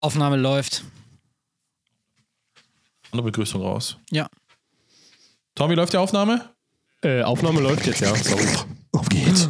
Aufnahme läuft. Andere Begrüßung raus. Ja. Tommy, läuft die Aufnahme? Äh, Aufnahme läuft jetzt, ja. Sorry. Auf geht's.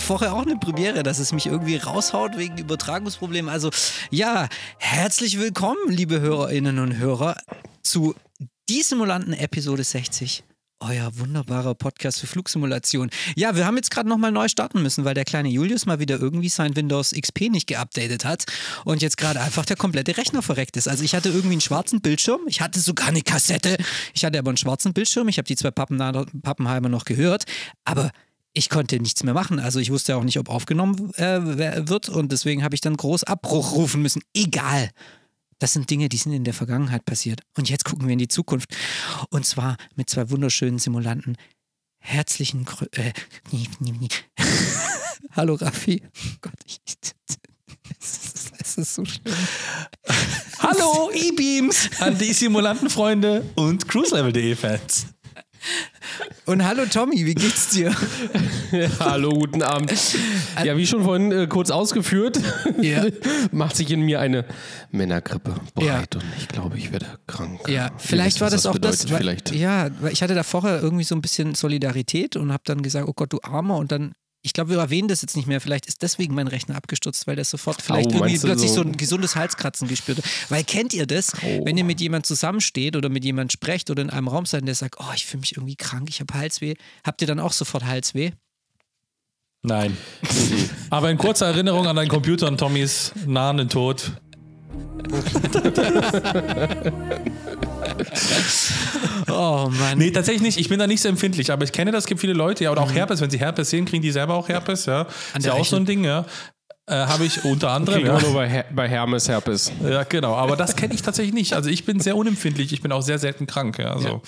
Vorher auch eine Premiere, dass es mich irgendwie raushaut wegen Übertragungsproblemen. Also ja, herzlich willkommen, liebe Hörerinnen und Hörer, zu die Simulanten Episode 60. Euer wunderbarer Podcast für Flugsimulation. Ja, wir haben jetzt gerade nochmal neu starten müssen, weil der kleine Julius mal wieder irgendwie sein Windows XP nicht geupdatet hat und jetzt gerade einfach der komplette Rechner verreckt ist. Also ich hatte irgendwie einen schwarzen Bildschirm, ich hatte sogar eine Kassette, ich hatte aber einen schwarzen Bildschirm, ich habe die zwei Pappen Pappenheimer noch gehört, aber ich konnte nichts mehr machen. Also ich wusste auch nicht, ob aufgenommen äh, wird und deswegen habe ich dann groß Abbruch rufen müssen. Egal. Das sind Dinge, die sind in der Vergangenheit passiert. Und jetzt gucken wir in die Zukunft. Und zwar mit zwei wunderschönen Simulanten. Herzlichen Grü äh, nie, nie, nie. Hallo Raffi. Oh Gott, ich, es, ist, ist so schlimm. Hallo, E-Beams an die Simulantenfreunde und cruiselevel.de Fans. Und hallo Tommy, wie geht's dir? Ja, hallo, guten Abend. Ja, wie schon vorhin äh, kurz ausgeführt, Ja. macht sich in mir eine Männergrippe breit Ja. und ich glaube, ich werde krank. Ja, vielleicht war was das auch bedeutet, das. Weil. Ja, weil ich hatte da vorher irgendwie so ein bisschen Solidarität und habe dann gesagt, oh Gott, du Armer. Und dann, ich glaube, wir erwähnen das jetzt nicht mehr. Vielleicht ist deswegen mein Rechner abgestürzt, weil der sofort vielleicht irgendwie meinst du plötzlich so? so? ein gesundes Halskratzen gespürt hat. Weil kennt ihr das, Oh. wenn ihr mit jemand zusammensteht oder mit jemand sprecht oder in einem Raum seid und der sagt, oh, ich fühle mich irgendwie krank, ich habe Halsweh. Habt ihr dann auch sofort Halsweh? Nein. Aber in kurzer Erinnerung an deinen Computer und Tommys nahenden Tod. Oh Mann. Nee, tatsächlich nicht. Ich bin da nicht so empfindlich, aber ich kenne das, es gibt viele Leute, ja, oder auch Herpes. Wenn sie Herpes sehen, kriegen die selber auch Herpes, ja. Ist ja auch so ein. Ding, ja. Äh, Habe ich unter anderem. Kriegen Ja. wir nur bei, Her bei Hermes Herpes. Ja, genau. Aber das kenne ich tatsächlich nicht. Also ich bin sehr unempfindlich. Ich bin auch sehr selten krank. Ja, so.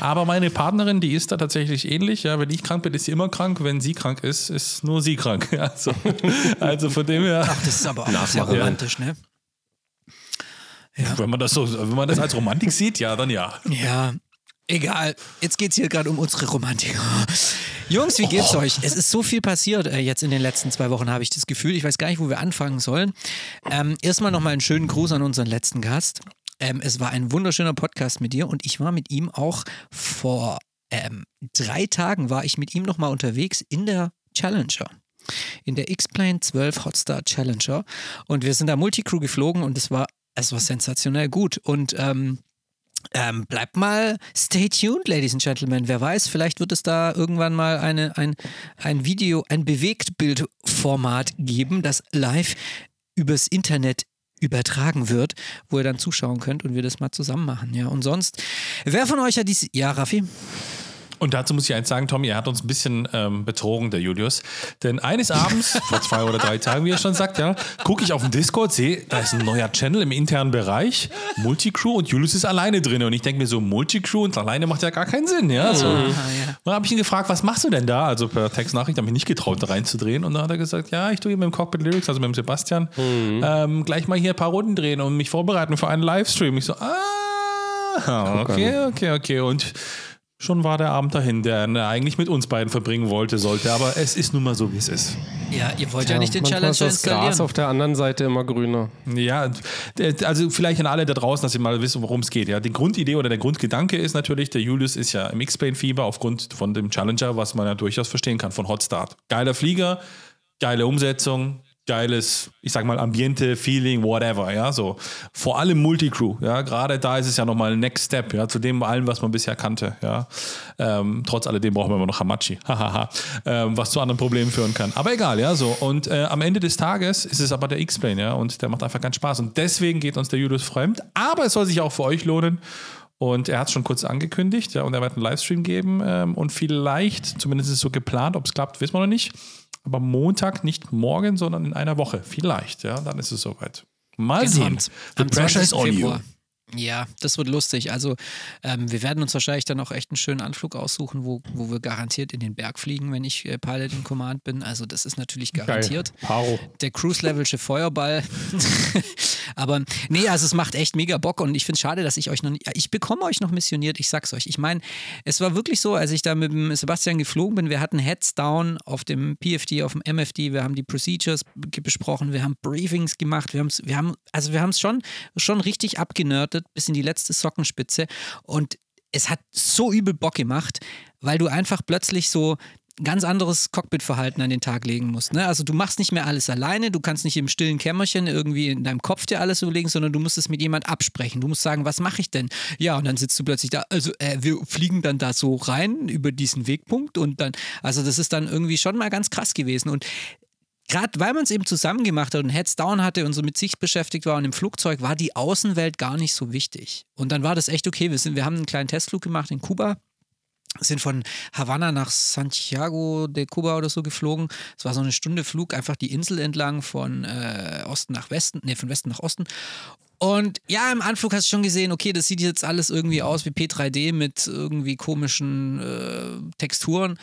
Aber meine Partnerin, die ist da tatsächlich ähnlich. Ja, wenn ich krank bin, ist sie immer krank. Wenn sie krank ist, ist nur sie krank. Ja, so. Also von dem her, Ach, das ist aber auch sehr romantisch, ne? Wenn man das so, wenn man das als Romantik sieht, ja, dann ja. Ja, egal. Jetzt geht es hier gerade um unsere Romantik. Jungs, wie geht's euch? Es ist so viel passiert äh, jetzt in den letzten zwei Wochen, habe ich das Gefühl. Ich weiß gar nicht, wo wir anfangen sollen. Ähm, erstmal nochmal einen schönen Gruß an unseren letzten Gast. Ähm, es war ein wunderschöner Podcast mit dir und ich war mit ihm auch vor ähm, drei Tagen war ich mit ihm nochmal unterwegs in der Challenger. In der X-Plane 12 Hotstar Challenger. Und wir sind da Multicrew geflogen und es war, es war sensationell gut. Und ähm, ähm, bleibt mal stay tuned, Ladies and Gentlemen. Wer weiß, vielleicht wird es da irgendwann mal eine, ein, ein Video, ein Bewegtbildformat geben, das live übers Internet übertragen wird, wo ihr dann zuschauen könnt und wir das mal zusammen machen. Ja, und sonst, wer von euch hat dies. Ja, Raffi? Und dazu muss ich eins sagen, Tommy, er hat uns ein bisschen ähm, betrogen, der Julius. Denn eines Abends, vor zwei oder drei Tagen, wie er schon sagt, ja, gucke ich auf den Discord, sehe, da ist ein neuer Channel im internen Bereich, Multicrew und Julius ist alleine drin. Und ich denke mir so, Multicrew und alleine macht ja gar keinen Sinn. Ja, so. ja. Dann habe ich ihn gefragt, was machst du denn da? Also per Textnachricht habe ich nicht getraut, da reinzudrehen. Und dann hat er gesagt, ja, ich tue hier mit dem Cockpit Lyrics, also mit dem Sebastian, ähm, gleich mal hier ein paar Runden drehen und mich vorbereiten für einen Livestream. Ich so, ah, okay, okay, okay. Und schon war der Abend dahin, der er eigentlich mit uns beiden verbringen wollte, sollte. Aber es ist nun mal so, wie es ist. Ja, ihr wollt ja, nicht den Challenger ist das Gras auf der anderen Seite immer grüner. Ja, also vielleicht an alle da draußen, dass ihr mal wissen, worum es geht. Ja, die Grundidee oder der Grundgedanke ist natürlich, der Julius ist ja im X-Plane-Fieber aufgrund von dem Challenger, was man ja durchaus verstehen kann, von Hotstart. Geiler Flieger, geile Umsetzung, geiles, ich sag mal, Ambiente, Feeling, whatever, ja, so. Vor allem Multicrew, ja, gerade da ist es ja nochmal ein Next Step, ja, zu dem allem, was man bisher kannte, ja. Ähm, trotz alledem brauchen wir immer noch Hamachi, hahaha, ähm, was zu anderen Problemen führen kann. Aber egal, ja, so. Und äh, am Ende des Tages ist es aber der X-Plane, ja, und der macht einfach ganz Spaß. Und deswegen geht uns der Julius fremd, aber es soll sich auch für euch lohnen. Und er hat es schon kurz angekündigt, ja, und er wird einen Livestream geben. Ähm, und vielleicht, zumindest ist es so geplant, ob es klappt, wissen wir noch nicht. Aber Montag, nicht morgen, sondern in einer Woche. Vielleicht, ja, dann ist es soweit. Mal Genau, sehen. The pressure is 20. on you. Ja, das wird lustig. Also ähm, wir werden uns wahrscheinlich dann auch echt einen schönen Anflug aussuchen, wo, wo wir garantiert in den Berg fliegen, wenn ich äh, Pilot in Command bin. Also das ist natürlich garantiert. Paro. Der Cruise-Level'sche Feuerball. Aber nee, also es macht echt mega Bock und ich finde es schade, dass ich euch noch nicht, ich bekomme euch noch missioniert, ich sag's euch. Ich meine, es war wirklich so, als ich da mit dem Sebastian geflogen bin, wir hatten Heads down auf dem PFD, auf dem MFD, wir haben die Procedures besprochen, wir haben Briefings gemacht, wir, wir haben, also wir haben es schon, schon richtig abgenördet bis in die letzte Sockenspitze und es hat so übel Bock gemacht, weil du einfach plötzlich so ganz anderes Cockpitverhalten an den Tag legen musst. Ne? Also du machst nicht mehr alles alleine, du kannst nicht im stillen Kämmerchen irgendwie in deinem Kopf dir alles überlegen, sondern du musst es mit jemand absprechen. Du musst sagen, was mache ich denn? Ja, und dann sitzt du plötzlich da, also äh, wir fliegen dann da so rein über diesen Wegpunkt und dann, also das ist dann irgendwie schon mal ganz krass gewesen und Gerade weil man es eben zusammen gemacht hat und Heads Down hatte und so mit sich beschäftigt war und im Flugzeug, war die Außenwelt gar nicht so wichtig. Und dann war das echt okay. Wir, sind, wir haben einen kleinen Testflug gemacht in Kuba sind von Havanna nach Santiago de Cuba oder so geflogen. Es war so eine Stunde Flug, einfach die Insel entlang von äh, Osten nach Westen, nee, von Westen nach Osten. Und ja, im Anflug hast du schon gesehen, okay, das sieht jetzt alles irgendwie aus wie P3D mit irgendwie komischen äh, Texturen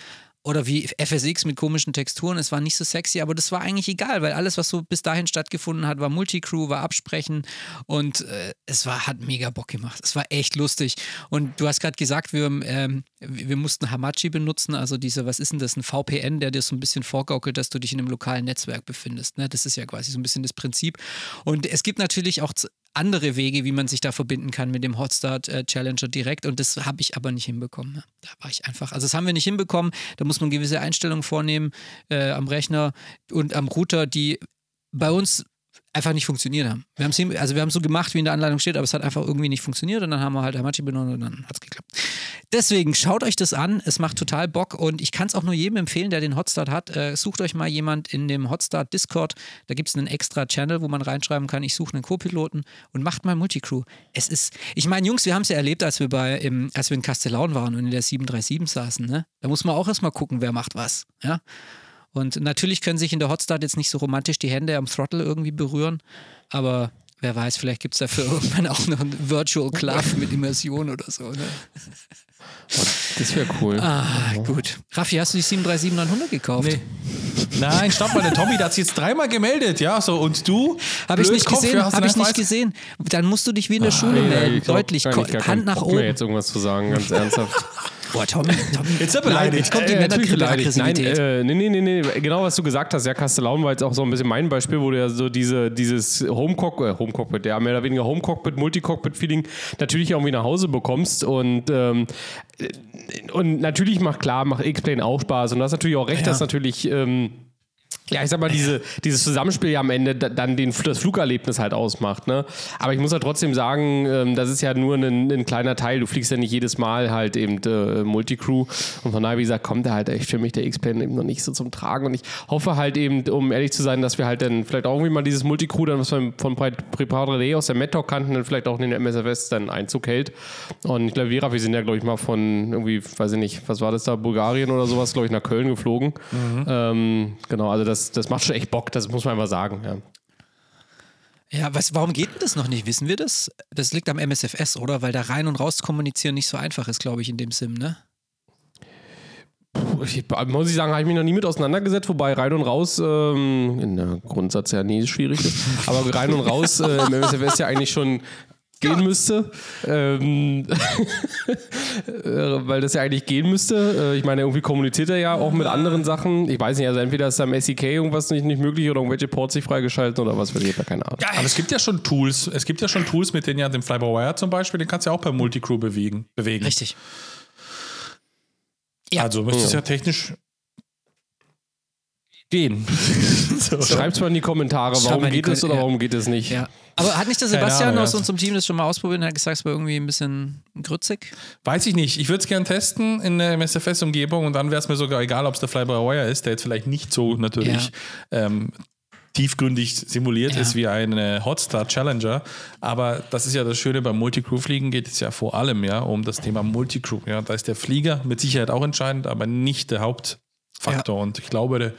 oder wie FSX mit komischen Texturen. Es war nicht so sexy, aber das war eigentlich egal, weil alles, was so bis dahin stattgefunden hat, war Multicrew, war Absprechen und äh, es war, hat mega Bock gemacht. Es war echt lustig. Und du hast gerade gesagt, wir, ähm, wir mussten Hamachi benutzen, also diese, was ist denn das, ein VPN, der dir so ein bisschen vorgaukelt, dass du dich in einem lokalen Netzwerk befindest. Ne? Das ist ja quasi so ein bisschen das Prinzip. Und es gibt natürlich auch andere Wege, wie man sich da verbinden kann mit dem Hotstart äh, Challenger direkt und das habe ich aber nicht hinbekommen. Ne? Da war ich einfach, also das haben wir nicht hinbekommen. Da muss man gewisse Einstellungen vornehmen äh, am Rechner und am Router, die bei uns einfach nicht funktioniert haben. Wir haben's hin, also wir haben es so gemacht, wie in der Anleitung steht, aber es hat einfach irgendwie nicht funktioniert und dann haben wir halt Hamachi benutzt und dann hat es geklappt. Deswegen schaut euch das an, es macht total Bock und ich kann es auch nur jedem empfehlen, der den Hotstart hat. Äh, sucht euch mal jemand in dem Hotstart Discord, da gibt es einen extra Channel, wo man reinschreiben kann, ich suche einen Co-Piloten und macht mal Multicrew. Es ist, ich meine, Jungs, wir haben es ja erlebt, als wir bei, im, als wir in Castellaun waren und in der 737 saßen, ne? Da muss man auch erstmal gucken, wer macht was, ja? Und natürlich können sich in der Hotstart jetzt nicht so romantisch die Hände am Throttle irgendwie berühren, aber wer weiß, vielleicht gibt es dafür irgendwann auch noch einen Virtual Club mit Immersion oder so. Ne? Das wäre cool. Ah, gut. Raffi, hast du die 737-900 gekauft? Nee. Nein, stopp mal, der Tommy, der hat sich jetzt dreimal gemeldet, ja, so, und du? Habe ich nicht Kopf, gesehen, ja, habe ich nicht gesehen. Dann musst du dich wie in der Schule Ey, melden, ich deutlich, Hand nach oben. jetzt irgendwas zu sagen, ganz ernsthaft. Boah, Tommy, Tommy. Jetzt ist er beleidigt. Jetzt kommt die Äh, natürlich beleidigt. Nein, Männeraggressivität. äh, nee, nee, nee, nee, genau was du gesagt hast. Ja, Castellaun war jetzt auch so ein bisschen mein Beispiel, wo du ja so diese, dieses Homecockpit, äh, Homecockpit, ja, mehr oder weniger Homecockpit, Multicockpit-Feeling natürlich irgendwie nach Hause bekommst und ähm, und natürlich macht klar, macht X-Plane auch Spaß und du hast natürlich auch recht, Ja. dass natürlich ähm, ja, ich sag mal, diese, dieses Zusammenspiel ja am Ende da- dann den, das Flugerlebnis halt ausmacht. Ne? Aber ich muss ja trotzdem sagen, ähm, das ist ja nur ein, ein kleiner Teil. Du fliegst ja nicht jedes Mal halt eben äh, Multicrew. Und von daher, wie gesagt, kommt da halt echt für mich der X-Plane eben noch nicht so zum Tragen. Und ich hoffe halt eben, um ehrlich zu sein, dass wir halt dann vielleicht auch irgendwie mal dieses Multicrew, dann was wir von Prepadre aus der Mettalk kannten, dann vielleicht auch in den MSFS dann Einzug hält. Und ich glaube, Vera, wir sind ja, glaube ich, mal von irgendwie, weiß ich nicht, was war das da, Bulgarien oder sowas, glaube ich, nach Köln geflogen. Ähm, genau, also das, das macht schon echt Bock, das muss man einfach sagen. Ja. Ja, was, warum geht denn das noch nicht? Wissen wir das? Das liegt am MSFS, oder? Weil da rein und raus zu kommunizieren nicht so einfach ist, glaube ich, in dem Sim, ne? Ich, muss ich sagen, habe ich mich noch nie mit auseinandergesetzt, wobei rein und raus, ähm, in der Grundsatz ja nie schwierig ist, aber rein und raus äh, im MSFS ja eigentlich schon gehen müsste, ähm, äh, weil das ja eigentlich gehen müsste. Äh, ich meine, irgendwie kommuniziert er ja auch mit anderen Sachen. Ich weiß nicht, also entweder ist da im SEK irgendwas nicht, nicht möglich oder irgendwelche Ports nicht freigeschaltet oder was, ich habe ja keine Ahnung. Aber es gibt ja schon Tools. Es gibt ja schon Tools, mit denen ja den Fly-by-Wire zum Beispiel, den kannst du ja auch per Multicrew bewegen. bewegen. Richtig. Ja. Also müsste es ja technisch. Gehen. so. Schreibt mal in die Kommentare, warum geht es oder ja. warum geht es nicht. Ja. Aber hat nicht der Sebastian Ahnung, aus ja. unserem Team das schon mal ausprobiert und hat gesagt, es war irgendwie ein bisschen grützig? Weiß ich nicht. Ich würde es gerne testen in der MSFS-Umgebung und dann wäre es mir sogar egal, ob es der Fly-by-Wire ist, der jetzt vielleicht nicht so natürlich ähm, tiefgründig simuliert ja. ist wie ein Hotstar Challenger. Aber das ist ja das Schöne beim Multicrew-Fliegen geht es ja vor allem ja um das Thema Multicrew. Ja, da ist der Flieger mit Sicherheit auch entscheidend, aber nicht der Hauptfaktor. Ja. Und ich glaube, da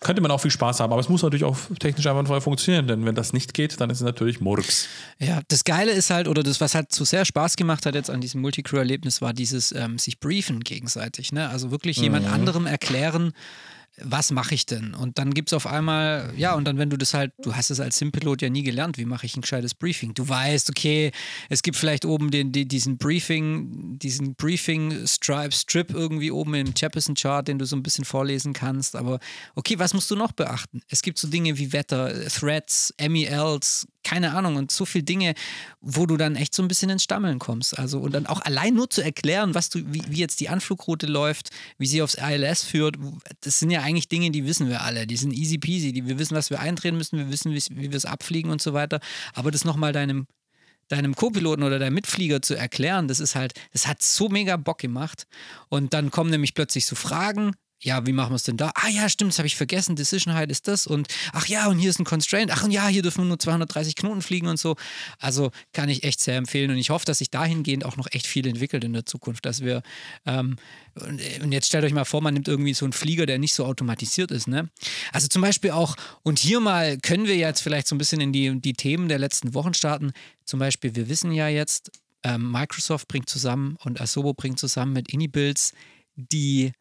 könnte man auch viel Spaß haben, aber es muss natürlich auch technisch einfach funktionieren, denn wenn das nicht geht, dann ist es natürlich Murks. Ja, das Geile ist halt, oder das, was halt so sehr Spaß gemacht hat jetzt an diesem Multicrew-Erlebnis, war dieses ähm, sich briefen gegenseitig. Ne? Also wirklich mhm. jemand anderem erklären, was mache ich denn? Und dann gibt es auf einmal, ja, und dann, wenn du das halt, du hast es als Simpilot ja nie gelernt, wie mache ich ein gescheites Briefing? Du weißt, okay, es gibt vielleicht oben den, den diesen Briefing, diesen Briefing-Stripe, Strip irgendwie oben im Jeppesen-Chart, den du so ein bisschen vorlesen kannst. Aber okay, was musst du noch beachten? Es gibt so Dinge wie Wetter, Threads, MELs, keine Ahnung, und so viele Dinge, wo du dann echt so ein bisschen ins Stammeln kommst. Also, und dann auch allein nur zu erklären, was du, wie, wie jetzt die Anflugroute läuft, wie sie aufs ILS führt, das sind ja eigentlich Dinge, die wissen wir alle. Die sind easy peasy. Die, wir wissen, was wir eindrehen müssen, wir wissen, wie, wie wir es abfliegen und so weiter. Aber das nochmal deinem deinem Co-Piloten oder deinem Mitflieger zu erklären, das ist halt, das hat so mega Bock gemacht. Und dann kommen nämlich plötzlich so Fragen, ja, wie machen wir es denn da? Ah ja, stimmt, das habe ich vergessen. Decision Height ist das und ach ja, und hier ist ein Constraint. Ach und ja, hier dürfen nur 230 Knoten fliegen und so. Also kann ich echt sehr empfehlen und ich hoffe, dass sich dahingehend auch noch echt viel entwickelt in der Zukunft, dass wir ähm, und jetzt stellt euch mal vor, man nimmt irgendwie so einen Flieger, der nicht so automatisiert ist. Ne? Also zum Beispiel auch, und hier mal können wir jetzt vielleicht so ein bisschen in die, die Themen der letzten Wochen starten. Zum Beispiel, wir wissen ja jetzt, ähm, Microsoft bringt zusammen und Asobo bringt zusammen mit Inibuilds die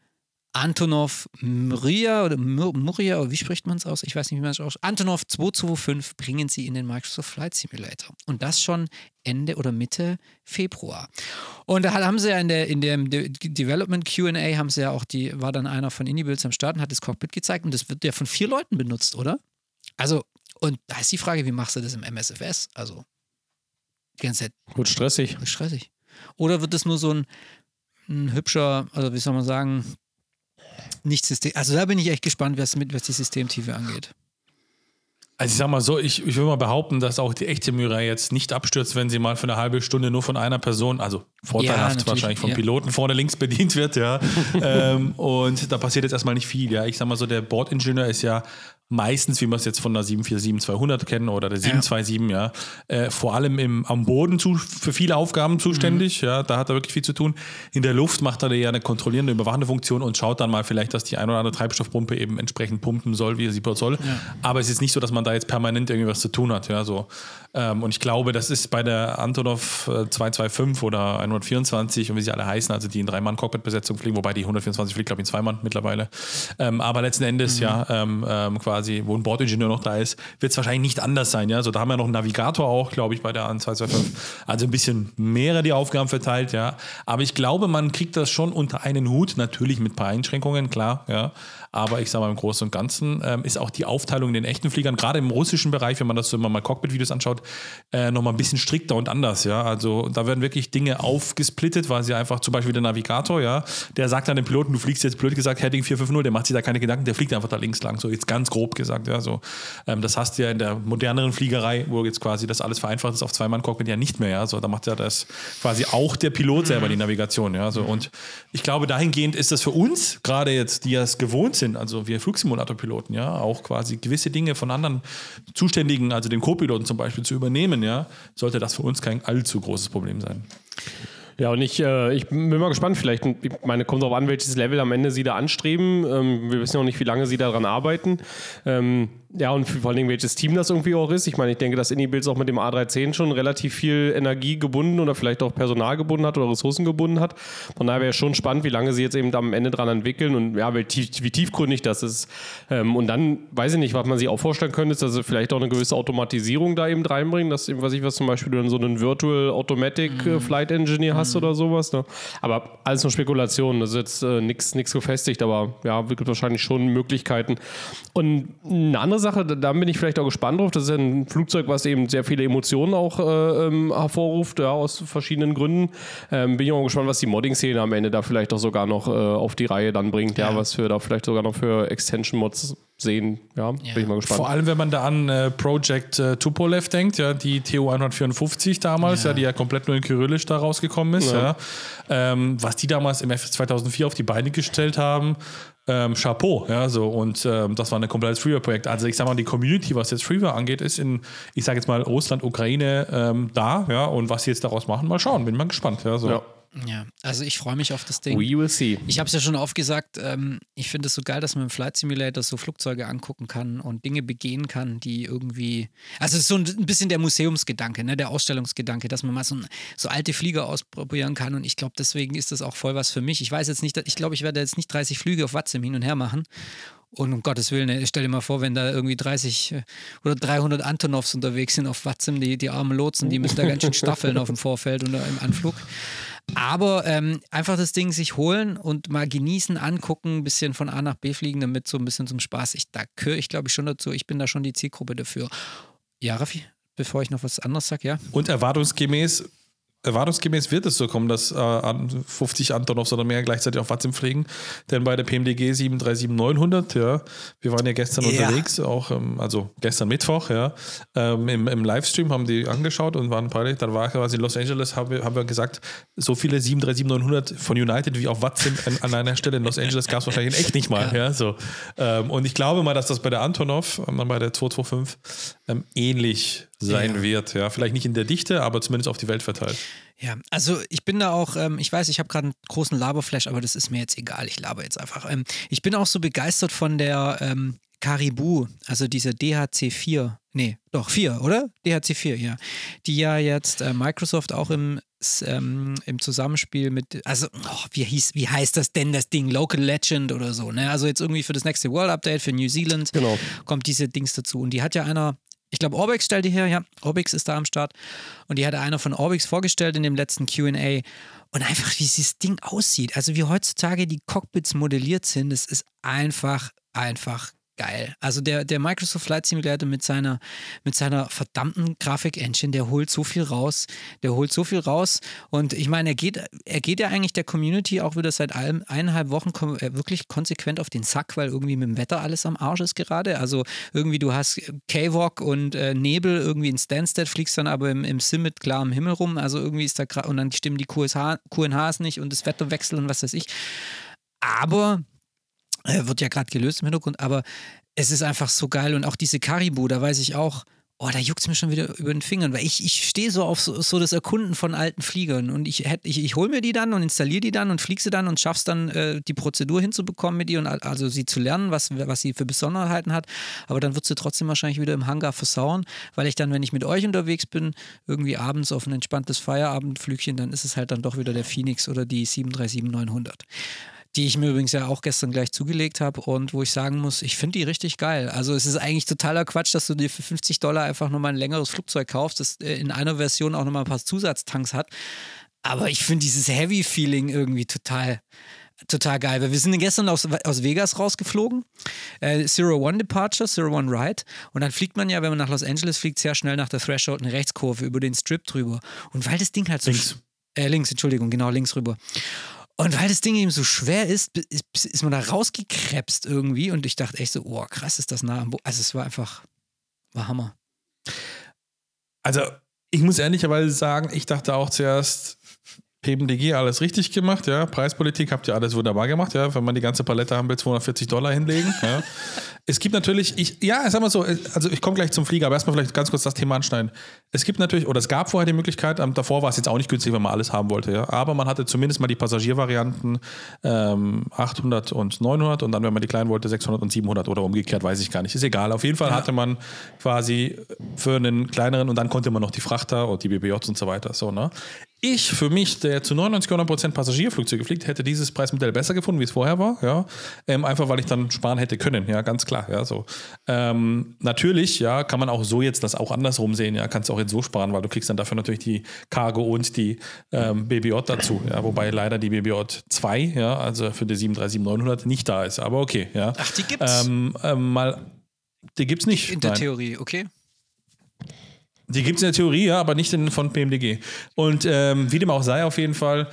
Antonov Mria oder Muria, oder wie spricht man es aus? Ich weiß nicht, wie man es ausspricht. Antonov 225 bringen sie in den Microsoft Flight Simulator. Und das schon Ende oder Mitte Februar. Und da haben sie ja in der, in dem Development QA, haben sie ja auch die, war dann einer von Inibuilds am Start und hat das Cockpit gezeigt und das wird ja von vier Leuten benutzt, oder? Also, und da ist die Frage, wie machst du das im MSFS? Also, die ganze Zeit. Gut stressig. Stressig. Oder wird das nur so ein, ein hübscher, also wie soll man sagen, nicht System. Also da bin ich echt gespannt, was, mit, was die Systemtiefe angeht. Also ich sag mal so, ich, ich will mal behaupten, dass auch die echte Myra jetzt nicht abstürzt, wenn sie mal für eine halbe Stunde nur von einer Person, also vorteilhaft ja, wahrscheinlich vom ja. Piloten vorne links bedient wird, ja. ähm, und da passiert jetzt erstmal nicht viel, ja. Ich sag mal so, der Bordingenieur ist ja meistens, wie wir es jetzt von der 747-200 kennen oder der 727, ja, ja äh, vor allem im, am Boden zu, für viele Aufgaben zuständig. Mhm. Ja, da hat er wirklich viel zu tun. In der Luft macht er ja eine kontrollierende, überwachende Funktion und schaut dann mal vielleicht, dass die ein oder andere Treibstoffpumpe eben entsprechend pumpen soll, wie er sie soll. Ja. Aber es ist nicht so, dass man da jetzt permanent irgendwas zu tun hat. Ja, so. Ähm, und ich glaube, das ist bei der Antonov 225 äh, oder 124 und wie sie alle heißen, also die in Drei-Mann-Cockpit-Besetzung fliegen, wobei die 124 fliegt, glaube ich, in zwei Mann mittlerweile. Ähm, aber letzten Endes, mhm. ja, ähm, ähm quasi quasi, wo ein Bordingenieur noch da ist, wird es wahrscheinlich nicht anders sein. Ja? So, da haben wir noch einen Navigator auch, glaube ich, bei der AN 225. Also ein bisschen mehrere die Aufgaben verteilt, ja. Aber ich glaube, man kriegt das schon unter einen Hut, natürlich mit ein paar Einschränkungen, klar, ja. Aber ich sage mal, im Großen und Ganzen ähm, ist auch die Aufteilung in den echten Fliegern, gerade im russischen Bereich, wenn man das so immer mal Cockpit-Videos anschaut, äh, nochmal ein bisschen strikter und anders. Ja? Also da werden wirklich Dinge aufgesplittet, weil sie einfach zum Beispiel der Navigator, ja, der sagt dann dem Piloten, du fliegst jetzt blöd gesagt Heading 450, der macht sich da keine Gedanken, der fliegt einfach da links lang, so jetzt ganz grob gesagt. Ja? So, ähm, das hast du ja in der moderneren Fliegerei, wo jetzt quasi das alles vereinfacht ist auf Zwei-Mann-Cockpit ja nicht mehr. Ja? So, da macht ja das quasi auch der Pilot selber die Navigation. Ja? So, und ich glaube, dahingehend ist das für uns, gerade jetzt, die es gewohnt sind, sind, also wir Flugsimulatorpiloten, ja, auch quasi gewisse Dinge von anderen Zuständigen, also den Co-Piloten zum Beispiel, zu übernehmen, ja, sollte das für uns kein allzu großes Problem sein. Ja, und ich, äh, ich bin mal gespannt, vielleicht, ich meine, kommt darauf an, welches Level am Ende Sie da anstreben. Ähm, wir wissen ja auch nicht, wie lange Sie daran arbeiten. Ähm, ja, und vor allem, welches Team das irgendwie auch ist. Ich meine, ich denke, dass Indie-Builds auch mit dem A310 schon relativ viel Energie gebunden oder vielleicht auch Personal gebunden hat oder Ressourcen gebunden hat. Von daher wäre es schon spannend, wie lange sie jetzt eben am Ende dran entwickeln und ja, wie, tief, wie tiefgründig das ist. Ähm, und dann weiß ich nicht, was man sich auch vorstellen könnte, ist, dass sie vielleicht auch eine gewisse Automatisierung da eben reinbringen, dass eben, was ich was zum Beispiel du dann so einen Virtual Automatic äh, mhm. Flight Engineer hast mhm. oder sowas. Ne? Aber alles nur Spekulation, das ist jetzt äh, nichts gefestigt, aber ja, gibt wahrscheinlich schon Möglichkeiten. Und eine andere Sache, Sache, da, bin ich vielleicht auch gespannt drauf. Das ist ja ein Flugzeug, was eben sehr viele Emotionen auch äh, ähm, hervorruft, ja, aus verschiedenen Gründen. Ähm, bin ich auch gespannt, was die Modding-Szene am Ende da vielleicht auch sogar noch äh, auf die Reihe dann bringt. Ja. Ja. was wir da vielleicht sogar noch für Extension-Mods sehen. Ja, bin ich mal gespannt. Vor allem, wenn man da an äh, Project äh, Tupolev denkt, ja, die TU 154 damals, ja. Ja. die ja komplett nur in Kyrillisch da rausgekommen ist, ja. Ja. Ähm, was die damals im F 2004 auf die Beine gestellt haben, ähm, Chapeau, ja, so und ähm, das war ein komplettes Freeware-Projekt. Also ich sag mal, die Community, was jetzt Freeware angeht, ist in, ich sage jetzt mal, Russland, Ukraine ähm, da, ja, und was sie jetzt daraus machen, mal schauen, bin mal gespannt, ja, so. Ja. Ja, also ich freue mich auf das Ding. We will see. Ich habe es ja schon oft gesagt, ähm, ich finde es so geil, dass man im Flight Simulator so Flugzeuge angucken kann und Dinge begehen kann, die irgendwie. Also es ist so ein bisschen der Museumsgedanke, ne, der Ausstellungsgedanke, dass man mal so, ein, so alte Flieger ausprobieren kann. Und ich glaube, deswegen ist das auch voll was für mich. Ich weiß jetzt nicht, ich glaube, ich werde jetzt nicht 30 Flüge auf Watzim hin und her machen. Und um Gottes Willen, ey, stell dir mal vor, wenn da irgendwie 30 äh, oder 300 Antonovs unterwegs sind auf Watzim, die, die armen Lotsen, die müssen da ganz schön staffeln auf dem Vorfeld und im Anflug. Aber ähm, einfach das Ding sich holen und mal genießen, angucken, ein bisschen von A nach B fliegen, damit so ein bisschen zum Spaß. Ich, da gehöre ich, glaube ich, schon dazu. Ich bin da schon die Zielgruppe dafür. Ja, Raffi, bevor ich noch was anderes sage, ja? Und erwartungsgemäß, erwartungsgemäß wird es so kommen, dass äh, an 50 Antonovs oder mehr gleichzeitig auf Watzim fliegen. Denn bei der PMDG 737-900, ja, wir waren ja gestern Ja. unterwegs, auch, ähm, also gestern Mittwoch, ja, ähm, im, im Livestream haben die angeschaut und waren beide, dann war quasi in Los Angeles, haben wir, haben wir gesagt, so viele 737-900 von United wie auf Watzim an, an einer Stelle in Los Angeles gab es wahrscheinlich in echt nicht mal, ja, so. Ähm, und ich glaube mal, dass das bei der Antonov, ähm, bei der 225, ähm, ähnlich sein Ja. wird, ja. Vielleicht nicht in der Dichte, aber zumindest auf die Welt verteilt. Ja, also ich bin da auch, ähm, ich weiß, ich habe gerade einen großen Laberflash, aber das ist mir jetzt egal. Ich laber jetzt einfach. Ähm, ich bin auch so begeistert von der ähm, Caribou, also diese DHC4. Nee, doch, 4, oder? DHC4, ja. Die ja jetzt äh, Microsoft auch im, ähm, im Zusammenspiel mit, also, oh, wie, hieß, wie heißt das denn, das Ding? Local Legend oder so, ne? Also jetzt irgendwie für das nächste World Update für New Zealand Genau. kommt diese Dings dazu. Und die hat ja einer, ich glaube, Orbix stellt die her, ja, Orbix ist da am Start. Und die hat einer von Orbix vorgestellt in dem letzten QA. Und einfach, wie dieses Ding aussieht. Also wie heutzutage die Cockpits modelliert sind, das ist einfach, einfach geil. Also der, der Microsoft Flight Simulator mit seiner, mit seiner verdammten Grafik-Engine, der holt so viel raus. Der holt so viel raus. Und ich meine, er geht, er geht ja eigentlich der Community auch wieder seit ein, eineinhalb Wochen äh, wirklich konsequent auf den Sack, weil irgendwie mit dem Wetter alles am Arsch ist gerade. Also irgendwie du hast K-Walk und äh, Nebel irgendwie in Stansted, fliegst dann aber im, im Sim mit klarem Himmel rum. Also irgendwie ist da gerade, und dann stimmen die QSH, QNHs nicht und das Wetter wechselt und was weiß ich. Aber wird ja gerade gelöst im Hintergrund, aber es ist einfach so geil und auch diese Caribou, da weiß ich auch, oh, da juckt es mir schon wieder über den Fingern, weil ich, ich stehe so auf so, so das Erkunden von alten Fliegern und ich, ich, ich hole mir die dann und installiere die dann und fliege sie dann und schaff's dann, äh, die Prozedur hinzubekommen mit ihr und al- also sie zu lernen, was, was sie für Besonderheiten hat, aber dann wird sie trotzdem wahrscheinlich wieder im Hangar versauern, weil ich dann, wenn ich mit euch unterwegs bin, irgendwie abends auf ein entspanntes Feierabendflügchen, dann ist es halt dann doch wieder der Phoenix oder die 737-900 die ich mir übrigens ja auch gestern gleich zugelegt habe und wo ich sagen muss, ich finde die richtig geil. Also es ist eigentlich totaler Quatsch, dass du dir für 50 Dollar einfach nochmal ein längeres Flugzeug kaufst, das äh, in einer Version auch nochmal ein paar Zusatztanks hat. Aber ich finde dieses Heavy-Feeling irgendwie total, total geil. Weil wir sind gestern aus, aus Vegas rausgeflogen, äh, Zero One Departure, Zero One Ride. Und dann fliegt man ja, wenn man nach Los Angeles fliegt, sehr schnell nach der Threshold eine Rechtskurve über den Strip drüber. Und weil das Ding halt so. Links. Äh, links, Entschuldigung, genau, links rüber. Und weil das Ding eben so schwer ist, ist, man da rausgekrebst irgendwie. Und ich dachte echt so, oh, krass, ist das nah am Boden. Also es war einfach, war Hammer. Also, ich muss ehrlicherweise sagen, ich dachte auch zuerst, PMDG alles richtig gemacht, ja. Preispolitik habt ihr alles wunderbar gemacht, ja. Wenn man die ganze Palette haben will, 240 Dollar hinlegen, ja. Es gibt natürlich, ich, ja, sag mal so, also ich komme gleich zum Flieger, aber erstmal vielleicht ganz kurz das Thema anschneiden. Es gibt natürlich, oder es gab vorher die Möglichkeit, ähm, davor war es jetzt auch nicht günstig, wenn man alles haben wollte, ja. Aber man hatte zumindest mal die Passagiervarianten ähm, 800 und 900 und dann, wenn man die kleinen wollte, 600 und 700 oder umgekehrt, weiß ich gar nicht. Ist egal. Auf jeden Fall hatte man quasi für einen kleineren und dann konnte man noch die Frachter und die BBJs und so weiter. So, ne? Ich für mich, der zu 99 Prozent Passagierflugzeuge fliegt, hätte dieses Preismodell besser gefunden, wie es vorher war. Ja? Ähm, einfach weil ich dann sparen hätte können, ja, ganz klar. Ja, so. ähm, natürlich, ja, kann man auch so jetzt das auch andersrum sehen, ja, kannst du auch jetzt so sparen, weil du kriegst dann dafür natürlich die Cargo und die ähm, BBJ dazu, ja, wobei leider die BBJ 2, ja, also für die 737-900 nicht da ist, aber okay, ja. Ach, die gibt's? Ähm, ähm, mal Die gibt es nicht. In der nein. Theorie, okay. Die gibt es in der Theorie, ja, aber nicht in, von PMDG. Und ähm, wie dem auch sei, auf jeden Fall,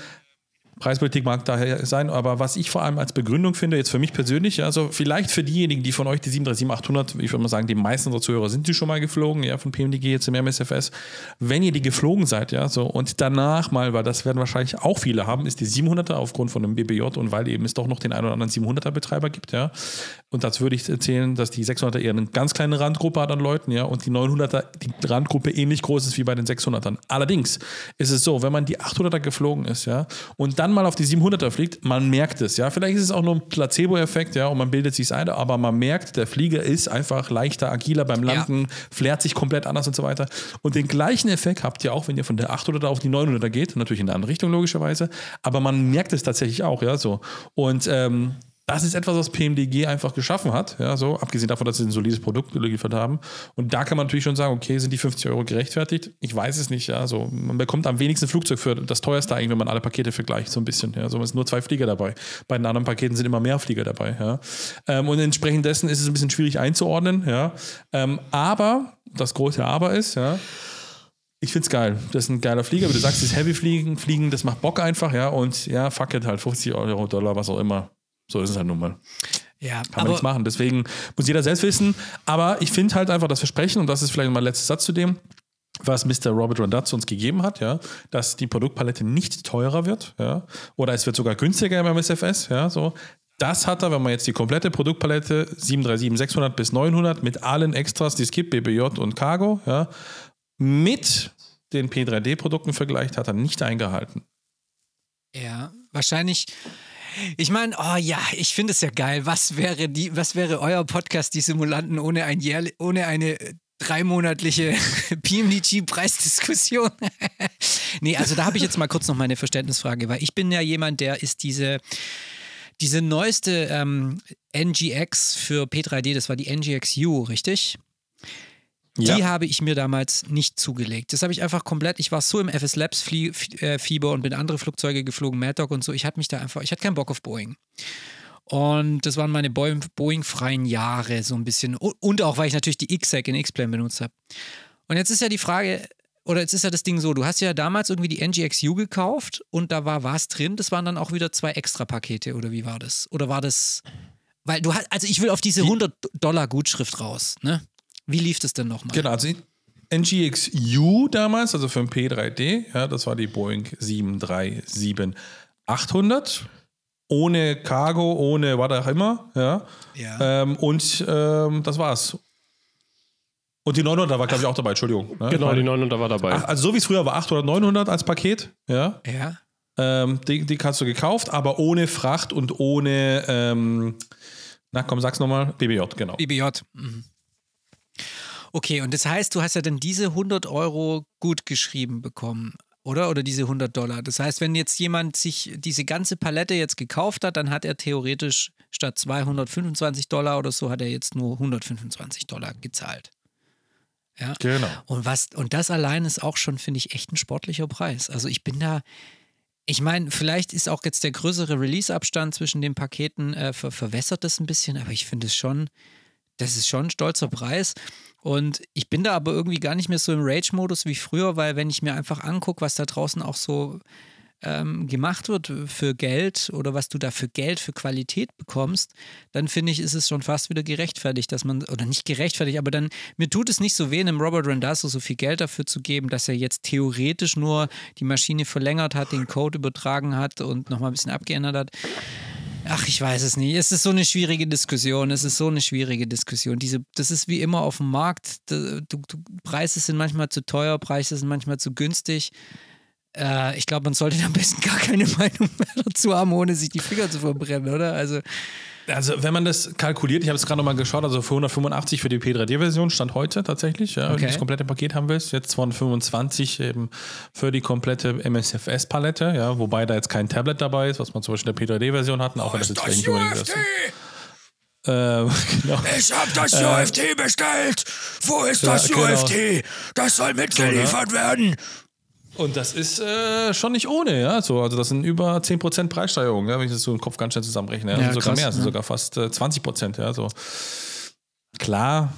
Preispolitik mag daher sein, aber was ich vor allem als Begründung finde, jetzt für mich persönlich, also vielleicht für diejenigen, die von euch die 737-800, ich würde mal sagen, die meisten unserer Zuhörer sind die schon mal geflogen, ja, von PMDG jetzt im MSFS. Wenn ihr die geflogen seid, ja, so und danach mal, weil das werden wahrscheinlich auch viele haben, ist die 700er aufgrund von einem BBJ und weil eben es doch noch den einen oder anderen 700er Betreiber gibt, ja. Und dazu würde ich erzählen, dass die 600er eher eine ganz kleine Randgruppe hat an Leuten, ja, und die 900er, die Randgruppe ähnlich groß ist wie bei den 600ern. Allerdings ist es so, wenn man die 800er geflogen ist, ja, und dann mal auf die 700er fliegt, man merkt es, ja. Vielleicht ist es auch nur ein Placebo-Effekt, ja, und man bildet sich ein, aber man merkt, der Flieger ist einfach leichter, agiler beim Landen, ja. flärt sich komplett anders und so weiter. Und den gleichen Effekt habt ihr auch, wenn ihr von der 800er auf die 900er geht, natürlich in eine andere Richtung logischerweise, aber man merkt es tatsächlich auch, ja, so. Und ähm, das ist etwas, was PMDG einfach geschaffen hat, ja, so, abgesehen davon, dass sie ein solides Produkt geliefert haben. Und da kann man natürlich schon sagen, okay, sind die 50 Euro gerechtfertigt? Ich weiß es nicht, ja, so, man bekommt am wenigsten Flugzeug für das teuerste eigentlich, wenn man alle Pakete vergleicht, so ein bisschen, ja, so, es sind nur zwei Flieger dabei. Bei den anderen Paketen sind immer mehr Flieger dabei, ja. Ähm, und entsprechend dessen ist es ein bisschen schwierig einzuordnen, ja. Ähm, aber, das große Aber ist, ja, ich find's geil. Das ist ein geiler Flieger, wie du sagst, das Heavy Fliegen, Fliegen, das macht Bock einfach, ja, und ja, fuck it, halt 50 Euro, Dollar, was auch immer. So ist es halt nun mal. Ja, Kann man nichts machen. Deswegen muss jeder selbst wissen. Aber ich finde halt einfach das Versprechen, und das ist vielleicht mein letzter Satz zu dem, was Mr. Robert Rondazzo uns gegeben hat, ja, dass die Produktpalette nicht teurer wird, ja, oder es wird sogar günstiger beim SFS, ja, so. Das hat er, wenn man jetzt die komplette Produktpalette 737, 600 bis 900 mit allen Extras, die es gibt, BBJ und Cargo, ja, mit den P3D-Produkten vergleicht, hat er nicht eingehalten. Ja, wahrscheinlich. Ich meine, oh ja, ich finde es ja geil. Was wäre die, was wäre euer Podcast, die Simulanten, ohne ein Jährli ohne eine dreimonatliche PMDG-Preisdiskussion? nee, also da habe ich jetzt mal kurz noch meine Verständnisfrage, weil ich bin ja jemand, der ist diese diese neueste ähm, NGX für P3D, das war die NGX-U, richtig? Ja. Die habe ich mir damals nicht zugelegt. Das habe ich einfach komplett, ich war so im FS Labs äh, Fieber und bin andere Flugzeuge geflogen, Mad Dog und so. Ich hatte mich da einfach, ich hatte keinen Bock auf Boeing. Und das waren meine Boeing-freien Jahre so ein bisschen. Und auch, weil ich natürlich die X-Sec in X-Plane benutzt habe. Und jetzt ist ja die Frage, oder jetzt ist ja das Ding so, du hast ja damals irgendwie die NGXU gekauft und da war was drin, das waren dann auch wieder zwei extra Pakete oder wie war das? Oder war das, weil du hast, also ich will auf diese 100 Dollar Gutschrift raus, ne? Wie lief das denn nochmal? Genau, also NGXU damals, also für ein P3D, ja, das war die Boeing 737-800. Ohne Cargo, ohne was auch immer, ja. ja. Ähm, und ähm, das war's. Und die 900 war, glaube ich, auch dabei, Entschuldigung. Ne? Genau, die 900 war dabei. Ach, also so wie es früher war, 800, 900 als Paket, ja. Ja. Ähm, die, die hast du gekauft, aber ohne Fracht und ohne, ähm, na komm, sag's nochmal, BBJ, genau. BBJ. Mhm. Okay, und das heißt, du hast ja dann diese 100 Euro gut geschrieben bekommen, oder? Oder diese 100 Dollar. Das heißt, wenn jetzt jemand sich diese ganze Palette jetzt gekauft hat, dann hat er theoretisch statt 225 Dollar oder so, hat er jetzt nur 125 Dollar gezahlt. Ja. Genau. Und, was, und das allein ist auch schon, finde ich, echt ein sportlicher Preis. Also ich bin da, ich meine, vielleicht ist auch jetzt der größere Release-Abstand zwischen den Paketen äh, ver verwässert das ein bisschen, aber ich finde es schon, das ist schon ein stolzer Preis. Und ich bin da aber irgendwie gar nicht mehr so im Rage-Modus wie früher, weil wenn ich mir einfach angucke, was da draußen auch so ähm, gemacht wird für Geld oder was du da für Geld, für Qualität bekommst, dann finde ich, ist es schon fast wieder gerechtfertigt, dass man, oder nicht gerechtfertigt, aber dann, mir tut es nicht so weh, einem Robert Randazzo so viel Geld dafür zu geben, dass er jetzt theoretisch nur die Maschine verlängert hat, den Code übertragen hat und nochmal ein bisschen abgeändert hat. Ach, ich weiß es nicht. Es ist so eine schwierige Diskussion. Es ist so eine schwierige Diskussion. Diese, das ist wie immer auf dem Markt. Du, du, Preise sind manchmal zu teuer, Preise sind manchmal zu günstig. Äh, ich glaube, man sollte am besten gar keine Meinung mehr dazu haben, ohne sich die Finger zu verbrennen, oder? Also. Also, wenn man das kalkuliert, ich habe es gerade nochmal geschaut, also für 185 für die P3D-Version stand heute tatsächlich, ja, okay. wenn du das komplette Paket haben willst. Jetzt 225 eben für die komplette MSFS-Palette, ja, wobei da jetzt kein Tablet dabei ist, was man zum Beispiel in der P3D-Version hatten, auch wenn das jetzt vielleicht nicht unbedingt ist. Ähm, genau. Ich hab das UFT äh, bestellt. Wo ist das ja, UFT? Genau. Das soll mitgeliefert so, ne? werden. Und das ist äh, schon nicht ohne, ja. So, also das sind über 10% Preissteigerung, ja, wenn ich das so im Kopf ganz schnell zusammenrechne. Ja. Ja, also sogar krass, mehr, also sogar fast äh, 20%, ja. So. klar,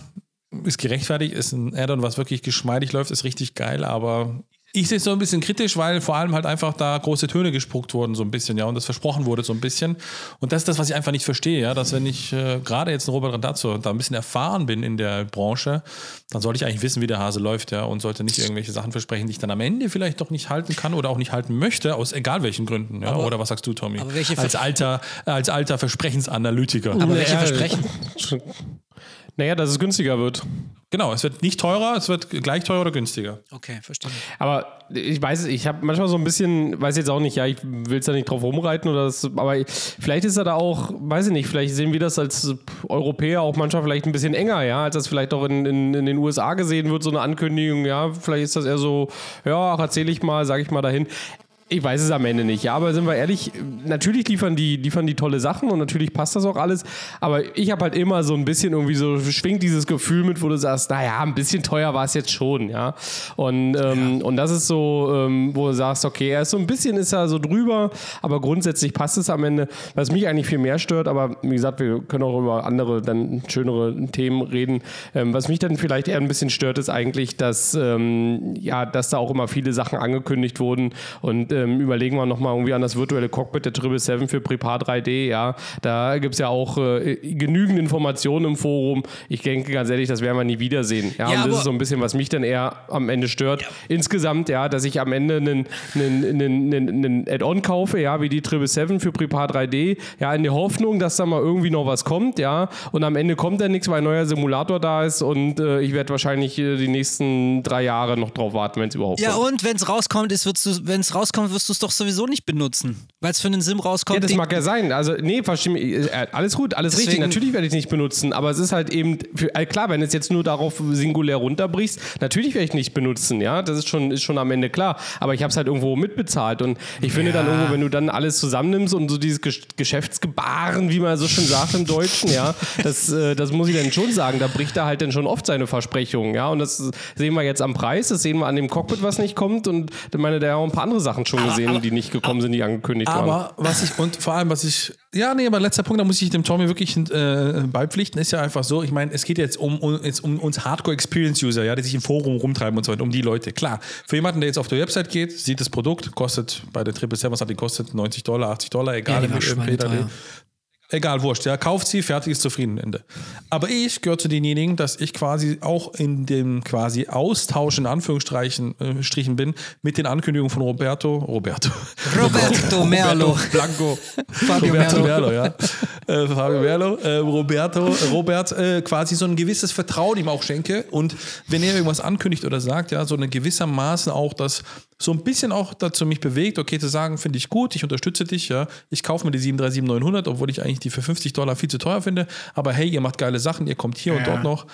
ist gerechtfertigt, ist ein Add-on, was wirklich geschmeidig läuft, ist richtig geil, aber ich sehe es so ein bisschen kritisch, weil vor allem halt einfach da große Töne gespuckt wurden, so ein bisschen, ja, und das versprochen wurde, so ein bisschen. Und das ist das, was ich einfach nicht verstehe, ja, dass wenn ich äh, gerade jetzt ein Robert Randazzo da ein bisschen erfahren bin in der Branche, dann sollte ich eigentlich wissen, wie der Hase läuft, ja, und sollte nicht irgendwelche Sachen versprechen, die ich dann am Ende vielleicht doch nicht halten kann oder auch nicht halten möchte, aus egal welchen Gründen, ja. oder was sagst du, Tommy? aber als alter, als alter Versprechensanalytiker. Aber welche Versprechen? Naja, dass es günstiger wird. Genau, es wird nicht teurer, es wird gleich teurer oder günstiger. Okay, verstehe. Aber ich weiß, ich habe manchmal so ein bisschen, weiß jetzt auch nicht, ja, ich will es da nicht drauf rumreiten oder das, aber vielleicht ist er da auch, weiß ich nicht, vielleicht sehen wir das als Europäer auch manchmal vielleicht ein bisschen enger, ja, als das vielleicht auch in, in, in den USA gesehen wird, so eine Ankündigung, ja, vielleicht ist das eher so, ja, ach, erzähle ich mal, sage ich mal dahin. Ich weiß es am Ende nicht, ja, aber sind wir ehrlich, natürlich liefern die, liefern die tolle Sachen und natürlich passt das auch alles, aber ich habe halt immer so ein bisschen irgendwie so, schwingt dieses Gefühl mit, wo du sagst, naja, ein bisschen teuer war es jetzt schon, ja. Und, ähm, und das ist so, ähm, wo du sagst, okay, er ist so ein bisschen ist er so drüber, aber grundsätzlich passt es am Ende. Was mich eigentlich viel mehr stört, aber wie gesagt, wir können auch über andere, dann schönere Themen reden. Ähm, was mich dann vielleicht eher ein bisschen stört, ist eigentlich, dass, ähm, ja, dass da auch immer viele Sachen angekündigt wurden und ähm, überlegen wir nochmal irgendwie an das virtuelle Cockpit der 777 für Prepar 3D, ja, da gibt es ja auch äh, genügend Informationen im Forum. Ich denke ganz ehrlich, das werden wir nie wiedersehen. Ja, Ja, und das ist so ein bisschen, was mich dann eher am Ende stört. Insgesamt, ja, dass ich am Ende einen, einen, einen, einen, Add-on kaufe, ja, wie die 777 für Prepar 3D, ja, in der Hoffnung, dass da mal irgendwie noch was kommt, ja, und am Ende kommt dann nichts, weil ein neuer Simulator da ist und äh, ich werde wahrscheinlich äh, die nächsten drei Jahre noch drauf warten, wenn es überhaupt Ja, kommt. und wenn es rauskommt, wenn es rauskommt, wirst du es doch sowieso nicht benutzen. Weil es für einen Sim rauskommt. Ja, das mag ja sein. Also, nee, verstehe mich. Äh, alles gut, alles Deswegen- richtig. Natürlich werde ich es nicht benutzen, aber es ist halt eben, für, äh, klar, wenn du es jetzt nur darauf singulär runterbrichst, natürlich werde ich nicht benutzen, ja, das ist schon, ist schon am Ende klar. Aber ich habe es halt irgendwo mitbezahlt und ich finde dann irgendwo, wenn du dann alles zusammennimmst und so dieses Gesch Geschäftsgebaren, wie man so schön sagt im Deutschen, ja, das, äh, das muss ich dann schon sagen, da bricht er halt dann schon oft seine Versprechungen, ja, und das sehen wir jetzt am Preis, das sehen wir an dem Cockpit, was nicht kommt und meine, da wir auch ein paar andere Sachen schon gesehen, die nicht gekommen sind, die angekündigt waren. Aber was ich, und vor allem, was ich, ja, nee, aber letzter Punkt, da muss ich dem Tommy wirklich äh, beipflichten, ist ja einfach so, ich meine, es geht jetzt um, um, jetzt um uns Hardcore-Experience-User, ja, die sich im Forum rumtreiben und so weiter, um die Leute. Klar, für jemanden, der jetzt auf die Website geht, sieht das Produkt, kostet bei der 777, was hat die kostet? 90 Dollar, 80 Dollar, egal. Ja, schweineteuer. PDD. Egal, wurscht, ja, kauft sie, fertig ist zufrieden, Ende. Aber ich gehöre zu denjenigen, dass ich quasi auch in dem quasi Austausch in Anführungsstrichen äh, Strichen bin mit den Ankündigungen von Roberto, Roberto, Roberto Merlo. Blanco, Fabio Roberto Merlo. Merlo, ja. Äh, Fabio Merlo, äh, Roberto, Robert, äh, quasi so ein gewisses Vertrauen ihm auch schenke. Und wenn er irgendwas ankündigt oder sagt, ja, so eine gewissermaßen auch das so ein bisschen auch dazu mich bewegt, okay, zu sagen, finde ich gut, ich unterstütze dich, ja, ich kaufe mir die 737-900, obwohl ich eigentlich die für 50 Dollar viel zu teuer finde, aber hey, ihr macht geile Sachen, ihr kommt hier und dort noch,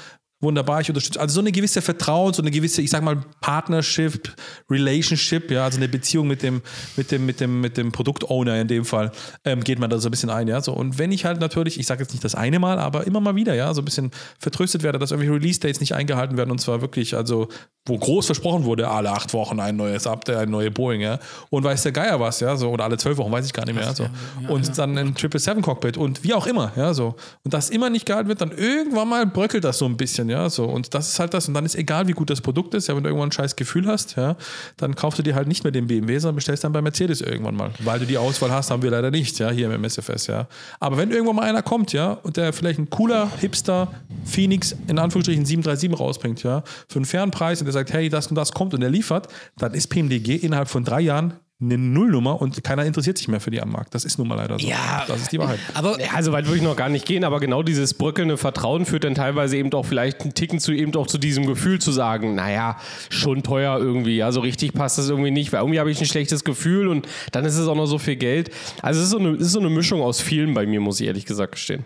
wunderbar, ich unterstütze. Also so eine gewisse Vertrauen, so eine gewisse, ich sag mal, Partnership, Relationship, ja, also eine Beziehung mit dem, mit dem, mit dem, mit dem Produktowner in dem Fall, ähm, geht man da so ein bisschen ein, ja. So, und wenn ich halt natürlich, ich sage jetzt nicht das eine Mal, aber immer mal wieder, ja, so ein bisschen vertröstet werde, dass irgendwelche Release-Dates nicht eingehalten werden und zwar wirklich, also, wo groß versprochen wurde, alle acht Wochen ein neues Update, eine neue Boeing, ja. Und weiß der Geier was, ja, so, oder alle zwölf Wochen, weiß ich gar nicht mehr, so. Und dann ein 777-Cockpit und wie auch immer, ja, so. Und das immer nicht gehalten wird, dann irgendwann mal bröckelt das so ein bisschen, ja, so. Und das ist halt das. Und dann ist egal, wie gut das Produkt ist, ja, wenn du irgendwann ein scheiß Gefühl hast, ja, dann kaufst du dir halt nicht mehr den BMW, sondern bestellst dann bei Mercedes irgendwann mal. Weil du die Auswahl hast, haben wir leider nicht, ja, hier im MSFS, ja. Aber wenn irgendwann mal einer kommt, ja, und der vielleicht ein cooler Hipster Phoenix in Anführungsstrichen 737 rausbringt, ja, für einen fairen Preis und der sagt, hey, das und das kommt und der liefert, dann ist PMDG innerhalb von drei Jahren eine Nullnummer und keiner interessiert sich mehr für die am Markt. Das ist nun mal leider so. Ja, das ist die Wahrheit. Aber Ja, so weit würde ich noch gar nicht gehen, aber genau dieses bröckelnde Vertrauen führt dann teilweise eben auch vielleicht einen Ticken zu eben auch zu diesem Gefühl zu sagen, naja, schon teuer irgendwie, ja, so richtig passt das irgendwie nicht, weil irgendwie habe ich ein schlechtes Gefühl und dann ist es auch noch so viel Geld. Also es ist so eine, es ist so eine Mischung aus vielen bei mir, muss ich ehrlich gesagt gestehen.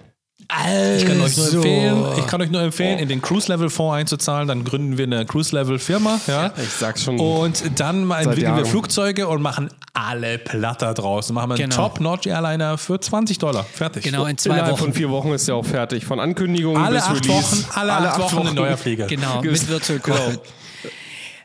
Also, Ich kann euch nur empfehlen, ich kann euch nur empfehlen, in den Cruise Level Fonds einzuzahlen. Dann gründen wir eine Cruise Level Firma, ja. Ich sag's schon. Und dann mal entwickeln wir. Flugzeuge und machen alle platter draus. Dann machen wir einen Genau. Top-Notch Airliner für 20 Dollar. Fertig. genau in zwei Innerhalb Wochen. von vier Wochen ist der auch fertig. Von Ankündigung Alle bis acht Release. Wochen, alle, acht, Wochen, ein neuer Flieger. Genau, mit Virtual Cockpit.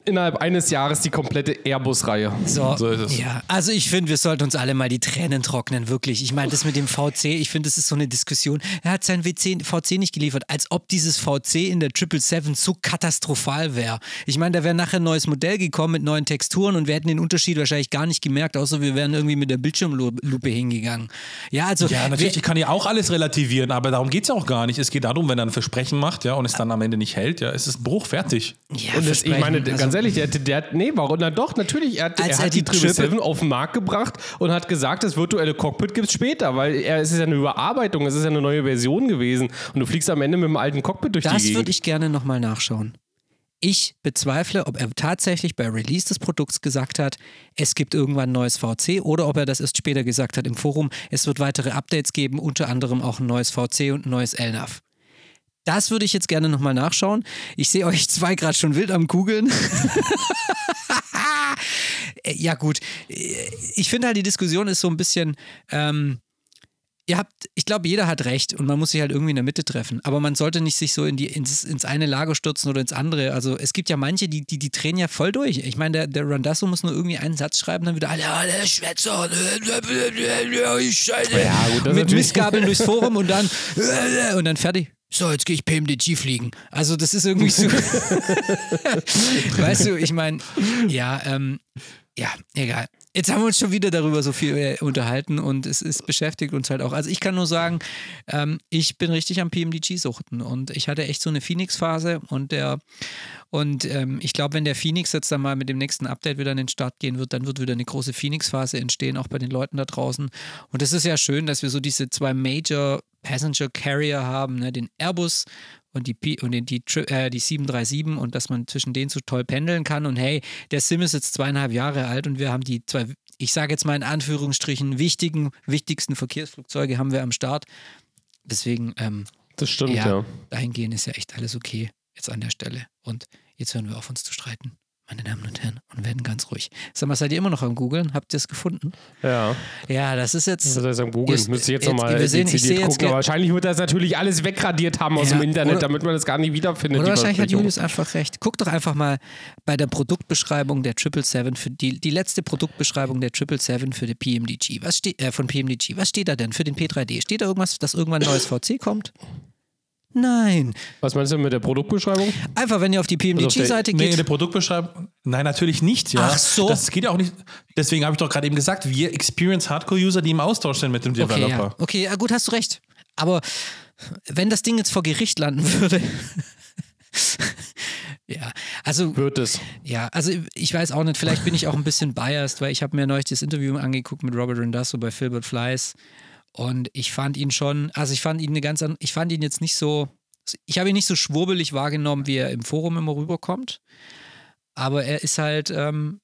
Innerhalb eines Jahres die komplette Airbus-Reihe. So, So ist es. Ja, also ich finde, wir sollten uns alle mal die Tränen trocknen, wirklich. Ich meine, das mit dem VC, ich finde, das ist so eine Diskussion. Er hat sein WC, VC nicht geliefert, als ob dieses VC in der 777 so katastrophal wäre. Ich meine, da wäre nachher ein neues Modell gekommen mit neuen Texturen und wir hätten den Unterschied wahrscheinlich gar nicht gemerkt, außer wir wären irgendwie mit der Bildschirmlupe hingegangen. Ja, also. Ja, natürlich, ich kann ja auch alles relativieren, aber darum geht es ja auch gar nicht. Es geht darum, wenn er ein Versprechen macht, ja, und es dann am Ende nicht hält, ja, ist es ein Bruch, fertig. ja, Und das, ich meine, Versprechen, ganz ehrlich, der, der hat, nee, warum? Na doch, natürlich, er hat, er hat die die 777 Chip- auf den Markt gebracht und hat gesagt, das virtuelle Cockpit gibt es später, weil er, es ist ja eine Überarbeitung, es ist ja eine neue Version gewesen und du fliegst am Ende mit dem alten Cockpit durch die Das Gegend. würde ich gerne nochmal nachschauen. Ich bezweifle, ob er tatsächlich bei Release des Produkts gesagt hat, es gibt irgendwann ein neues VC oder ob er das erst später gesagt hat im Forum, es wird weitere Updates geben, unter anderem auch ein neues VC und ein neues LNAV. Das würde ich jetzt gerne nochmal nachschauen. Ich sehe euch zwei gerade schon wild am Kugeln. Ja, gut. Ich finde halt, die Diskussion ist so ein bisschen. Ähm, ihr habt, ich glaube, jeder hat recht und man muss sich halt irgendwie in der Mitte treffen. Aber man sollte nicht sich so in die, ins, ins eine Lager stürzen oder ins andere. Also es gibt ja manche, die, die, die drehen ja voll durch. Ich meine, der, der Randasso muss nur irgendwie einen Satz schreiben, dann wieder alle, alle Schwätzer. Ja, gut, Mit Missgabeln durchs Forum und dann und dann fertig. So, jetzt gehe ich PMDG fliegen. Also das ist irgendwie so. weißt du, ich meine, ja, ähm, ja, egal. Jetzt haben wir uns schon wieder darüber so viel äh, unterhalten und es, es beschäftigt uns halt auch. Also ich kann nur sagen, ähm, ich bin richtig am PMDG-Suchten und ich hatte echt so eine Phoenix-Phase und der und ähm, ich glaube, wenn der Phoenix jetzt dann mal mit dem nächsten Update wieder an den Start gehen wird, dann wird wieder eine große Phoenix-Phase entstehen, auch bei den Leuten da draußen. Und es ist ja schön, dass wir so diese zwei Major Passenger Carrier haben, ne? den Airbus und die, P und den, die, äh, die 737 und dass man zwischen denen so toll pendeln kann. Und hey, der Sim ist jetzt zweieinhalb Jahre alt und wir haben die zwei, ich sage jetzt mal in Anführungsstrichen, wichtigen, wichtigsten Verkehrsflugzeuge haben wir am Start. Deswegen, ähm, das stimmt, ja, ja. dahingehend ist ja echt alles okay jetzt an der Stelle. Und jetzt hören wir auf, uns zu streiten, meine Damen und Herren, und werden ganz ruhig. Sag mal, seid ihr immer noch am Googeln? Habt ihr es gefunden? ja. Ja, das ist jetzt. Das heißt, am Jetzt- müsste ich jetzt jetzt- nochmal dezidiert gucken. Aber wahrscheinlich wird das natürlich alles wegradiert haben aus Ja, dem Internet, oder- damit man das gar nicht wiederfindet. Oder wahrscheinlich hat. Julius einfach recht. Guck doch einfach mal bei der Produktbeschreibung der 777 für die, die letzte Produktbeschreibung der 777 für die PMDG. Was steht äh, von PMDG? Was steht da denn für den P3D? Steht da irgendwas, dass irgendwann ein neues VC kommt? Nein. Was meinst du mit der Produktbeschreibung? Einfach, wenn ihr auf die PMDG-Seite Nee, in geht. der Produktbeschreibung. Nein, natürlich nicht, ja. Ach so. Das geht ja auch nicht. Deswegen habe ich doch gerade eben gesagt, wir Experience Hardcore-User, die im Austausch sind mit dem Okay, Developer. ja. okay, ja, gut, hast du recht. Aber wenn das Ding jetzt vor Gericht landen würde. ja, also Wird es. Ja, also ich weiß auch nicht, vielleicht bin ich auch ein bisschen biased, weil ich habe mir neulich das Interview angeguckt mit Robert Rendasso bei Filbert Fleiss und ich fand ihn schon, also ich fand ihn eine ganz, an- ich fand ihn jetzt nicht so, ich habe ihn nicht so schwurbelig wahrgenommen, wie er im Forum immer rüberkommt, aber er ist halt, ähm,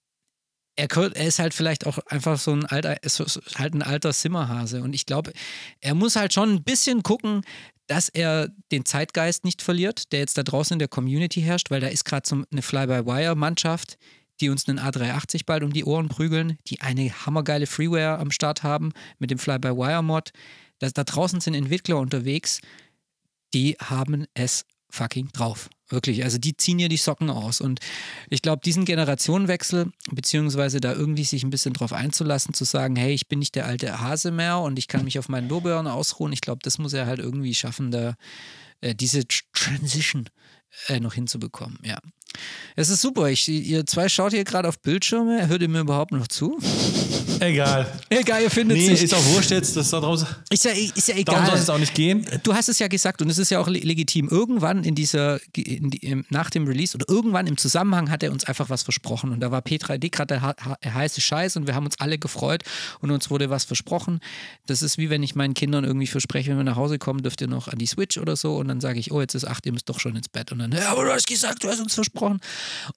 er, er ist halt vielleicht auch einfach so ein alter, halt ein alter Simmerhase. Und ich glaube, er muss halt schon ein bisschen gucken, dass er den Zeitgeist nicht verliert, der jetzt da draußen in der Community herrscht, weil da ist gerade so eine Fly-by-Wire-Mannschaft, die uns einen A380 bald um die Ohren prügeln, die eine hammergeile Freeware am Start haben mit dem Fly-by-Wire-Mod. Da, da draußen sind Entwickler unterwegs, die haben es fucking drauf. Wirklich. Also die ziehen hier die Socken aus. Und ich glaube, diesen Generationenwechsel, beziehungsweise da irgendwie sich ein bisschen drauf einzulassen, zu sagen, hey, ich bin nicht der alte Hase mehr und ich kann mich auf meinen Lorbeeren ausruhen, ich glaube, das muss er halt irgendwie schaffen, da äh, diese Tr- Transition äh, noch hinzubekommen. Ja. Es ist super. Ich, ihr zwei schaut hier gerade auf Bildschirme. Hört ihr mir überhaupt noch zu? Egal. Egal, ihr findet Nee, sich. ist auch wurscht jetzt, das da draußen. Ist ja, ist ja Darum soll egal. es auch nicht gehen. Du hast es ja gesagt und es ist ja auch le- legitim. Irgendwann in dieser, in die, nach dem Release oder irgendwann im Zusammenhang hat er uns einfach was versprochen. Und da war P3D gerade der, heiße Scheiß und wir haben uns alle gefreut und uns wurde was versprochen. Das ist wie wenn ich meinen Kindern irgendwie verspreche, wenn wir nach Hause kommen, dürft ihr noch an die Switch oder so. Und dann sage ich, oh, jetzt ist acht, ihr müsst doch schon ins Bett. Und dann, ja, aber du hast gesagt, du hast uns versprochen.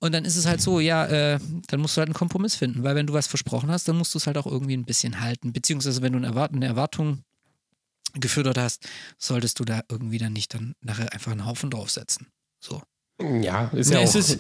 Und dann ist es halt so, ja, äh, dann musst du halt einen Kompromiss finden. Weil wenn du was versprochen hast, dann musst du es halt auch irgendwie ein bisschen halten. Beziehungsweise wenn du eine, Erwart eine Erwartung gefüttert hast, solltest du da irgendwie dann nicht dann nachher einfach einen Haufen draufsetzen. So. Ja, ist ja es auch. ist-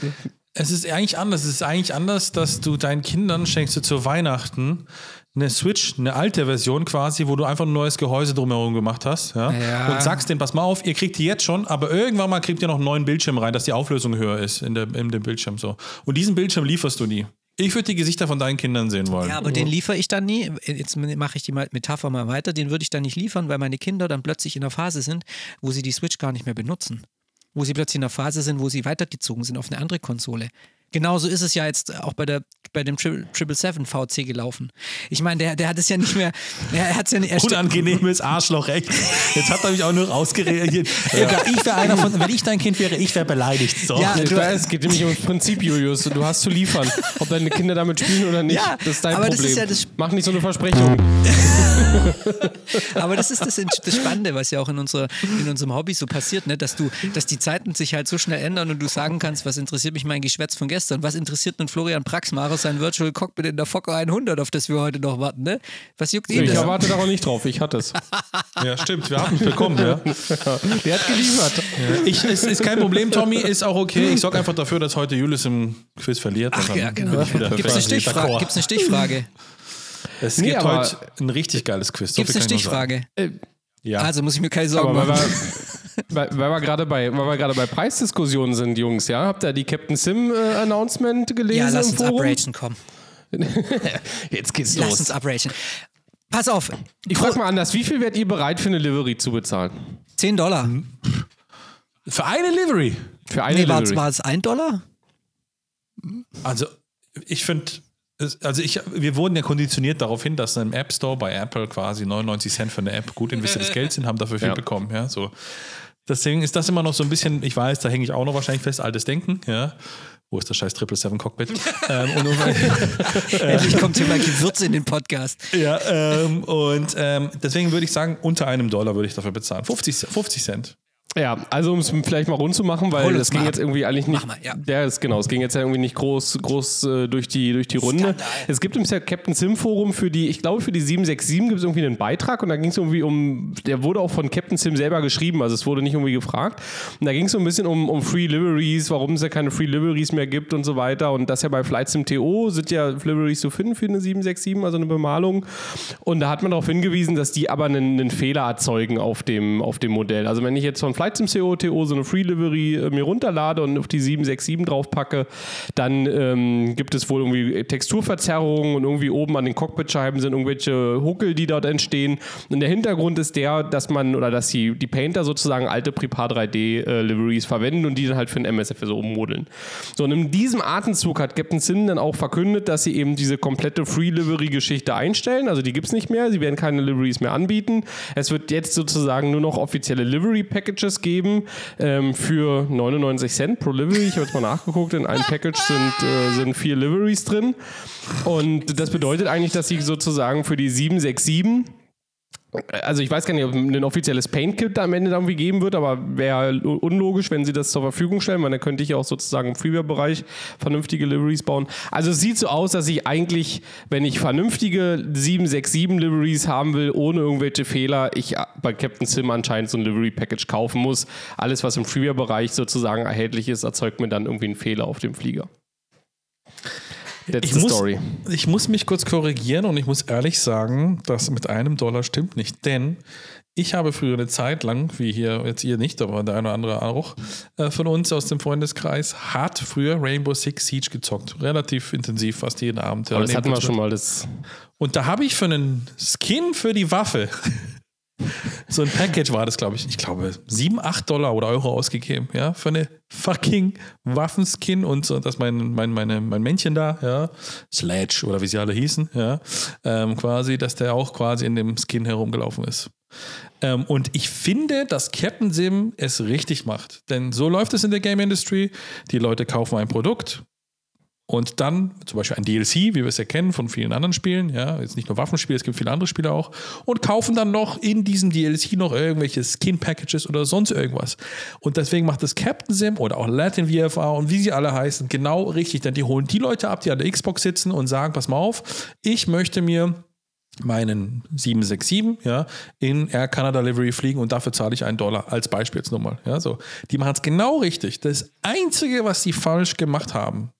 Es ist eigentlich anders. Es ist eigentlich anders, dass du deinen Kindern schenkst du zu Weihnachten eine Switch, eine alte Version quasi, wo du einfach ein neues Gehäuse drumherum gemacht hast. Ja? Ja. Und sagst denen, pass mal auf, ihr kriegt die jetzt schon, aber irgendwann mal kriegt ihr noch einen neuen Bildschirm rein, dass die Auflösung höher ist in, der, in dem Bildschirm. So. Und diesen Bildschirm lieferst du nie. Ich würde die Gesichter von deinen Kindern sehen wollen. Ja, aber den liefere ich dann nie. Jetzt mache ich die Metapher mal weiter. Den würde ich dann nicht liefern, weil meine Kinder dann plötzlich in der Phase sind, wo sie die Switch gar nicht mehr benutzen. Wo sie plötzlich in der Phase sind, wo sie weitergezogen sind auf eine andere Konsole. Genauso ist es ja jetzt auch bei, der, bei dem Triple Seven VC gelaufen. Ich meine, der, der hat es ja nicht mehr. Er hat's ja nicht, er Unangenehmes Arschloch, echt. Jetzt hat er mich auch nur rausgereagiert. Ja. Ich wäre einer von, wenn ich dein Kind wäre, ich wäre beleidigt. So. Ja, du- es geht nämlich ums Prinzip, Julius. Du hast zu liefern. Ob deine Kinder damit spielen oder nicht, Ja, das ist dein aber das Problem. ist ja das- Mach nicht so eine Versprechung. Aber das ist das, das Spannende, was ja auch in, unserer, in unserem Hobby so passiert, ne? dass du, dass die Zeiten sich halt so schnell ändern und du sagen kannst, was interessiert mich mein Geschwätz von gestern, was interessiert einen Florian Praxmacher sein Virtual Cockpit in der Fokker 100, auf das wir heute noch warten, ne? Was juckt ihn Ich das? erwarte darauf nicht drauf. Ich hatte es. ja, stimmt, wir haben es bekommen. Ja. Der hat geliefert. Ich, es ist kein Problem, Tommy, ist auch okay. Ich sorge einfach dafür, dass heute Julius im Quiz verliert. Ach ja, genau. ich Gibt es eine, Stichfra eine Stichfrage? Es Nee, gibt heute ein richtig geiles Quiz. So Gibt es eine. Stichfrage? Ja. Also muss ich mir keine Sorgen Aber weil machen. wir, weil, weil wir gerade bei, weil wir gerade bei Preisdiskussionen sind, Jungs, ja? Habt ihr die Captain Sim äh, Announcement gelesen Ja, lass uns upragen, komm. Jetzt geht's Lass los. uns upragen. Pass auf, Ich frage mal anders, wie viel wärt ihr bereit für eine Livery zu bezahlen? 10 Dollar. Für eine Livery. Für eine Nee, war, Livery? war es 1 Dollar? Also, ich finde, also ich, wir wurden ja konditioniert darauf hin, dass im App Store bei Apple quasi 99 Cent für eine App gut investiertes Geld sind, haben dafür viel Ja. bekommen. Ja, so. Deswegen ist das immer noch so ein bisschen, ich weiß, da hänge ich auch noch wahrscheinlich fest, altes Denken. Ja. Wo ist das scheiß 777 Cockpit? ähm, und, Endlich kommt hier mal Gewürz in den Podcast. ja, ähm, und ähm, deswegen würde ich sagen, unter einem Dollar würde ich dafür bezahlen. 50, Cent- 50 Cent. Ja, also um es vielleicht mal rund zu machen, weil das ging jetzt irgendwie eigentlich nicht. Mach mal, ja. ist genau. Es ging jetzt ja irgendwie nicht groß, groß äh, durch die, durch die Runde. Skandal. Es gibt im Captain Sim Forum für die, ich glaube für die 767 gibt es irgendwie einen Beitrag und da ging es irgendwie um, der wurde auch von Captain Sim selber geschrieben, also es wurde nicht irgendwie gefragt. Und da ging es so ein bisschen um, um Free Liveries, warum es ja keine Free Liveries mehr gibt und so weiter. Und das ja bei Flight Sim TO sind ja Liveries zu finden für eine 767, also eine Bemalung. Und da hat man darauf hingewiesen, dass die aber einen, einen Fehler erzeugen auf dem, auf dem Modell. Also wenn ich jetzt von Flight Sim CO TO so eine Free Livery äh, mir runterlade und auf die 767 draufpacke, dann ähm, gibt es wohl irgendwie Texturverzerrungen und irgendwie oben an den Cockpitscheiben sind irgendwelche Huckel, die dort entstehen. Und der Hintergrund ist der, dass man oder dass die, die Painter sozusagen alte Prepar 3D äh, Liveries verwenden und die dann halt für ein MSFS ummodeln. So, und in diesem Atemzug hat Captain Sin dann auch verkündet, dass sie eben diese komplette Free Livery Geschichte einstellen. Also die gibt es nicht mehr. Sie werden keine Liveries mehr anbieten. Es wird jetzt sozusagen nur noch offizielle Livery Packages geben ähm, für 99 Cent pro Livery. Ich habe jetzt mal nachgeguckt. In einem Package sind, äh, sind vier Liveries drin. Und das bedeutet eigentlich, dass sie sozusagen für die 767 also ich weiß gar nicht, ob ein offizielles Paint-Kit am Ende irgendwie geben wird, aber wäre unlogisch, wenn sie das zur Verfügung stellen, weil dann könnte ich ja auch sozusagen im Freeware-Bereich vernünftige Liveries bauen. Also es sieht so aus, dass ich eigentlich, wenn ich vernünftige 767 Liveries haben will, ohne irgendwelche Fehler, ich bei Captain Sim anscheinend so ein Livery-Package kaufen muss. Alles, was im Freeware-Bereich sozusagen erhältlich ist, erzeugt mir dann irgendwie einen Fehler auf dem Flieger. That's Ich the muss, story. ich muss mich kurz korrigieren und ich muss ehrlich sagen, das mit einem Dollar stimmt nicht. Denn ich habe früher eine Zeit lang, wie hier jetzt ihr nicht, aber der eine oder andere auch, äh, von uns aus dem Freundeskreis, hat früher Rainbow Six Siege gezockt. Relativ intensiv, fast jeden Abend. Aber das hatten wir schon mal. Das Und da habe ich für einen Skin für die Waffe, so ein Package war das, glaube ich, ich glaube 7, 8 Dollar oder Euro ausgegeben, ja, für eine fucking Waffenskin und so, dass mein, mein, meine, mein Männchen da, ja, Sledge oder wie sie alle hießen, ja, ähm, quasi, dass der auch quasi in dem Skin herumgelaufen ist. Ähm, und ich finde, dass Captain Sim es richtig macht. Denn so läuft es in der Game Industry. Die Leute kaufen ein Produkt, und dann zum Beispiel ein DLC, wie wir es ja kennen von vielen anderen Spielen, ja, jetzt nicht nur Waffenspiele, es gibt viele andere Spiele auch, und kaufen dann noch in diesem DLC noch irgendwelche Skin-Packages oder sonst irgendwas. Und deswegen macht das Captain Sim oder auch Latin VFA und wie sie alle heißen, genau richtig, denn die holen die Leute ab, die an der Xbox sitzen und sagen, pass mal auf, ich möchte mir meinen 767 ja, in Air Canada Livery fliegen und dafür zahle ich einen Dollar als Beispiel jetzt nur mal. Ja, so. Die machen es genau richtig. Das Einzige, was sie falsch gemacht haben,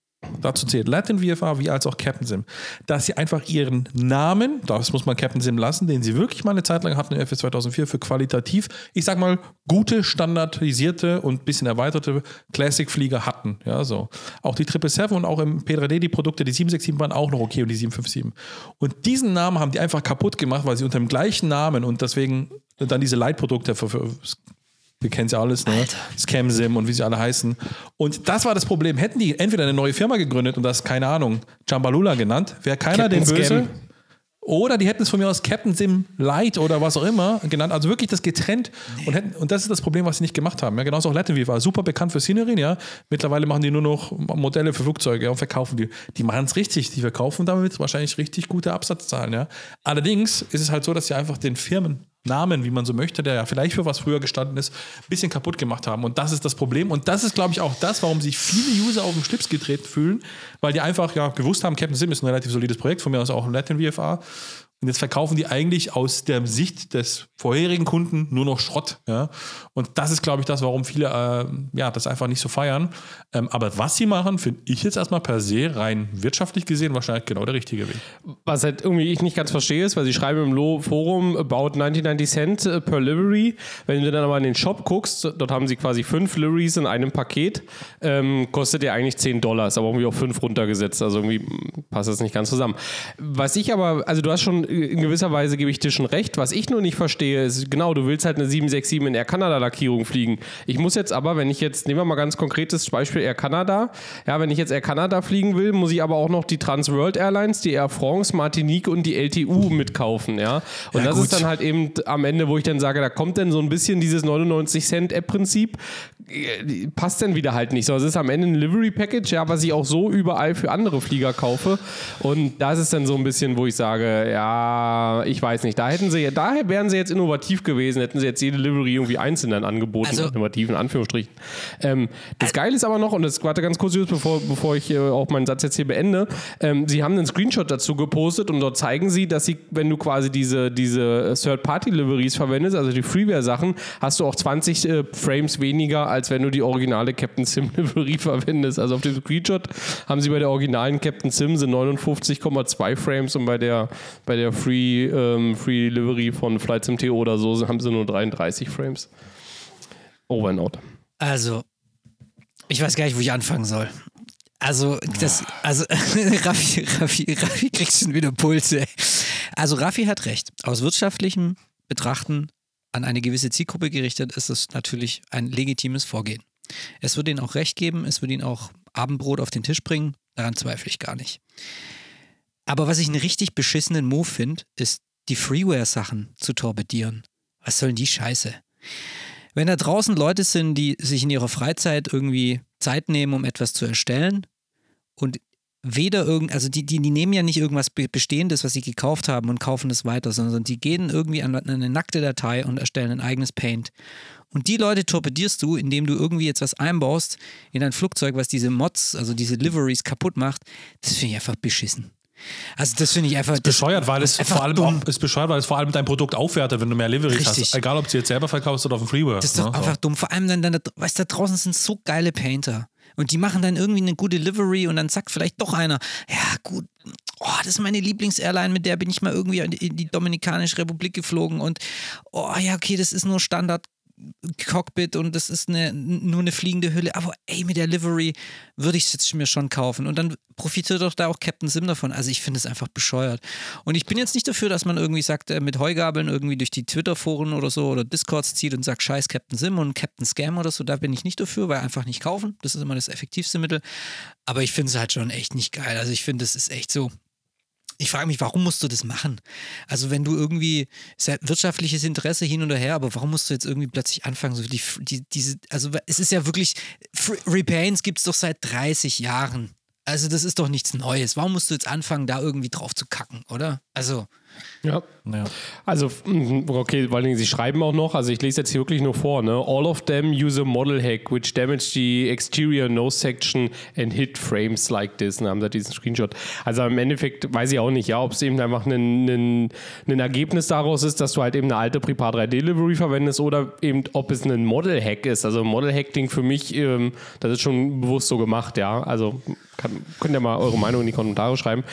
dazu zählt Latin VFA wie als auch Captain Sim, dass sie einfach ihren Namen, das muss man Captain Sim lassen, den sie wirklich mal eine Zeit lang hatten im FS 2004 für qualitativ, ich sag mal, gute, standardisierte und bisschen erweiterte Classic-Flieger hatten. Ja, so. Auch die 777 und auch im P3D die Produkte, die 767 waren auch noch okay und die 757. Und diesen Namen haben die einfach kaputt gemacht, weil sie unter dem gleichen Namen und deswegen dann diese Leitprodukte wir kennen sie alles, ne? Scam-Sim und wie sie alle heißen. Und das war das Problem. Hätten die entweder eine neue Firma gegründet und das, keine Ahnung, Jambalula genannt, wäre keiner Captain den böse. Scam. Oder die hätten es von mir aus Captain Sim Light oder was auch immer genannt. Also wirklich das getrennt. Und, hätten, und das ist das Problem, was sie nicht gemacht haben. Ja, genauso auch Latin war super bekannt für Scenery. Ja. Mittlerweile machen die nur noch Modelle für Flugzeuge ja, und verkaufen die. Die machen es richtig. Die verkaufen damit wahrscheinlich richtig gute Absatzzahlen. Ja. Allerdings ist es halt so, dass sie einfach den Firmen Namen, wie man so möchte, der ja vielleicht für was früher gestanden ist, ein bisschen kaputt gemacht haben. Und das ist das Problem. Und das ist, glaube ich, auch das, warum sich viele User auf den Schlips getreten fühlen, weil die einfach ja gewusst haben, Captain Sim ist ein relativ solides Projekt, von mir aus auch ein Latin VFA. Und jetzt verkaufen die eigentlich aus der Sicht des vorherigen Kunden nur noch Schrott. Ja? Und das ist, glaube ich, das, warum viele äh, ja, das einfach nicht so feiern. Ähm, aber was sie machen, finde ich jetzt erstmal per se rein wirtschaftlich gesehen wahrscheinlich genau der richtige Weg. Was halt irgendwie ich nicht ganz verstehe, ist, weil sie schreiben im Lo Forum about 99 Cent äh, per Livery. Wenn du dann aber in den Shop guckst, dort haben sie quasi fünf Liveries in einem Paket, ähm, kostet ja eigentlich 10 Dollar, ist aber irgendwie auf fünf runtergesetzt. Also irgendwie mm, passt das nicht ganz zusammen. Was ich aber, also du hast schon in gewisser Weise gebe ich dir schon recht. Was ich nur nicht verstehe, ist, genau, du willst halt eine 767 in Air Canada Lackierung fliegen. Ich muss jetzt aber, wenn ich jetzt, nehmen wir mal ganz konkretes Beispiel Air Canada, ja, wenn ich jetzt Air Canada fliegen will, muss ich aber auch noch die Trans World Airlines, die Air France, Martinique und die LTU mitkaufen, ja. Und Ja, das gut. ist dann halt eben am Ende, wo ich dann sage, da kommt dann so ein bisschen dieses 99 Cent App-Prinzip, passt dann wieder halt nicht. So, es ist am Ende ein Livery Package, ja, was ich auch so überall für andere Flieger kaufe. Und da ist es dann so ein bisschen, wo ich sage, ja, ich weiß nicht. Da hätten sie, da wären sie jetzt innovativ gewesen, hätten sie jetzt jede Livery irgendwie einzeln dann angeboten, Also- innovativ in Anführungsstrichen. Ähm, das Geile ist aber noch, und das warte ganz kurz, bevor, bevor ich äh, auch meinen Satz jetzt hier beende, ähm, sie haben einen Screenshot dazu gepostet und dort zeigen sie, dass sie, wenn du quasi diese, diese Third-Party-Liveries verwendest, also die Freeware-Sachen, hast du auch 20 äh, Frames weniger, als wenn du die originale Captain Sim-Livery verwendest. Also auf dem Screenshot haben sie bei der originalen Captain Sim sind 59,2 Frames und bei der, bei der Free, ähm, Free Livery von Flight Sim TO oder so haben sie nur 33 Frames. Over and out. Also, ich weiß gar nicht, wo ich anfangen soll. Also, das, also, Raffi, Raffi, Raffi kriegt schon wieder Pulse. Also, Raffi hat recht. Aus wirtschaftlichem Betrachten an eine gewisse Zielgruppe gerichtet ist es natürlich ein legitimes Vorgehen. Es wird ihnen auch recht geben, es wird ihnen auch Abendbrot auf den Tisch bringen, daran zweifle ich gar nicht. Aber was ich einen richtig beschissenen Move finde, ist, die Freeware-Sachen zu torpedieren. Was sollen die Scheiße? Wenn da draußen Leute sind, die sich in ihrer Freizeit irgendwie Zeit nehmen, um etwas zu erstellen und weder irgend, also die, die, die nehmen ja nicht irgendwas Be- Bestehendes, was sie gekauft haben und kaufen es weiter, sondern die gehen irgendwie an eine nackte Datei und erstellen ein eigenes Paint. Und die Leute torpedierst du, indem du irgendwie jetzt was einbaust in ein Flugzeug, was diese Mods, also diese Liveries kaputt macht. Das finde ich einfach beschissen. Also das finde ich einfach das- Bescheuert, weil es ist vor allem dumm. auch, ist bescheuert, weil es vor allem dein Produkt aufwertet, wenn du mehr Liveries Richtig. hast. Egal, ob du sie jetzt selber verkaufst oder auf dem Freeware. Das ist doch ne? einfach dumm. Vor allem dann, dann weißt du, da draußen sind so geile Painter. Und die machen dann irgendwie eine gute Livery und dann sagt vielleicht doch einer, ja gut, oh, das ist meine Lieblingsairline, mit der bin ich mal irgendwie in die in die Dominikanische Republik geflogen und oh ja, okay, das ist nur Standard Cockpit und das ist eine, nur eine fliegende Hülle, aber ey, mit der Livery würde ich es jetzt mir schon kaufen. Und dann profitiert doch da auch Captain Sim davon. Also ich finde es einfach bescheuert. Und ich bin jetzt nicht dafür, dass man irgendwie sagt, äh, mit Heugabeln irgendwie durch die Twitter-Foren oder so oder Discords zieht und sagt, scheiß Captain Sim und Captain Scam oder so. Da bin ich nicht dafür, weil einfach nicht kaufen. Das ist immer das effektivste Mittel. Aber ich finde es halt schon echt nicht geil. Also ich finde, das ist echt so. Ich frage mich, warum musst du das machen? Also wenn du irgendwie, ja wirtschaftliches Interesse hin und her, aber warum musst du jetzt irgendwie plötzlich anfangen, so die, die diese, also es ist ja wirklich, Repaints gibt es doch seit 30 Jahren. Also das ist doch nichts Neues. Warum musst du jetzt anfangen, da irgendwie drauf zu kacken, oder? Also Ja. Ja. Also, mhm, okay, vor allen Dingen, sie schreiben auch noch, also ich lese jetzt hier wirklich nur vor, ne? All of them use a model hack which damage the exterior nose section and hit frames like this. Und haben sie diesen Screenshot. Also im Endeffekt weiß ich auch nicht, ja, ob es eben einfach ein, ein, ein Ergebnis daraus ist, dass du halt eben eine alte Prepar 3 Delivery verwendest oder eben ob es ein Model Hack ist. Also Model Hack-Ding für mich, ähm, das ist schon bewusst so gemacht, ja. Also kann, könnt ihr mal eure Meinung in die Kommentare schreiben.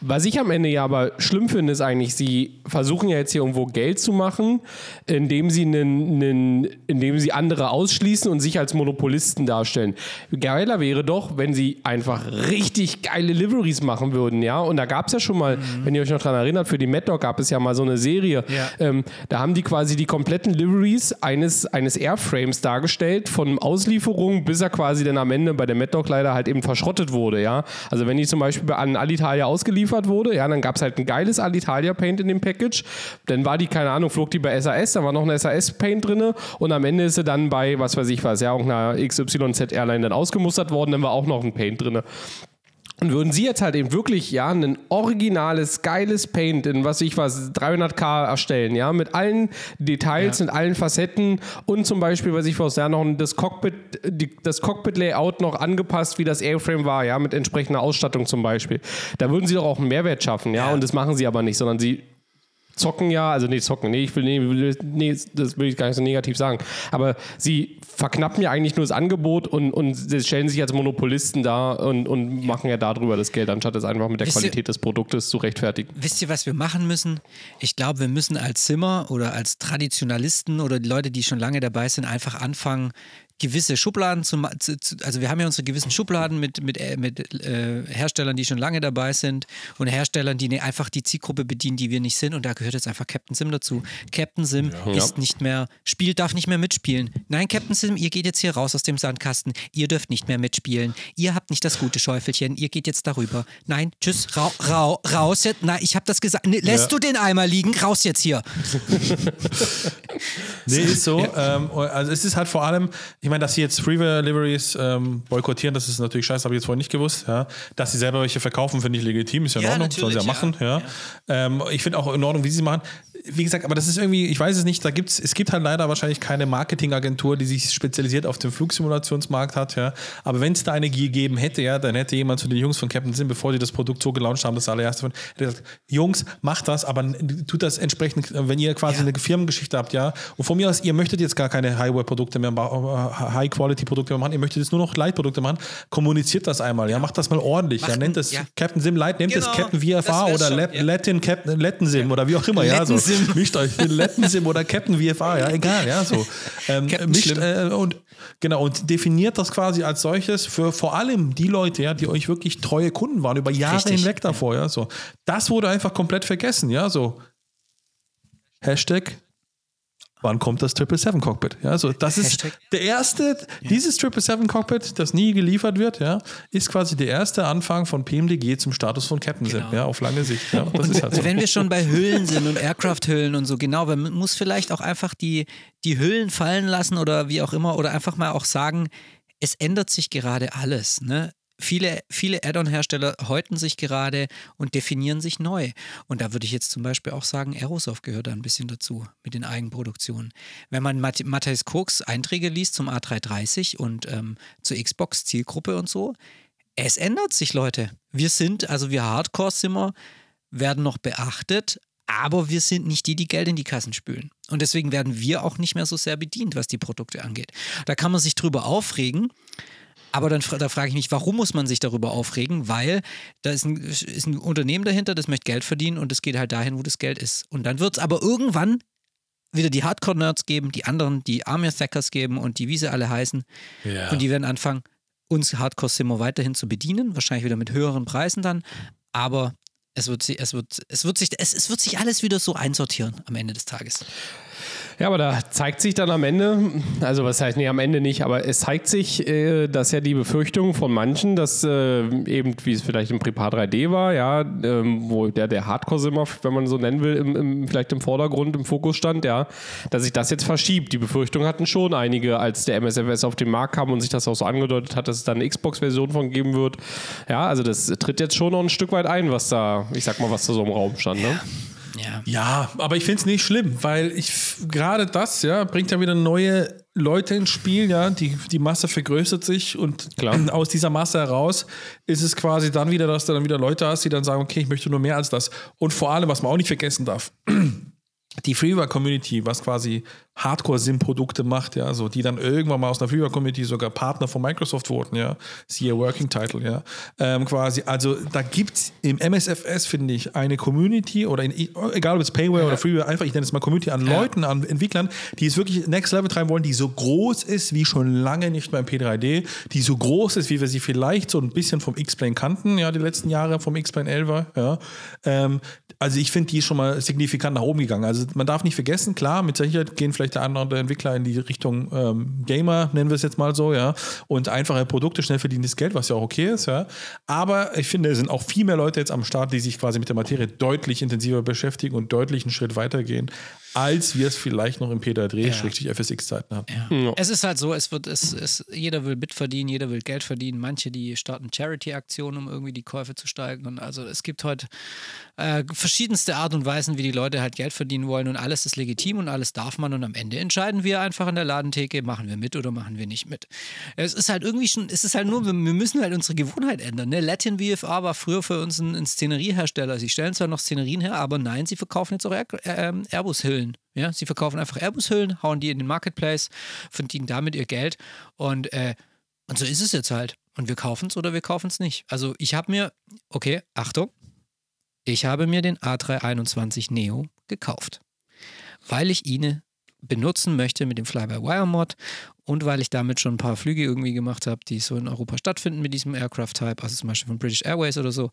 Was ich am Ende ja aber schlimm finde, ist eigentlich, sie versuchen ja jetzt hier irgendwo Geld zu machen, indem sie, einen, einen, indem sie andere ausschließen und sich als Monopolisten darstellen. Geiler wäre doch, wenn sie einfach richtig geile Liveries machen würden, ja. Und da gab es ja schon mal, wenn ihr euch noch daran erinnert, für die Mad Dog gab es ja mal so eine Serie. Ja. Ähm, da haben die quasi die kompletten Liveries eines, eines Airframes dargestellt, von Auslieferung bis er quasi dann am Ende bei der Mad Dog leider halt eben verschrottet wurde, ja. Also wenn die zum Beispiel an Alitalia ausgeliefert wurde, ja, dann gab es halt ein geiles Alitalia Paint in dem Package. Dann war die, keine Ahnung, flog die bei SAS, da war noch ein SAS Paint drin und am Ende ist sie dann bei, was weiß ich was, ja, irgendeiner XYZ Airline dann ausgemustert worden, dann war auch noch ein Paint drin. Und würden Sie jetzt halt eben wirklich, ja, ein originales, geiles Paint in, was ich was, 300k erstellen, ja, mit allen Details, mit allen Facetten und zum Beispiel, was ich was, ja, noch das Cockpit, die, das Cockpit-Layout noch angepasst, wie das Airframe war, ja, mit entsprechender Ausstattung zum Beispiel. Da würden Sie doch auch einen Mehrwert schaffen, ja, und das machen Sie aber nicht, sondern Sie zocken ja, also nee, zocken, nee, ich will, nee, nee, das will ich gar nicht so negativ sagen. Aber sie verknappen ja eigentlich nur das Angebot und, und sie stellen sich als Monopolisten da und, und machen ja darüber das Geld, anstatt es einfach mit der Wisst ihr- Qualität des Produktes zu rechtfertigen. Wisst ihr, was wir machen müssen? Ich glaube, wir müssen als Zimmer oder als Traditionalisten oder die Leute, die schon lange dabei sind, einfach anfangen, gewisse Schubladen zu, ma- zu, zu also wir haben ja unsere gewissen Schubladen mit, mit, äh, mit äh, Herstellern, die schon lange dabei sind und Herstellern, die ne, einfach die Zielgruppe bedienen, die wir nicht sind. Und da gehört jetzt einfach Captain Sim dazu. Captain Sim ist nicht mehr, Spiel darf nicht mehr mitspielen. Nein, Captain Sim, ihr geht jetzt hier raus aus dem Sandkasten, ihr dürft nicht mehr mitspielen, ihr habt nicht das gute Schäufelchen, ihr geht jetzt darüber. Nein, tschüss, rau, rau, raus jetzt, nein, ich habe das gesagt, nee, lässt du den Eimer liegen, raus jetzt hier. Nee, ist so. Ähm, also es ist halt vor allem, ich meine, dass sie jetzt Freeware Liveries ähm, boykottieren, das ist natürlich scheiße, habe ich jetzt vorhin nicht gewusst. Ja. Dass sie selber welche verkaufen, finde ich legitim, ist ja in Ja, Ordnung, sollen sie ja machen. Ja. Ähm, ich finde auch in Ordnung, wie sie es machen. Wie gesagt, aber das ist irgendwie, ich weiß es nicht, da gibt's, es gibt halt leider wahrscheinlich keine Marketingagentur, die sich spezialisiert auf den Flugsimulationsmarkt hat, ja. Aber wenn es da eine gegeben hätte, ja, dann hätte jemand zu den Jungs von Captain Sim, bevor sie das Produkt so gelauncht haben, das allererste, hätte gesagt, Jungs, macht das, aber tut das entsprechend, wenn ihr quasi Ja. eine Firmengeschichte habt, ja. Und von mir aus, ihr möchtet jetzt gar keine Highware-Produkte mehr, äh, High-Quality-Produkte mehr machen, ihr möchtet jetzt nur noch Light-Produkte machen, kommuniziert das einmal, ja. Macht das mal ordentlich, ja. Macht Nennt ein- das ja. Captain Sim Light, nennt es Genau, Captain das VFA oder schon, ja. Latin Captain, Latin Sim oder wie auch immer, ja. So. Mischt euch Latin Sim oder Captain VFA, ja, egal, ja, so. Ähm, Captain mischt, äh, und genau, und definiert das quasi als solches für vor allem die Leute, ja, die euch wirklich treue Kunden waren, über Jahre Richtig, hinweg davor, ja, so. Das wurde einfach komplett vergessen, ja, so. Hashtag Wann kommt das 777 Cockpit? Ja, so das ist Hashtag. der erste, dieses 777 Cockpit, das nie geliefert wird, ja, ist quasi der erste Anfang von PMDG zum Status von Captain Genau. ja, auf lange Sicht. Ja, halt so. Wenn wir schon bei Hüllen sind und Aircraft-Hüllen und so, genau, man muss vielleicht auch einfach die, die Hüllen fallen lassen oder wie auch immer oder einfach mal auch sagen, es ändert sich gerade alles. Ne? Viele, viele Add-on-Hersteller häuten sich gerade und definieren sich neu. Und da würde ich jetzt zum Beispiel auch sagen, Aerosoft gehört da ein bisschen dazu mit den Eigenproduktionen. Wenn man Matt- Matthijs Koks Einträge liest zum A330 und ähm, zur Xbox-Zielgruppe und so, es ändert sich, Leute. Wir sind, also wir Hardcore-Simmer, werden noch beachtet, aber wir sind nicht die, die Geld in die Kassen spülen. Und deswegen werden wir auch nicht mehr so sehr bedient, was die Produkte angeht. Da kann man sich drüber aufregen, aber dann da frage ich mich, warum muss man sich darüber aufregen? Weil da ist ein, ist ein Unternehmen dahinter, das möchte Geld verdienen und es geht halt dahin, wo das Geld ist. Und dann wird es aber irgendwann wieder die Hardcore-Nerds geben, die anderen, die Army-Thackers geben und die, wie sie alle heißen. Und die werden anfangen, uns Hardcore-Simmer weiterhin zu bedienen, wahrscheinlich wieder mit höheren Preisen dann. Aber es wird, sich- es wird, es wird, sich, es, es wird sich alles wieder so einsortieren am Ende des Tages. Ja, aber da zeigt sich dann am Ende, also was heißt, nee, am Ende nicht, aber es zeigt sich, äh, dass ja die Befürchtung von manchen, dass äh, eben, wie es vielleicht im Prepar 3D war, ja, ähm, wo der, der Hardcore-Simmer, wenn man so nennen will, im, im, vielleicht im Vordergrund, im Fokus stand, ja, dass sich das jetzt verschiebt. Die Befürchtung hatten schon einige, als der MSFS auf den Markt kam und sich das auch so angedeutet hat, dass es da eine Xbox-Version von geben wird. Ja, also das tritt jetzt schon noch ein Stück weit ein, was da, ich sag mal, was da so im Raum stand, ne? Ja. Ja, aber ich finde es nicht schlimm, weil ich gerade das, ja, bringt ja wieder neue Leute ins Spiel, ja, die, die Masse vergrößert sich und Klar. aus dieser Masse heraus ist es quasi dann wieder, dass du dann wieder Leute hast, die dann sagen, okay, ich möchte nur mehr als das. Und vor allem, was man auch nicht vergessen darf, die Freeware-Community, was quasi Hardcore-Sim-Produkte macht, ja, so, die dann irgendwann mal aus einer Freeware-Community sogar Partner von Microsoft wurden, ja, siehe Working Title, ja, ähm, quasi, also da gibt es im MSFS, finde ich, eine Community oder in, egal ob es Payware oder Freeware, einfach, ich nenne es mal Community an Leuten, an Entwicklern, die es wirklich Next Level treiben wollen, die so groß ist wie schon lange nicht beim P3D, die so groß ist, wie wir sie vielleicht so ein bisschen vom X-Plane kannten, ja, die letzten Jahre vom X-Plane 11, ja, ähm, also ich finde, die ist schon mal signifikant nach oben gegangen. Also man darf nicht vergessen, klar, mit Sicherheit gehen vielleicht der andere Entwickler in die Richtung ähm, Gamer, nennen wir es jetzt mal so, ja, und einfache Produkte, schnell verdientes Geld, was ja auch okay ist, ja. Aber ich finde, es sind auch viel mehr Leute jetzt am Start, die sich quasi mit der Materie deutlich intensiver beschäftigen und deutlich einen Schritt weitergehen, als wir es vielleicht noch im P3D, FSX-Zeiten hatten. Ja. Es ist halt so, es wird, es, es, jeder will mitverdienen, jeder will Geld verdienen. Manche, die starten Charity-Aktionen, um irgendwie die Käufe zu steigern. Und also es gibt heute äh, verschiedenste Art und Weisen, wie die Leute halt Geld verdienen wollen. Und alles ist legitim und alles darf man. Und am Ende entscheiden wir einfach in der Ladentheke, machen wir mit oder machen wir nicht mit. Es ist halt irgendwie schon, es ist halt nur, wir, wir müssen halt unsere Gewohnheit ändern. Ne? Latin VFA war früher für uns ein, ein Szeneriehersteller. Sie stellen zwar noch Szenerien her, aber nein, sie verkaufen jetzt auch Air, äh, Airbus-Hüllen. Ja, sie verkaufen einfach Airbus-Hüllen, hauen die in den Marketplace, verdienen damit ihr Geld und, äh, und so ist es jetzt halt. Und wir kaufen es oder wir kaufen es nicht. Also ich habe mir, okay, Achtung, ich habe mir den A321 Neo gekauft, weil ich ihn benutzen möchte mit dem Fly-by-Wire-Mod und weil ich damit schon ein paar Flüge irgendwie gemacht habe, die so in Europa stattfinden mit diesem Aircraft-Type, also zum Beispiel von British Airways oder so.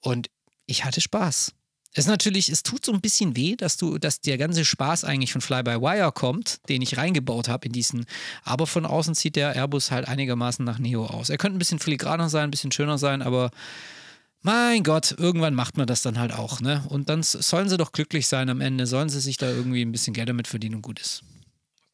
Und ich hatte Spaß. Es natürlich, es tut so ein bisschen weh, dass du, dass der ganze Spaß eigentlich von Fly-by-Wire kommt, den ich reingebaut habe in diesen. Aber von außen sieht der Airbus halt einigermaßen nach Neo aus. Er könnte ein bisschen filigraner sein, ein bisschen schöner sein, aber mein Gott, irgendwann macht man das dann halt auch, ne? Und dann sollen sie doch glücklich sein am Ende, sollen sie sich da irgendwie ein bisschen Geld damit verdienen und gut ist.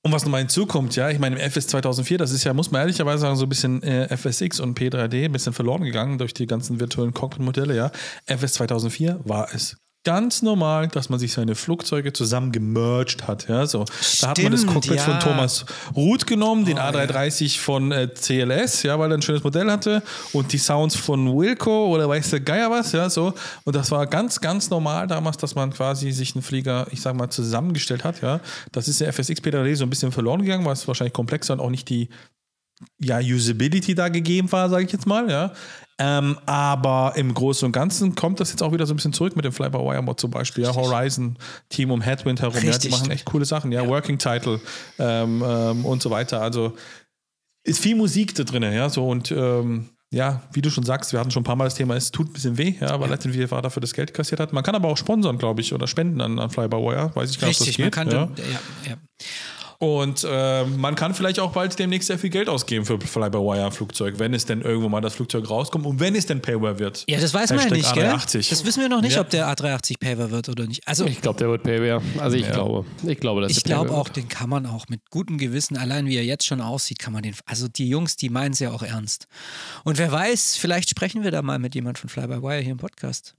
Und was nochmal hinzukommt, ja, ich meine, im FS 2004, das ist ja, muss man ehrlicherweise sagen, so ein bisschen äh, FSX und P3D ein bisschen verloren gegangen durch die ganzen virtuellen Cockpit-Modelle, ja. FS 2004 war es ganz normal, dass man sich seine Flugzeuge zusammen gemerged hat. Ja, so. da hat man das Stimmt, Cockpit ja. von Thomas Ruth genommen, den Oh, A330 von äh, CLS, ja, weil er ein schönes Modell hatte und die Sounds von Wilco oder weiß der Geier was, ja, so. Und das war ganz, ganz normal damals, dass man quasi sich einen Flieger, ich sag mal, zusammengestellt hat, ja. Das ist der FSX P3D so ein bisschen verloren gegangen, weil es wahrscheinlich komplexer und auch nicht die ja, Usability da gegeben war, sage ich jetzt mal, ja. Ähm, aber im Großen und Ganzen kommt das jetzt auch wieder so ein bisschen zurück mit dem Fly-by-Wire-Mod zum Beispiel. Ja, Horizon, Team um Headwind herum. Ja, die machen echt coole Sachen. Ja, Working Title ähm, ähm, und so weiter. Also ist viel Musik da drin, ja, so und ähm, ja, wie du schon sagst, wir hatten schon ein paar Mal das Thema, es tut ein bisschen weh, ja, weil Latin VFA dafür das Geld kassiert hat. Man kann aber auch sponsern, glaube ich, oder spenden an, an Fly-by-Wire. Weiß ich gar nicht, ob das geht. man kann ja. dann, ja, ja. Und äh, man kann vielleicht auch bald demnächst sehr viel Geld ausgeben für Fly-by-Wire-Flugzeug, wenn es denn irgendwo mal das Flugzeug rauskommt und wenn es denn Payware wird. Ja, das weiß man ja nicht, gell? A380. Das wissen wir noch nicht, Ja. ob der A380 Paver wird oder nicht. Also Ich glaube, der wird Payware. Also ich Ja. glaube. Ich glaube, dass ich glaube Payware auch, den kann man auch mit gutem Gewissen, allein wie er jetzt schon aussieht, kann man den. Also die Jungs, die meinen es ja auch ernst. Und wer weiß, vielleicht sprechen wir da mal mit jemand von Fly by Wire hier im Podcast.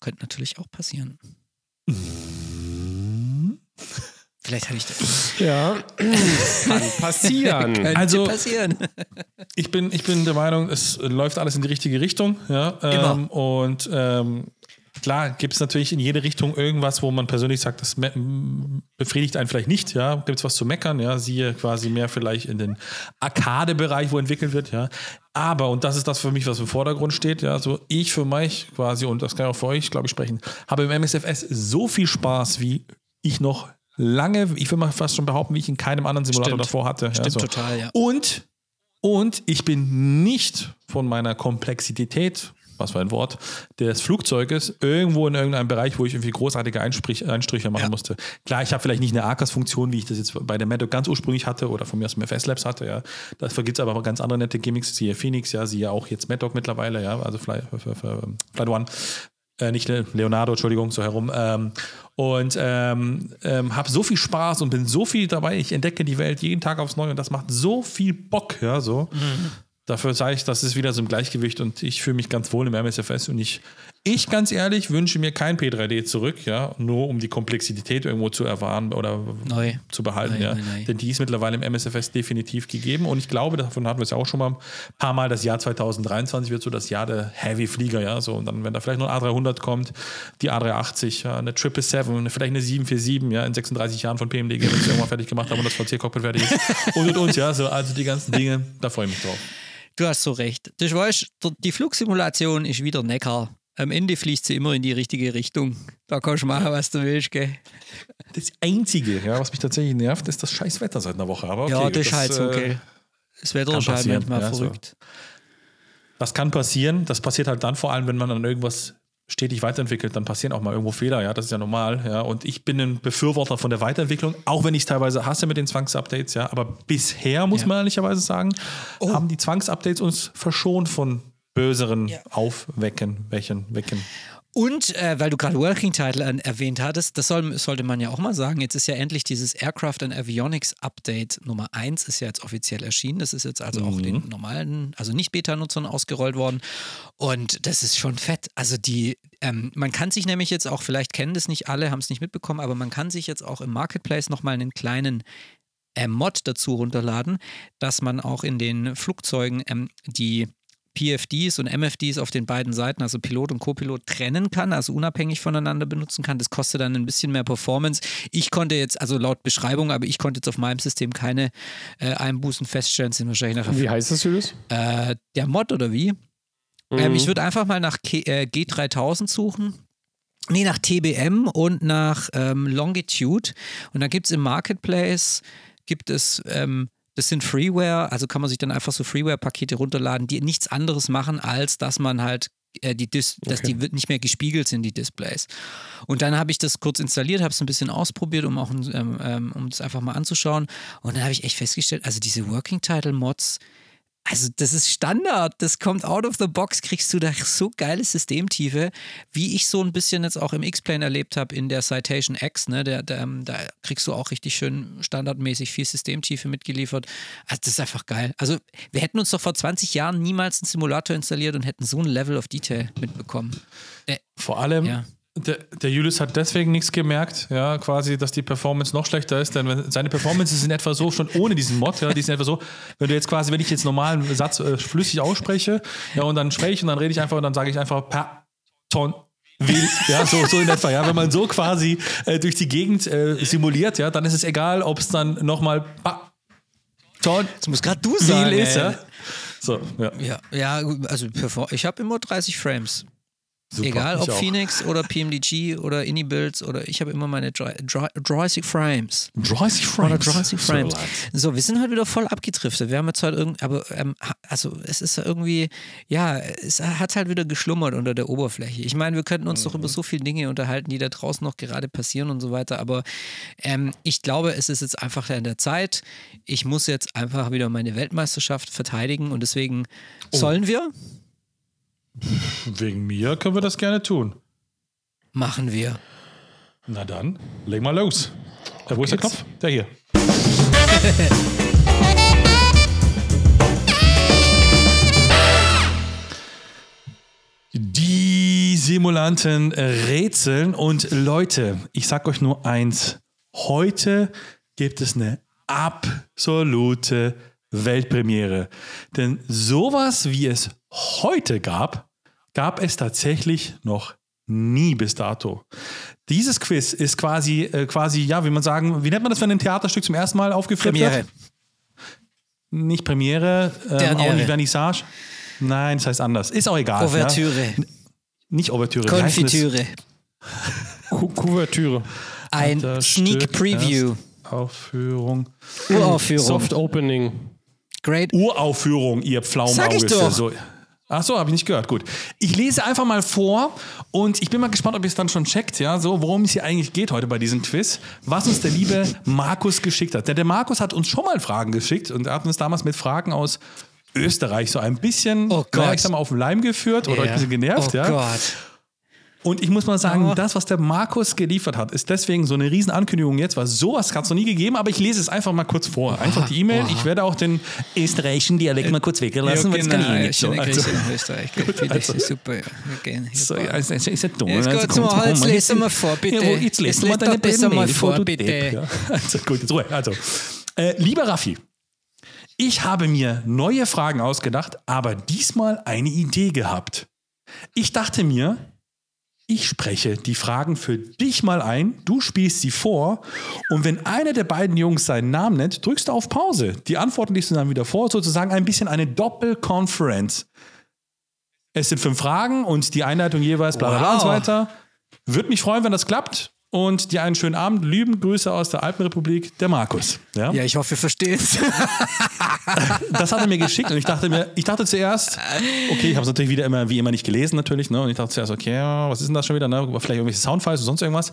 Könnte natürlich auch passieren. Vielleicht hatte ich das. Ja, kann passieren. Könnte Also- passieren. Ich bin, ich bin der Meinung, es läuft alles in die richtige Richtung. Ja, ähm, und ähm, klar gibt es natürlich in jede Richtung irgendwas, wo man persönlich sagt, das befriedigt einen vielleicht nicht. Ja, gibt es was zu meckern? Ja, siehe quasi mehr vielleicht in den Arcade-Bereich, wo entwickelt wird. Ja, aber und das ist das für mich, was im Vordergrund steht. Ja, so ich für mich quasi und das kann ich auch für euch, glaube ich, sprechen, habe im MSFS so viel Spaß, wie ich noch lange, ich will mal fast schon behaupten, wie ich in keinem anderen Simulator Stimmt. davor hatte. ja, Stimmt so. total, ja. Und, und ich bin nicht von meiner Komplexität, was für ein Wort, des Flugzeuges irgendwo in irgendeinem Bereich, wo ich irgendwie großartige Einsprich, Einstriche machen Ja. musste. Klar, ich habe vielleicht nicht eine ARCAS-Funktion, wie ich das jetzt bei der Madoc ganz ursprünglich hatte oder von mir aus im FS Labs hatte, ja. Dafür gibt es aber auch ganz andere nette Gimmicks, siehe Phoenix, ja, siehe auch jetzt Madoc mittlerweile, ja, also Fly, für, für Flight One. Äh, nicht Le- Leonardo, Entschuldigung, so herum. Ähm, und ähm, ähm, habe so viel Spaß und bin so viel dabei. Ich entdecke die Welt jeden Tag aufs Neue und das macht so viel Bock, ja, so. Dafür sage ich, das ist wieder so im Gleichgewicht und ich fühle mich ganz wohl im MSFS und ich, ich ganz ehrlich wünsche mir kein P3D zurück, ja, nur um die Komplexität irgendwo zu erfahren oder Neu. zu behalten, Neu, ja. neu. Denn die ist mittlerweile im MSFS definitiv gegeben und ich glaube, davon hatten wir es ja auch schon mal ein paar Mal, das Jahr 2023 wird so das Jahr der Heavy Flieger, ja, so und dann, wenn da vielleicht noch ein A300 kommt, die A380, ja, eine 777, vielleicht eine 747, ja, in 36 Jahren von PMDG, wenn es irgendwann fertig gemacht haben und das VC-Cockpit fertig ist und und und, ja, so, also die ganzen Dinge, da freue ich mich drauf. Du hast so recht. Du weißt, die Flugsimulation ist wieder Neckar. Am Ende fliegt sie immer in die richtige Richtung. Da kannst du machen, was du willst, gell? Das Einzige, ja, was mich tatsächlich nervt, ist das scheiß Wetter seit einer Woche. Aber okay, ja, das ist halt so, äh, okay. Das Wetter ist halt manchmal ja, so. verrückt. Das kann passieren. Das passiert halt dann vor allem, wenn man an irgendwas stetig weiterentwickelt, dann passieren auch mal irgendwo Fehler, ja, das ist ja normal, ja, und ich bin ein Befürworter von der Weiterentwicklung, auch wenn ich es teilweise hasse mit den Zwangsupdates, ja, aber bisher, muss Ja. man ehrlicherweise sagen, haben die Zwangsupdates uns verschont von böseren Aufwecken, Wecken, Wecken. Und äh, weil du gerade Working Title an, erwähnt hattest, das soll, sollte man ja auch mal sagen, jetzt ist ja endlich dieses Aircraft and Avionics Update Nummer 1 ist ja jetzt offiziell erschienen. Das ist jetzt also auch den normalen, also nicht Beta-Nutzern ausgerollt worden. Und das ist schon fett. Also die, ähm, man kann sich nämlich jetzt auch, vielleicht kennen das nicht alle, haben es nicht mitbekommen, aber man kann sich jetzt auch im Marketplace nochmal einen kleinen äh, Mod dazu runterladen, dass man auch in den Flugzeugen ähm, die PFDs und MFDs auf den beiden Seiten, also Pilot und Copilot, trennen kann, also unabhängig voneinander benutzen kann. Das kostet dann ein bisschen mehr Performance. Ich konnte jetzt, also laut Beschreibung, aber ich konnte jetzt auf meinem System keine äh, Einbußen feststellen, sind wahrscheinlich nachher Wie heißt das, Julius? äh, der Mod oder wie? Ähm, ich würde einfach mal nach K äh, G3000 suchen. Nee, nach TBM und nach ähm, Longitude. Und da gibt es im Marketplace, gibt es, ähm, das sind Freeware, also kann man sich dann einfach so Freeware-Pakete runterladen, die nichts anderes machen, als dass man halt äh, die Dis dass die nicht mehr gespiegelt sind, die Displays. Und dann habe ich das kurz installiert, habe es ein bisschen ausprobiert, um auch ähm, ähm, um das einfach mal anzuschauen. Und dann habe ich echt festgestellt, also diese Working Title Mods, also das ist Standard, das kommt out of the box, kriegst du da so geile Systemtiefe, wie ich so ein bisschen jetzt auch im X-Plane erlebt habe in der Citation X, ne, der, der, ähm, da kriegst du auch richtig schön standardmäßig viel Systemtiefe mitgeliefert. Also das ist einfach geil. Also wir hätten uns doch vor 20 Jahren niemals einen Simulator installiert und hätten so ein Level of Detail mitbekommen. Äh, Vor allem, Ja. Der, der Julius hat deswegen nichts gemerkt, ja, quasi, dass die Performance noch schlechter ist, denn seine Performance ist in etwa so, schon ohne diesen Mod, ja, die ist in etwa so, wenn du jetzt quasi, wenn ich jetzt normalen Satz äh, flüssig ausspreche, ja, und dann spreche ich und dann rede ich einfach und dann sage ich einfach per Ton. Will, ja, so, so in etwa, ja. Wenn man so quasi äh, durch die Gegend äh, simuliert, ja, dann ist es egal, ob es dann nochmal Ton das muss gerade du will sagen. ist, ja. So, ja. Ja, ja, also ich habe immer 30 Frames. Super, Egal ob auch. Phoenix oder PMDG oder Ini-Builds oder ich habe immer meine 30 Frames. 30 Oder Frames. 30 Frames. So, So, wir sind heute wieder voll abgedriftet. Wir haben jetzt halt irgendwie, aber ähm, also es ist ja irgendwie, ja, es hat halt wieder geschlummert unter der Oberfläche. Ich meine, wir könnten uns doch über so viele Dinge unterhalten, die da draußen noch gerade passieren und so weiter, aber ähm, ich glaube, es ist jetzt einfach an der Zeit. Ich muss jetzt einfach wieder meine Weltmeisterschaft verteidigen und deswegen sollen wir? Wegen mir können wir das gerne tun. Machen wir. Na dann, leg mal los. Ja, wo ist der. Knopf? Der hier. Die Simulanten rätseln und Leute, ich sag euch nur eins. Heute gibt es eine absolute Weltpremiere. Denn sowas, wie es heute gab, gab es tatsächlich noch nie bis dato. Dieses Quiz ist quasi, äh, quasi, ja, wie man sagen, wie nennt man das, wenn ein Theaterstück zum ersten Mal aufgeführt Premiere. wird? Nicht Premiere, ähm, auch nicht Vernissage. Nein, das heißt anders. Ist auch egal. Ouvertüre. Ja? Nicht Ouvertüre. Konfitüre. Ku Kuvertüre. Ein Sneak Stück Preview. Aufführung. Uraufführung. Soft Opening. Great. Uraufführung, ihr Pflaumenauge. Sag ich doch. So. Ach so, habe ich nicht gehört. Gut. Ich lese einfach mal vor und ich bin mal gespannt, ob ihr es dann schon checkt, ja, so, worum es hier eigentlich geht heute bei diesem Quiz, was uns der liebe Markus geschickt hat. Denn der Markus hat uns schon mal Fragen geschickt und hat uns damals mit Fragen aus Österreich so ein bisschen, Oh Gott. auf den Leim geführt oder euch ein bisschen genervt, oh ja. Gott. Und ich muss mal sagen, Oh. das, was der Markus geliefert hat, ist deswegen so eine riesen Ankündigung jetzt, weil sowas hat es noch nie gegeben, aber ich lese es einfach mal kurz vor. Einfach die E-Mail. Ich werde auch den österreichischen Dialekt mal kurz weggelassen, weil das kann ich nicht so. Also, Österreich. Gut, das ist super. Ja. So, ist, dumm. Jetzt Also, geht's mal, jetzt mal. lesen wir vor, bitte. Ja, wo- jetzt wir lest deine besser mal Mail vor, bitte. Depp, ja. Also gut, jetzt Ruhe. Also, äh, lieber Raffi, ich habe mir neue Fragen ausgedacht, aber diesmal eine Idee gehabt. Ich dachte mir, ich spreche die Fragen für dich mal ein, du spielst sie vor und wenn einer der beiden Jungs seinen Namen nennt, drückst du auf Pause. Die Antworten liest du dann wieder vor, sozusagen ein bisschen eine Doppelkonferenz. Es sind fünf Fragen und die Einleitung jeweils bla bla bla und so Wow. weiter. Würde mich freuen, wenn das klappt. Und dir einen schönen Abend. Lieben Grüße aus der Alpenrepublik, der Markus. Ja? Ja, ich hoffe, ihr versteht es. Das hat er mir geschickt und ich dachte mir, ich dachte zuerst, okay, ich habe es natürlich wieder immer, wie immer nicht gelesen natürlich, ne? Und ich dachte zuerst, okay, was ist denn das schon wieder, ne? Vielleicht irgendwelche Soundfiles oder sonst irgendwas.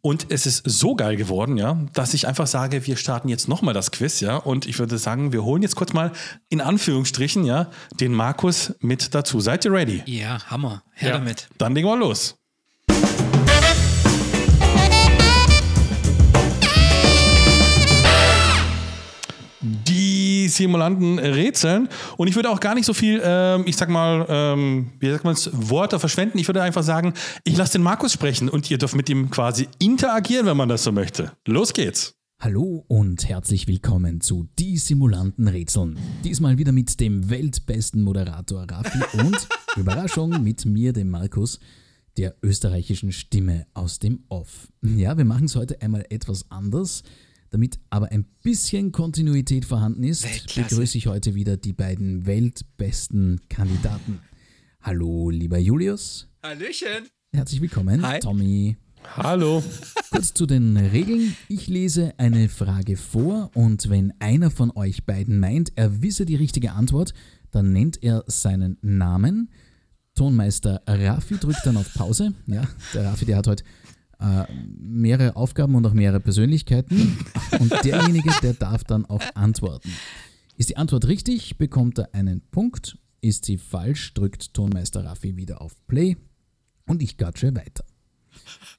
Und es ist so geil geworden, ja, dass ich einfach sage, wir starten jetzt nochmal das Quiz, ja. Und ich würde sagen, wir holen jetzt kurz mal in Anführungsstrichen, ja, den Markus mit dazu. Seid ihr ready? Ja, Hammer. Her Ja. damit. Dann legen wir los. Die Simulanten rätseln. Und ich würde auch gar nicht so viel, ähm, ich sag mal, ähm, wie sagt man es, Worte verschwenden. Ich würde einfach sagen, ich lasse den Markus sprechen und ihr dürft mit ihm quasi interagieren, wenn man das so möchte. Los geht's. Hallo und herzlich willkommen zu Die Simulanten Rätseln. Diesmal wieder mit dem weltbesten Moderator Rafi und Überraschung mit mir, dem Markus, der österreichischen Stimme aus dem Off. Ja, wir machen es heute einmal etwas anders. Damit aber ein bisschen Kontinuität vorhanden ist, Weltklasse. begrüße ich heute wieder die beiden weltbesten Kandidaten. Hallo, lieber Julius. Hallöchen. Herzlich willkommen, Hi. Tommy. Hallo. Kurz zu den Regeln. Ich lese eine Frage vor und wenn einer von euch beiden meint, er wisse die richtige Antwort, dann nennt er seinen Namen. Tonmeister Rafi drückt dann auf Pause. Ja, der Rafi, der hat heute äh, mehrere Aufgaben und auch mehrere Persönlichkeiten. Und derjenige, der darf dann auch antworten. Ist die Antwort richtig, bekommt er einen Punkt. Ist sie falsch, drückt Tonmeister Rafi wieder auf Play und ich gatsche weiter.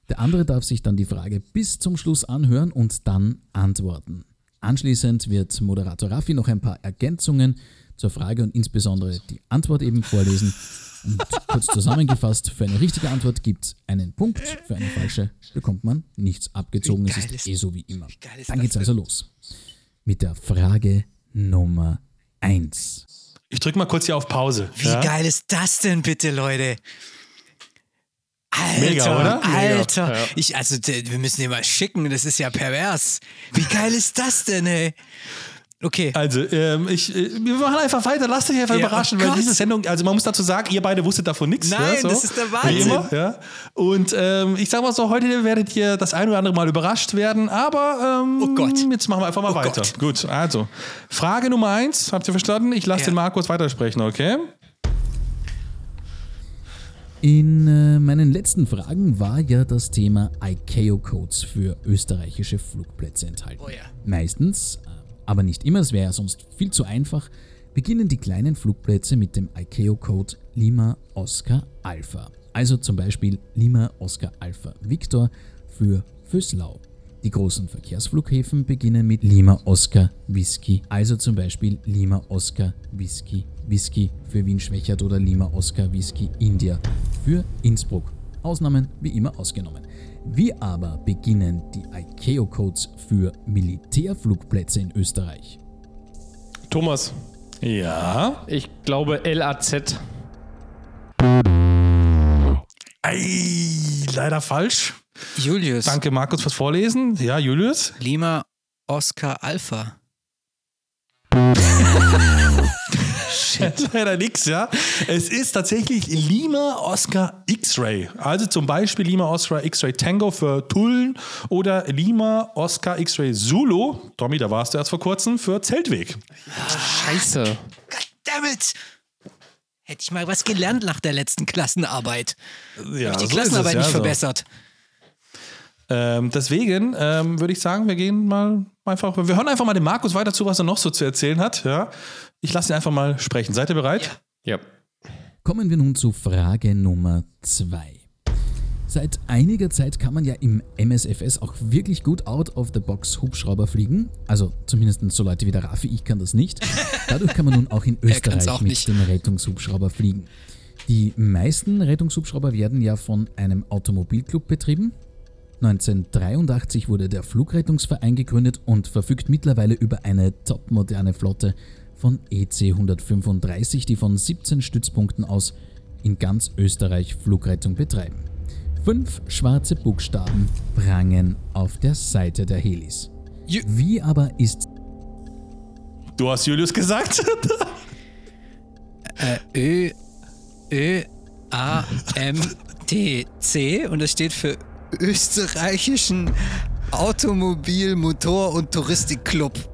Der andere darf sich dann die Frage bis zum Schluss anhören und dann antworten. Anschließend wird Moderator Raffi noch ein paar Ergänzungen zur Frage und insbesondere die Antwort eben vorlesen. Und kurz zusammengefasst, für eine richtige Antwort gibt es einen Punkt, für eine falsche bekommt man nichts abgezogen. Wie Es ist ist- eh so wie immer. geil ist Dann das geht's also los. Mit der Frage Nummer 1. Ich drücke mal kurz hier auf Pause. Wie ja? geil ist das denn bitte, Leute? Alter, Mega, oder? Alter. Mega, ja. Ich, also, wir müssen den mal schicken, das ist ja pervers. Wie geil ist das denn, ey? Okay. Also, ähm, ich, äh, wir machen einfach weiter. Lasst euch einfach Ja, überraschen, oh weil Gott. diese Sendung, also man muss dazu sagen, ihr beide wusstet davon nichts. Nein, ja, so, das ist der Wie Wahnsinn. immer, ja. Und ähm, ich sag mal so, heute werdet ihr das ein oder andere Mal überrascht werden, aber ähm, Oh Gott. jetzt machen wir einfach mal Oh weiter. Gott. Gut, also, Frage Nummer eins, habt ihr verstanden? Ich lasse Ja. den Markus weitersprechen, okay? In äh, meinen letzten Fragen war ja das Thema ICAO-Codes für österreichische Flugplätze enthalten. Oh ja. Meistens, aber nicht immer, es wäre ja sonst viel zu einfach, beginnen die kleinen Flugplätze mit dem ICAO-Code Lima Oscar Alpha. Also zum Beispiel Lima Oscar Alpha Victor für Füßlau. Die großen Verkehrsflughäfen beginnen mit Lima Oscar Whisky, also zum Beispiel Lima Oscar Whisky Whisky für Wien Schwächert oder Lima Oscar Whisky India für Innsbruck. Ausnahmen wie immer ausgenommen. Wie aber beginnen die ICAO-Codes für Militärflugplätze in Österreich? Thomas, Ja. ich glaube LAZ. Ei, leider falsch. Julius. Danke, Markus, fürs Vorlesen. Ja, Julius? Lima Oscar Alpha. Leider nix, ja. Es ist tatsächlich Lima Oscar X-Ray. Also zum Beispiel Lima Oscar X-Ray Tango für Tulln oder Lima Oscar X-Ray Zulu, Tommy, da warst du erst vor kurzem, für Zeltweg. Scheiße. Goddammit! Hätte ich mal was gelernt nach der letzten Klassenarbeit. Ja, Hab ich die so ist Klassenarbeit es, ja, nicht so. verbessert. Ähm, deswegen ähm, würde ich sagen, wir gehen mal einfach, wir hören einfach mal dem Markus weiter zu, was er noch so zu erzählen hat. Ja? Ich lasse ihn einfach mal sprechen. Seid ihr bereit? Ja. Kommen wir nun zu Frage Nummer 2. Seit einiger Zeit kann man ja im MSFS auch wirklich gut out of the box Hubschrauber fliegen. Also zumindest so Leute wie der Raffi, ich kann das nicht. Dadurch kann man nun auch in Er Österreich auch mit nicht. dem Rettungshubschrauber fliegen. Die meisten Rettungshubschrauber werden ja von einem Automobilclub betrieben. 1983 wurde der Flugrettungsverein gegründet und verfügt mittlerweile über eine topmoderne Flotte von EC 135, die von 17 Stützpunkten aus in ganz Österreich Flugrettung betreiben. Fünf schwarze Buchstaben prangen auf der Seite der Helis. Wie aber ist Du hast Julius gesagt. Ö, Ö, A, M, T, C und das steht für österreichischen Automobil, Motor- und Touristikclub.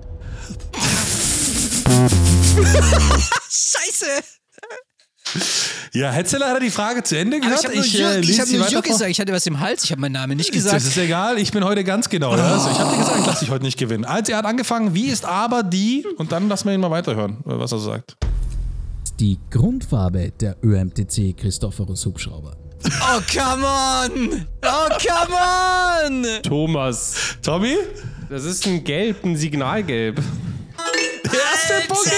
Scheiße! ja, hättest du leider die Frage zu Ende Aber gehört? ich habe nur, äh, ich lese hab nur weiter Jür vor. gesagt. Ich hatte was im Hals. Ich habe meinen Namen nicht Das gesagt. ist egal, ich bin heute ganz genau. Ja? Also ich habe dir gesagt, ich lasse dich heute nicht gewinnen. Also er hat angefangen, wie ist aber die, und dann lassen wir ihn mal weiterhören, was er sagt. die Grundfarbe der ÖMTC Christophorus Hubschrauber? Oh, come on! Oh, come on! Thomas, Tommy? das ist ein Gelb, ein Signalgelb. Erste Punkt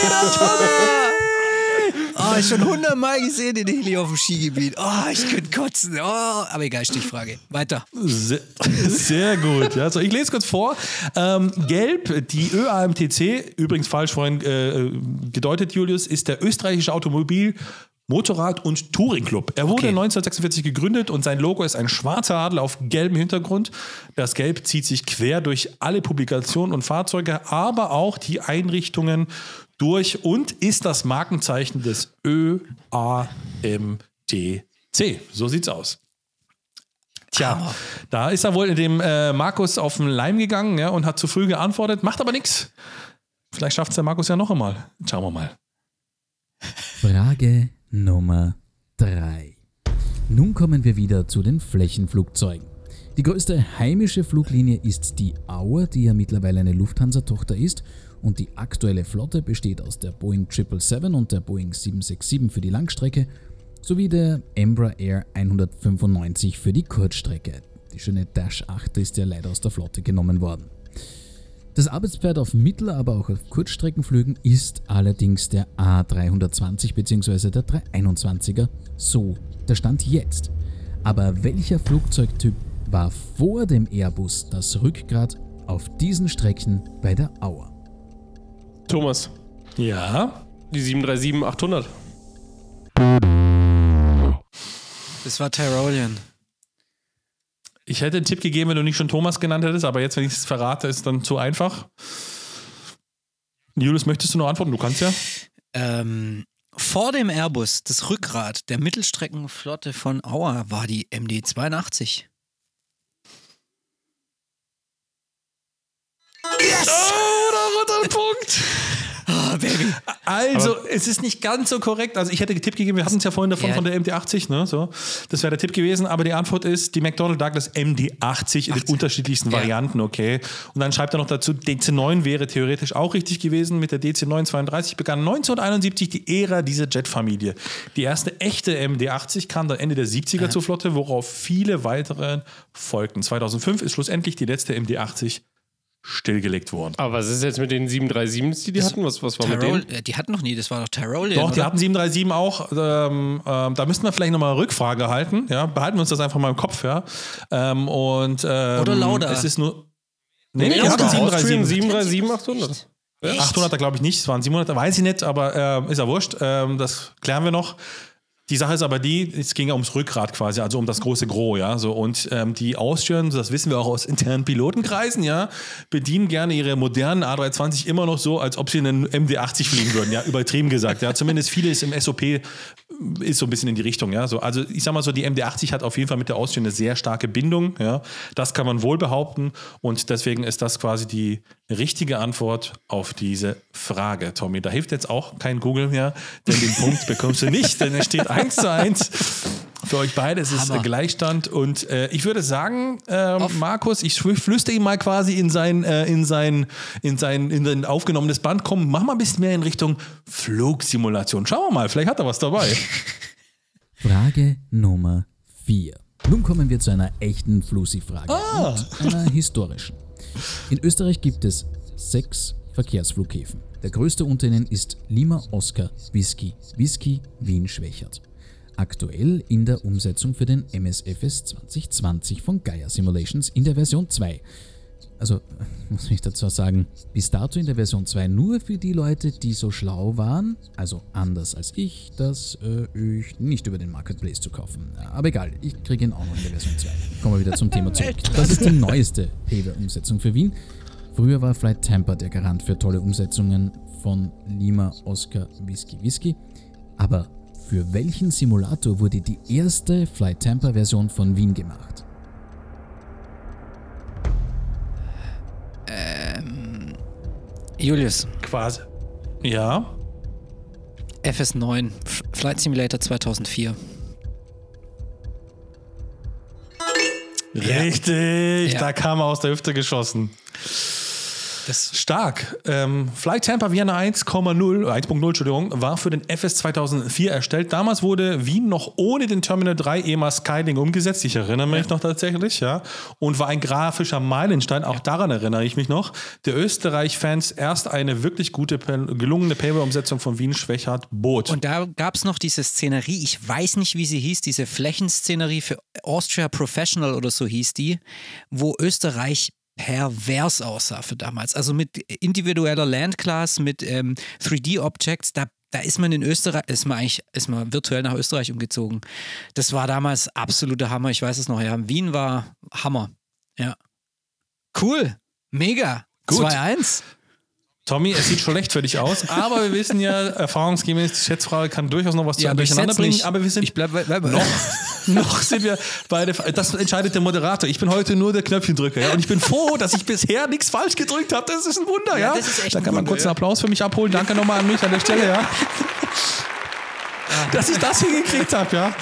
Oh, ich schon hundertmal gesehen den Heli auf dem Skigebiet. Oh, ich könnte kotzen. Oh, aber egal, Stichfrage. Weiter. Sehr, sehr gut. Ja, so, ich lese kurz vor. Ähm, Gelb, die ÖAMTC, übrigens falsch vorhin äh, gedeutet, Julius, ist der österreichische Automobil- Motorrad- und Touringclub. Er wurde Okay. 1946 gegründet und sein Logo ist ein schwarzer Adler auf gelbem Hintergrund. Das Gelb zieht sich quer durch alle Publikationen und Fahrzeuge, aber auch die Einrichtungen durch und ist das Markenzeichen des ÖAMTC. So sieht's aus. Tja, da ist er wohl dem äh, Markus auf den Leim gegangen ja, und hat zu früh geantwortet, macht aber nichts. Vielleicht schafft es der Markus ja noch einmal. Schauen wir mal. Frage Nummer 3. Nun kommen wir wieder zu den Flächenflugzeugen. Die größte heimische Fluglinie ist die Auer, die ja mittlerweile eine Lufthansa-Tochter ist und die aktuelle Flotte besteht aus der Boeing 777 und der Boeing 767 für die Langstrecke sowie der Embraer 195 für die Kurzstrecke. Die schöne Dash 8 ist ja leider aus der Flotte genommen worden. Das Arbeitspferd auf Mittel-, aber auch auf Kurzstreckenflügen ist allerdings der A320 bzw. der 321er, so der Stand jetzt. Aber welcher Flugzeugtyp war vor dem Airbus das Rückgrat auf diesen Strecken bei der Auer? Thomas, Ja, die 737-800. Das war Tyrolean. Ich hätte einen Tipp gegeben, wenn du nicht schon Thomas genannt hättest, aber jetzt, wenn ich es verrate, ist dann zu einfach. Julius, möchtest du noch antworten? Du kannst ja. Ähm, vor dem Airbus, das Rückgrat der Mittelstreckenflotte von Auer war die MD-82. Yes! Oh, da wird ein Punkt. Oh, Baby. Also, es ist nicht ganz so korrekt. Also, ich hätte Tipp gegeben, wir hatten es ja vorhin davon Ja. von der MD80, ne? So. Das wäre der Tipp gewesen, aber die Antwort ist die McDonnell Douglas MD80 in den unterschiedlichsten Ja. Varianten, okay. Und dann schreibt er noch dazu, DC9 wäre theoretisch auch richtig gewesen. Mit der DC932 begann 1971 die Ära dieser Jetfamilie. Die erste echte MD80 kam dann Ende der 70er zur Flotte, worauf viele weitere folgten. 2005 ist schlussendlich die letzte MD80 stillgelegt worden. Aber was ist jetzt mit den 737s, die die hatten? Was, was war mit Tyrol, denen? äh, die hatten noch nie, das war doch Tyrolean. Doch, die oder? hatten 737 auch. Ähm, ähm, da müssten wir vielleicht nochmal Rückfrage halten. Ja? Behalten wir uns das einfach mal im Kopf. Ja? Ähm, und, ähm, Oder Lauda. Es ist nur. Nee, nee, Nee, die hatten das war Austrian 737. 737-800. 800er glaube ich nicht, es waren 700er, weiß ich nicht, aber ähm, ist ja wurscht. Ähm, das klären wir noch. Die Sache ist aber die, es ging ja ums Rückgrat quasi, also um das große Gros, ja. So, und ähm, die Austrian, das wissen wir auch aus internen Pilotenkreisen, ja, bedienen gerne ihre modernen A320 immer noch so, als ob sie einen MD80 fliegen würden, ja, übertrieben gesagt, ja. Zumindest viele es im SOP ist so ein bisschen in die Richtung, ja. So, also ich sag mal so, die MD80 hat auf jeden Fall mit der Austrian eine sehr starke Bindung, ja. Das kann man wohl behaupten und deswegen ist das quasi die richtige Antwort auf diese Frage, Tommy. Da hilft jetzt auch kein Google mehr, denn den Punkt bekommst du nicht, denn es steht 1 zu 1 für euch beide. Es ist Hammer. Gleichstand und äh, ich würde sagen, ähm, Markus, ich flü- flüster ihm mal quasi in sein, äh, in sein, in sein, in sein aufgenommenes Band. Komm, mach mal ein bisschen mehr in Richtung Flugsimulation. Schauen wir mal, vielleicht hat er was dabei. Frage Nummer 4. Nun kommen wir zu einer echten Flussi-Frage Ah. und einer historischen. In Österreich gibt es sechs Verkehrsflughäfen. Der größte unter ihnen ist Lima Oscar Whisky Whisky Wien Schwächert. Aktuell in der Umsetzung für den MSFS 2020 von Gaia Simulations in der Version 2. Also, muss ich dazu sagen, bis dato in der Version 2 nur für die Leute, die so schlau waren, also anders als ich, das äh, ich nicht über den Marketplace zu kaufen. Aber egal, ich kriege ihn auch noch in der Version 2. Kommen wir wieder zum Thema zurück. Das ist die neueste Paver-Umsetzung für Wien. Früher war Flight Tampa der Garant für tolle Umsetzungen von Lima Oscar Whisky Whisky. Aber für welchen Simulator wurde die erste Flight Tampa Version von Wien gemacht? Julius, Quasi. Ja. FS9, F- Flight Simulator 2004. Richtig, Ja. da kam er aus der Hüfte geschossen. Das Stark. Ähm, Flight Tampa Vienna 1,0, 1.0, Entschuldigung, war für den FS 2004 erstellt. Damals wurde Wien noch ohne den Terminal 3 EMA Skylink umgesetzt. Ich erinnere mich noch tatsächlich, ja. Und war ein grafischer Meilenstein. Auch daran erinnere ich mich noch. Der Österreich-Fans erst eine wirklich gute, gelungene Paper-Umsetzung von Wien Schwächert bot. Und da gab es noch diese Szenerie, ich weiß nicht, wie sie hieß, diese Flächenszenerie für Austria Professional oder so hieß die, wo Österreich pervers aussah für damals. Also mit individueller Landclass, mit ähm, 3D-Objects, da, da ist man in Österreich, ist man eigentlich, ist man virtuell nach Österreich umgezogen. Das war damals absoluter Hammer, ich weiß es noch, ja. Wien war Hammer. Ja. Cool. Mega. Gut. 2-1. Tommy, es sieht schlecht für dich aus, aber wir wissen ja, erfahrungsgemäß, die Schätzfrage kann durchaus noch was ich durcheinander bringen. nicht. Aber wir sind Ich bleib, bleib, bleib. noch, noch sind wir beide. Das entscheidet der Moderator. Ich bin heute nur der Knöpfchendrücker. Ja? Und ich bin froh, dass ich bisher nichts falsch gedrückt habe. Das ist ein Wunder, ja. Ja, das ist echt da kann man Wunder, kurz ja. einen Applaus für mich abholen. Danke nochmal an mich an der Stelle, ja. dass ich das hingekriegt habe, ja.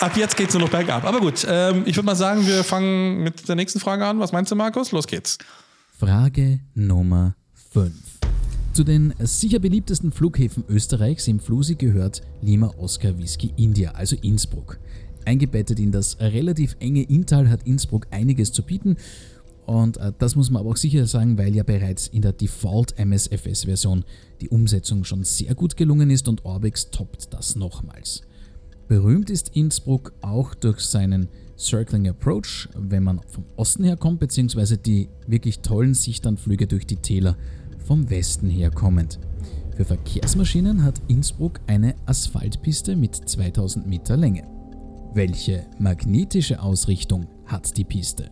Ab jetzt geht es nur noch bergab. Aber gut, ähm, ich würde mal sagen, wir fangen mit der nächsten Frage an. Was meinst du, Markus? Los geht's. Frage Nummer 5. Zu den sicher beliebtesten Flughäfen Österreichs im Flusi gehört Lima Oscar Whisky India, also Innsbruck. Eingebettet in das relativ enge Inntal hat Innsbruck einiges zu bieten und äh, das muss man aber auch sicher sagen, weil ja bereits in der Default MSFS-Version die Umsetzung schon sehr gut gelungen ist und Orbix toppt das nochmals. Berühmt ist Innsbruck auch durch seinen Circling Approach, wenn man vom Osten her kommt, beziehungsweise die wirklich tollen Sichtanflüge durch die Täler vom Westen her kommend. Für Verkehrsmaschinen hat Innsbruck eine Asphaltpiste mit 2000 Meter Länge. Welche magnetische Ausrichtung hat die Piste?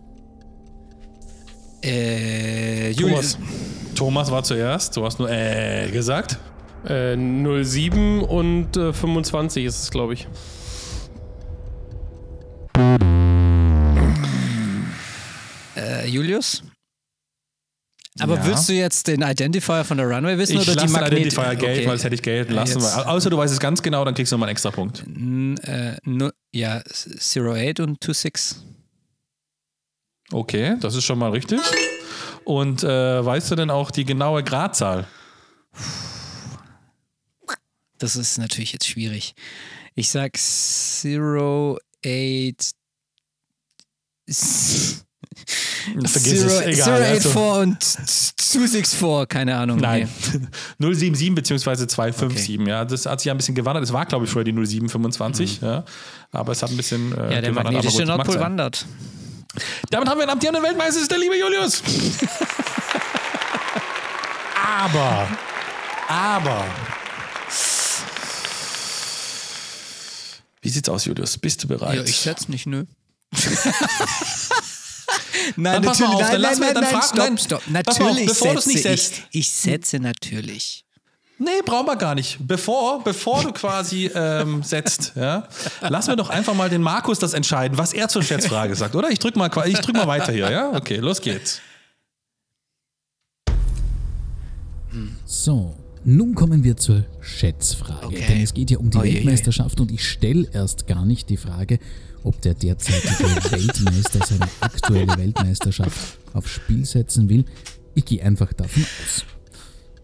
Äh, Julius. Thomas, Thomas war zuerst. Du hast nur äh gesagt. Äh, 07 und äh, 25 ist es, glaube ich. Äh, Julius? Aber Ja. willst du jetzt den Identifier von der Runway wissen Ich oder die lasse den Magnet Identifier gelten, Okay. weil das hätte ich gelten lassen. Jetzt- Weil, außer du weißt es ganz genau, dann kriegst du nochmal einen extra Punkt. N- äh, nu- ja, 08 und 26. Okay, das ist schon mal richtig. Und äh, weißt du denn auch die genaue Gradzahl? Das ist natürlich jetzt schwierig. Ich sag 08. Vergiss es, egal. also, 084 und 264, keine Ahnung. nein, nee. 077 beziehungsweise 257. Ja, das hat sich ja ein bisschen gewandert. Es war, glaube ich, früher die 0725. Ja, aber es hat ein bisschen äh, Mhm. Ja, der gewandert. Magnetische gut, Nordpol wandert. Damit haben wir einen amtierenden Weltmeister, ist der liebe Julius. aber, aber. Wie sieht's aus, Julius? Bist du bereit? Ja, ich setz nicht, nö. nein, Dann pass mal auf, dann nein, lass nein, mir- dann nein, frag- stopp, nein. stopp. Pass mal auf, Natürlich bevor setze nicht setzt. ich. Ich setze natürlich. Nee, brauchen wir gar nicht. Bevor, bevor du quasi ähm, setzt, ja, lassen wir doch einfach mal den Markus das entscheiden, was er zur Schätzfrage sagt, oder? Ich drück mal, ich drück mal weiter hier, ja? Okay, los geht's. So, nun kommen wir zur Schätzfrage. Okay. Denn es geht ja um die Oh je, je. Weltmeisterschaft und ich stelle erst gar nicht die Frage, ob der derzeitige Weltmeister seine aktuelle Weltmeisterschaft aufs Spiel setzen will. Ich gehe einfach davon aus.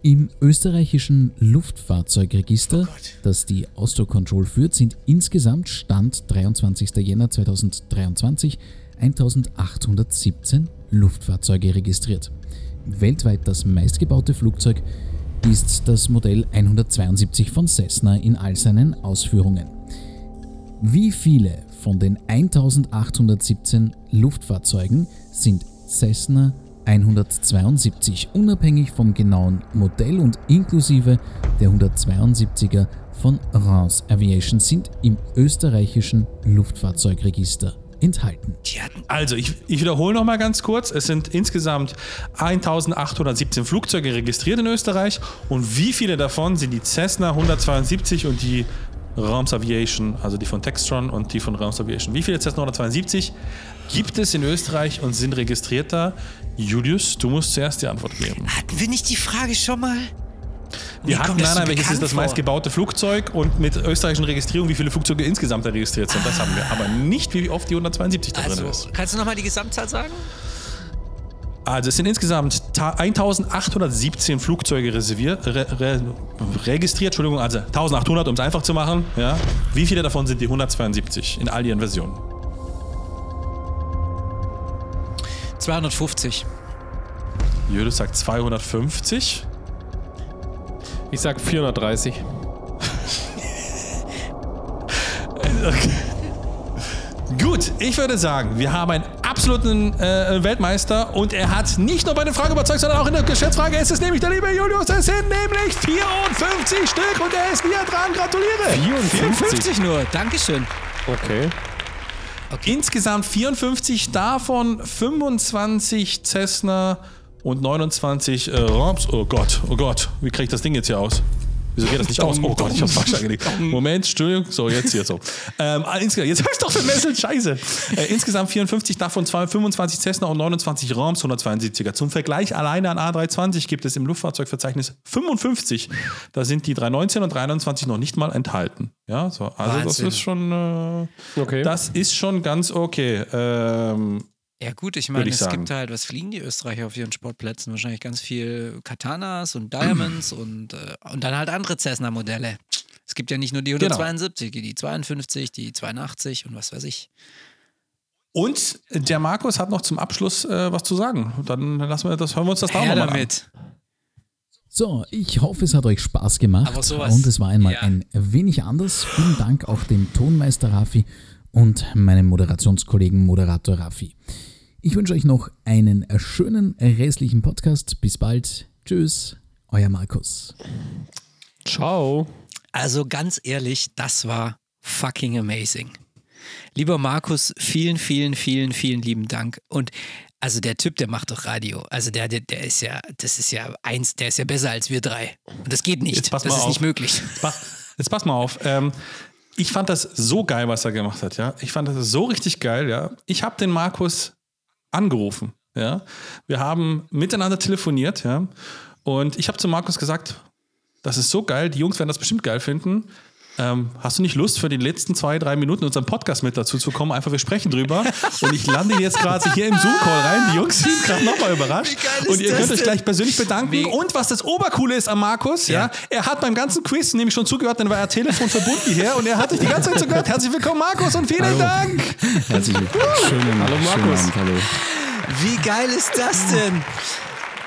Im österreichischen Luftfahrzeugregister, das die Austrocontrol führt, sind insgesamt Stand 23. Jänner 2023 1817 Luftfahrzeuge registriert. Weltweit das meistgebaute Flugzeug ist das Modell 172 von Cessna in all seinen Ausführungen. Wie viele von den 1817 Luftfahrzeugen sind Cessna 172, unabhängig vom genauen Modell und inklusive der 172er von Rance Aviation, sind im österreichischen Luftfahrzeugregister enthalten. Also, ich, ich wiederhole noch mal ganz kurz. Es sind insgesamt 1817 Flugzeuge registriert in Österreich. Und wie viele davon sind die Cessna 172 und die Rams Aviation, also die von Textron und die von Rams Aviation? Wie viele Cessna 172 gibt es in Österreich und sind registriert da? Julius, du musst zuerst die Antwort geben. Hatten wir nicht die Frage schon mal? Wir Mir hatten, nein, nein, welches ist das vor. meistgebaute Flugzeug und mit österreichischen Registrierungen, wie viele Flugzeuge insgesamt da registriert sind. Das haben wir. Aber nicht, wie oft die 172 da drin Also, ist. kannst du nochmal die Gesamtzahl sagen? Also es sind insgesamt ta- 1817 Flugzeuge reserviert, re, re, registriert, Entschuldigung, also 1800, um es einfach zu machen. Ja. Wie viele davon sind die 172 in all ihren Versionen? 250. Jödes sagt 250. Ich sag 430. Gut, ich würde sagen, wir haben einen absoluten äh, Weltmeister und er hat nicht nur bei den Fragen überzeugt, sondern auch in der Geschäftsfrage. Es ist nämlich der liebe Julius. Es sind nämlich 54 Stück und er ist wieder dran. Gratuliere. 54 nur. Dankeschön. Okay. Insgesamt 54, davon 25 Cessna und 29 äh, Rams. Oh Gott, oh Gott, wie kriege ich das Ding jetzt hier aus? Wieso geht das nicht aus? Oh Gott, ich hab's falsch angelegt. Moment, Entschuldigung. So, jetzt hier so. Ähm, insgesamt, jetzt hab ich's doch vermesselt, scheiße. Äh, insgesamt 54, davon zwei- 25 Cessna und 29 Rams 172er. Zum Vergleich alleine an A320 gibt es im Luftfahrzeugverzeichnis 55. Da sind die 319 und 329 noch nicht mal enthalten. Ja, so, also das Wahnsinn. ist schon, äh, Okay. das ist schon ganz okay. Ähm, Ja gut, ich meine, ich es sagen. gibt halt, was fliegen die Österreicher auf ihren Sportplätzen? Wahrscheinlich ganz viel Katanas und Diamonds und, äh, und dann halt andere Cessna-Modelle. Es gibt ja nicht nur die Genau. 172, die 52, die 82 und was weiß ich. Und der Markus hat noch zum Abschluss äh, was zu sagen. Dann lassen wir das, hören wir uns das da nochmal an. damit. So, ich hoffe, es hat euch Spaß gemacht Aber sowas- und es war einmal ja. ein wenig anders. Vielen Dank auch dem Tonmeister Raffi und meinem Moderationskollegen Moderator Raffi. Ich wünsche euch noch einen schönen restlichen Podcast. Bis bald. Tschüss, euer Markus. Ciao. Also ganz ehrlich, das war fucking amazing. Lieber Markus, vielen, vielen, vielen, vielen lieben Dank. Und also der Typ, der macht doch Radio. Also der, der, der ist ja, das ist ja eins, der ist ja besser als wir drei. Und das geht nicht. Jetzt pass das ist auf. nicht möglich. Pa- Jetzt pass mal auf. Ähm, ich fand das so geil, was er gemacht hat. Ja, ich fand das so richtig geil. Ja, ich habe den Markus angerufen. Ja, wir haben miteinander telefoniert. Ja, und ich habe zu Markus gesagt, das ist so geil. Die Jungs werden das bestimmt geil finden. Ähm, hast du nicht Lust, für die letzten zwei, drei Minuten in unserem Podcast mit dazu zu kommen? Einfach, wir sprechen drüber. Und ich lande jetzt gerade hier im Zoom-Call rein. Die Jungs sind gerade nochmal überrascht. Wie geil ist Und ihr das könnt euch gleich persönlich bedanken. Wie- Und was das Obercoole ist am Markus, ja. Ja. er hat beim ganzen Quiz nämlich schon zugehört, dann war er Telefon verbunden hier und er hat euch die ganze Zeit zugehört. Herzlich willkommen, Markus, und vielen Dank. Herzlich schönen, Hallo, Markus. schönen Abend, hallo. Wie geil ist das denn?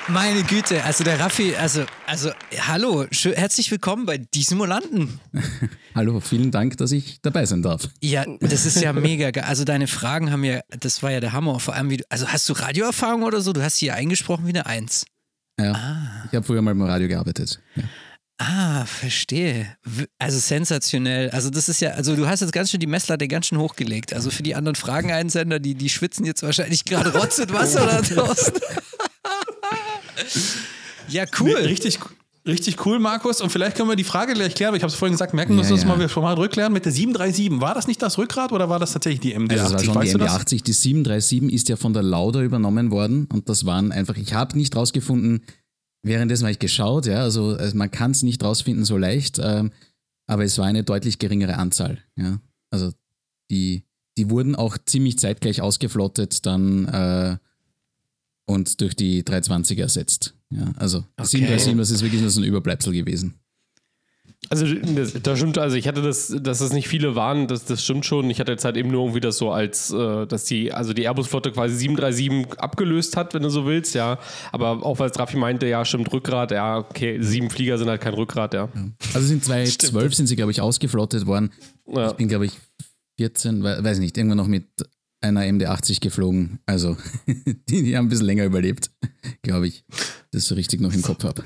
Meine Güte, also der Raffi, also, also, hallo, schön, herzlich willkommen bei Die Simulanten. Hallo, vielen Dank, dass ich dabei sein darf. Ja, das ist ja mega geil. Also deine Fragen haben ja, das war ja der Hammer. Vor allem, wie du, also hast du Radioerfahrung oder so? Du hast hier eingesprochen wie eine Eins. Ja, Ich habe früher mal im Radio gearbeitet. Ja. Ah, verstehe. Also sensationell. Also das ist ja, also du hast jetzt ganz schön die Messlatte ganz schön hochgelegt. Also für die anderen Frageneinsender, die, die schwitzen jetzt wahrscheinlich gerade Rotz und Wasser da draußen. Ja, cool. Nee, richtig, Richtig cool, Markus. Und vielleicht können wir die Frage gleich klären, weil ich habe es vorhin gesagt, merken müssen Ja, wir uns ja. mal formal rückklären mit der 737. War das nicht das Rückgrat oder war das tatsächlich die MD80? Also das war schon die weißt du das? MD80. Die 737 ist ja von der Lauda übernommen worden und das waren einfach, ich habe nicht rausgefunden, währenddessen habe ich geschaut, ja, also, also man kann es nicht rausfinden so leicht, ähm, aber es war eine deutlich geringere Anzahl, ja. Also die, die wurden auch ziemlich zeitgleich ausgeflottet dann äh, und durch die 320 ersetzt. Ja, also die 737, das ist wirklich nur so ein Überbleibsel gewesen. Also das, das stimmt, also ich hatte das, dass es nicht viele waren, das, das stimmt schon. Ich hatte jetzt halt eben nur irgendwie das so als, äh, dass die, also die Airbus-Flotte quasi 737 abgelöst hat, wenn du so willst, ja. Aber auch weil Raffi meinte, ja, stimmt, Rückgrat, ja, okay, sieben Flieger sind halt kein Rückgrat, ja. Also sind 2012 sind sie, glaube ich, ausgeflottet worden. Ja. Ich bin, glaube ich, 14, we- weiß nicht, irgendwann noch mit einer MD80 geflogen. Also, die, die haben ein bisschen länger überlebt, glaube ich. Das so richtig noch im Kopf habe.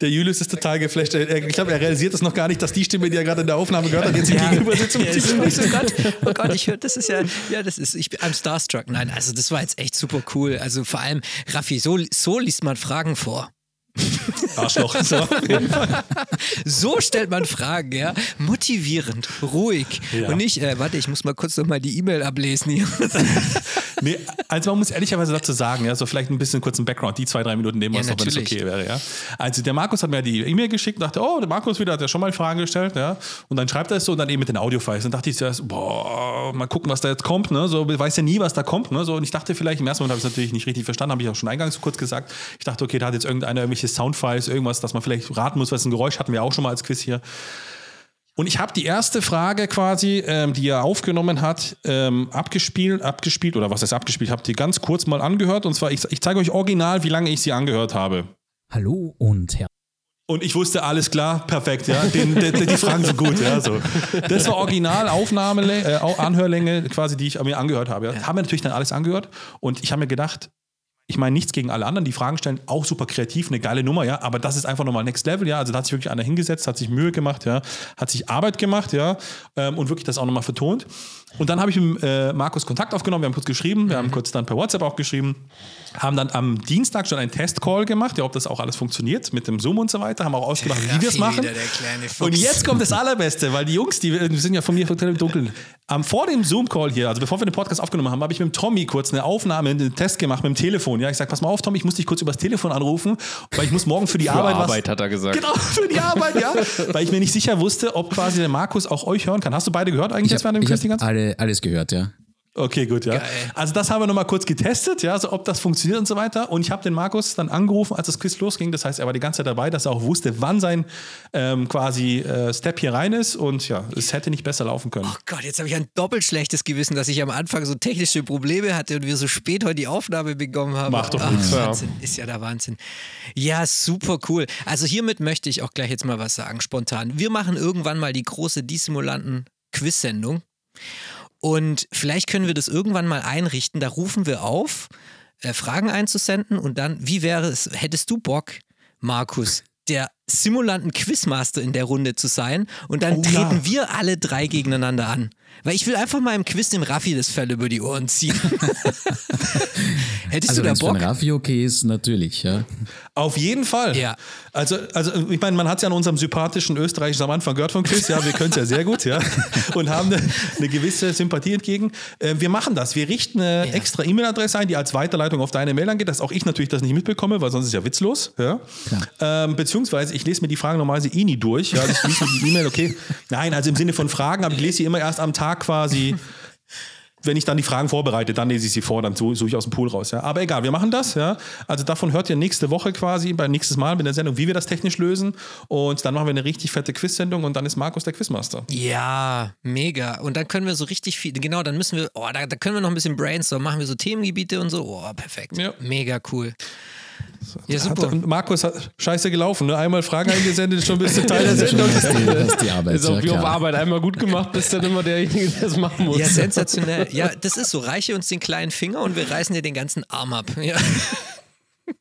Der Julius ist total geflasht. Ich glaube, er realisiert das noch gar nicht, dass die Stimme, die er gerade in der Aufnahme gehört hat, jetzt ihm gegenüber sitzt. Ja, ist oh. Gott, oh Gott, ich höre, das ist ja, ja, das ist, ich bin I'm starstruck. Nein, also das war jetzt echt super cool. Also vor allem, Raffi, so, so liest man Fragen vor. Arschloch. So. So stellt man Fragen, ja. Motivierend, ruhig. Ja. Und nicht, äh, warte, ich muss mal kurz nochmal die E-Mail ablesen hier. Nee, also man muss ehrlicherweise dazu sagen, ja, so vielleicht ein bisschen kurzen Background, die zwei, drei Minuten nehmen wir Ja, uns noch, wenn es okay wäre, ja. Also der Markus hat mir die E-Mail geschickt und dachte, oh, der Markus wieder hat ja schon mal Fragen gestellt, ja. Und dann schreibt er es so und dann eben mit den Audiofiles. Und dachte ich zuerst, boah, mal gucken, was da jetzt kommt, ne. So, weiß ja nie, was da kommt, ne. So, und ich dachte vielleicht, im ersten Moment habe ich es natürlich nicht richtig verstanden, habe ich auch schon eingangs kurz gesagt. Ich dachte, okay, da hat jetzt irgendeiner irgendwelche Soundfiles, irgendwas, dass man vielleicht raten muss, was ein Geräusch hatten wir auch schon mal als Quiz hier. Und ich habe die erste Frage quasi, ähm, die er aufgenommen hat, ähm, abgespielt, abgespielt, oder was heißt abgespielt, habt ihr ganz kurz mal angehört. Und zwar, ich, ich zeige euch original, wie lange ich sie angehört habe. Hallo und Herr. Und ich wusste, alles klar, perfekt, ja. Den, den, die Fragen sind gut, ja. So. Das war original Aufnahme, äh, Anhörlänge, quasi, die ich mir angehört habe. Ja. Haben wir natürlich dann alles angehört. Und ich habe mir gedacht, ich meine nichts gegen alle anderen, die Fragen stellen, auch super kreativ, eine geile Nummer, ja, aber das ist einfach nochmal Next Level, ja, also da hat sich wirklich einer hingesetzt, hat sich Mühe gemacht, ja, hat sich Arbeit gemacht, ja, ähm, und wirklich das auch nochmal vertont. Und dann habe ich mit äh, Markus Kontakt aufgenommen, wir haben kurz geschrieben, wir haben kurz dann per WhatsApp auch geschrieben, haben dann am Dienstag schon einen Testcall gemacht, ja, ob das auch alles funktioniert mit dem Zoom und so weiter, haben auch ausgemacht, wie wir es machen. Und jetzt kommt das Allerbeste, weil die Jungs, die wir sind ja von mir total im Dunkeln. Am, vor dem Zoom-Call hier, also bevor wir den Podcast aufgenommen haben, habe ich mit dem Tommy kurz eine Aufnahme, einen Test gemacht mit dem Telefon. Ja, ich sage, pass mal auf, Tommy, ich muss dich kurz übers Telefon anrufen, weil ich muss morgen für die Für Arbeit, Arbeit, was. hat er gesagt. Genau, für die Arbeit, ja. weil ich mir nicht sicher wusste, ob quasi der Markus auch euch hören kann. Hast du beide gehört eigentlich Ich jetzt während dem Quiz die ganze alle, alles gehört, ja. Okay, gut, ja. Also das haben wir nochmal kurz getestet, ja, so ob das funktioniert und so weiter. Und ich habe den Markus dann angerufen, als das Quiz losging. Das heißt, er war die ganze Zeit dabei, dass er auch wusste, wann sein ähm, quasi äh, Step hier rein ist. Und ja, es hätte nicht besser laufen können. Oh Gott, jetzt habe ich ein doppelt schlechtes Gewissen, dass ich am Anfang so technische Probleme hatte und wir so spät heute die Aufnahme bekommen haben. Macht doch nichts, ja. Wahnsinn, ist ja der Wahnsinn. Ja, super cool. Also hiermit möchte ich auch gleich jetzt mal was sagen, spontan. Wir machen irgendwann mal die große Die-Simulanten-Quiz-Sendung und vielleicht können wir das irgendwann mal einrichten. Da rufen wir auf, äh, Fragen einzusenden und dann, wie wäre es, hättest du Bock, Markus, der Simulanten-Quizmaster in der Runde zu sein und dann Oh, treten ja. wir alle drei gegeneinander an. Weil ich will einfach mal im Quiz dem Raffi das Fell über die Ohren ziehen. Hättest Also du da wenn Bock? einen Raffi okay ist, natürlich, ja. Auf jeden Fall. Ja. Also, also ich meine, man hat es ja an unserem sympathischen Österreichischen am Anfang gehört von Chris, ja, wir können es ja sehr gut, ja, und haben eine, eine gewisse Sympathie entgegen. Äh, wir machen das. Wir richten eine extra E-Mail-Adresse ein, die als Weiterleitung auf deine Mail angeht, dass auch ich natürlich das nicht mitbekomme, weil sonst ist ja witzlos. Ja? Ähm, beziehungsweise ich lese mir die Fragen normalerweise eh nie durch. Ja? Ich lese mir die E-Mail, okay. Nein, also im Sinne von Fragen, aber ich lese sie immer erst am Tag quasi. wenn ich dann die Fragen vorbereite, dann lese ich sie vor, dann suche ich aus dem Pool raus. Ja. Aber egal, wir machen das. Ja. Also davon hört ihr nächste Woche quasi, beim nächstes Mal mit der Sendung, wie wir das technisch lösen. Und dann machen wir eine richtig fette Quiz-Sendung und dann ist Markus der Quizmaster. Ja, mega. Und dann können wir so richtig viel, genau, dann müssen wir, oh, da, da können wir noch ein bisschen brainstormen, machen wir so Themengebiete und so. Oh, perfekt. Ja. Mega cool. Ja, Hat, super. und Markus hat scheiße gelaufen. Ne? Einmal Fragen eingesendet, ist schon ein bisschen Teil der Das ist, schon, Sendung. das ist, die, das ist die Arbeit. Ist auch ja, wie auf. Arbeit einmal gut gemacht, bist dann immer derjenige, der es machen muss. Ja, sensationell. Ja, das ist so. Reiche uns den kleinen Finger und wir reißen dir den ganzen Arm ab. Ja.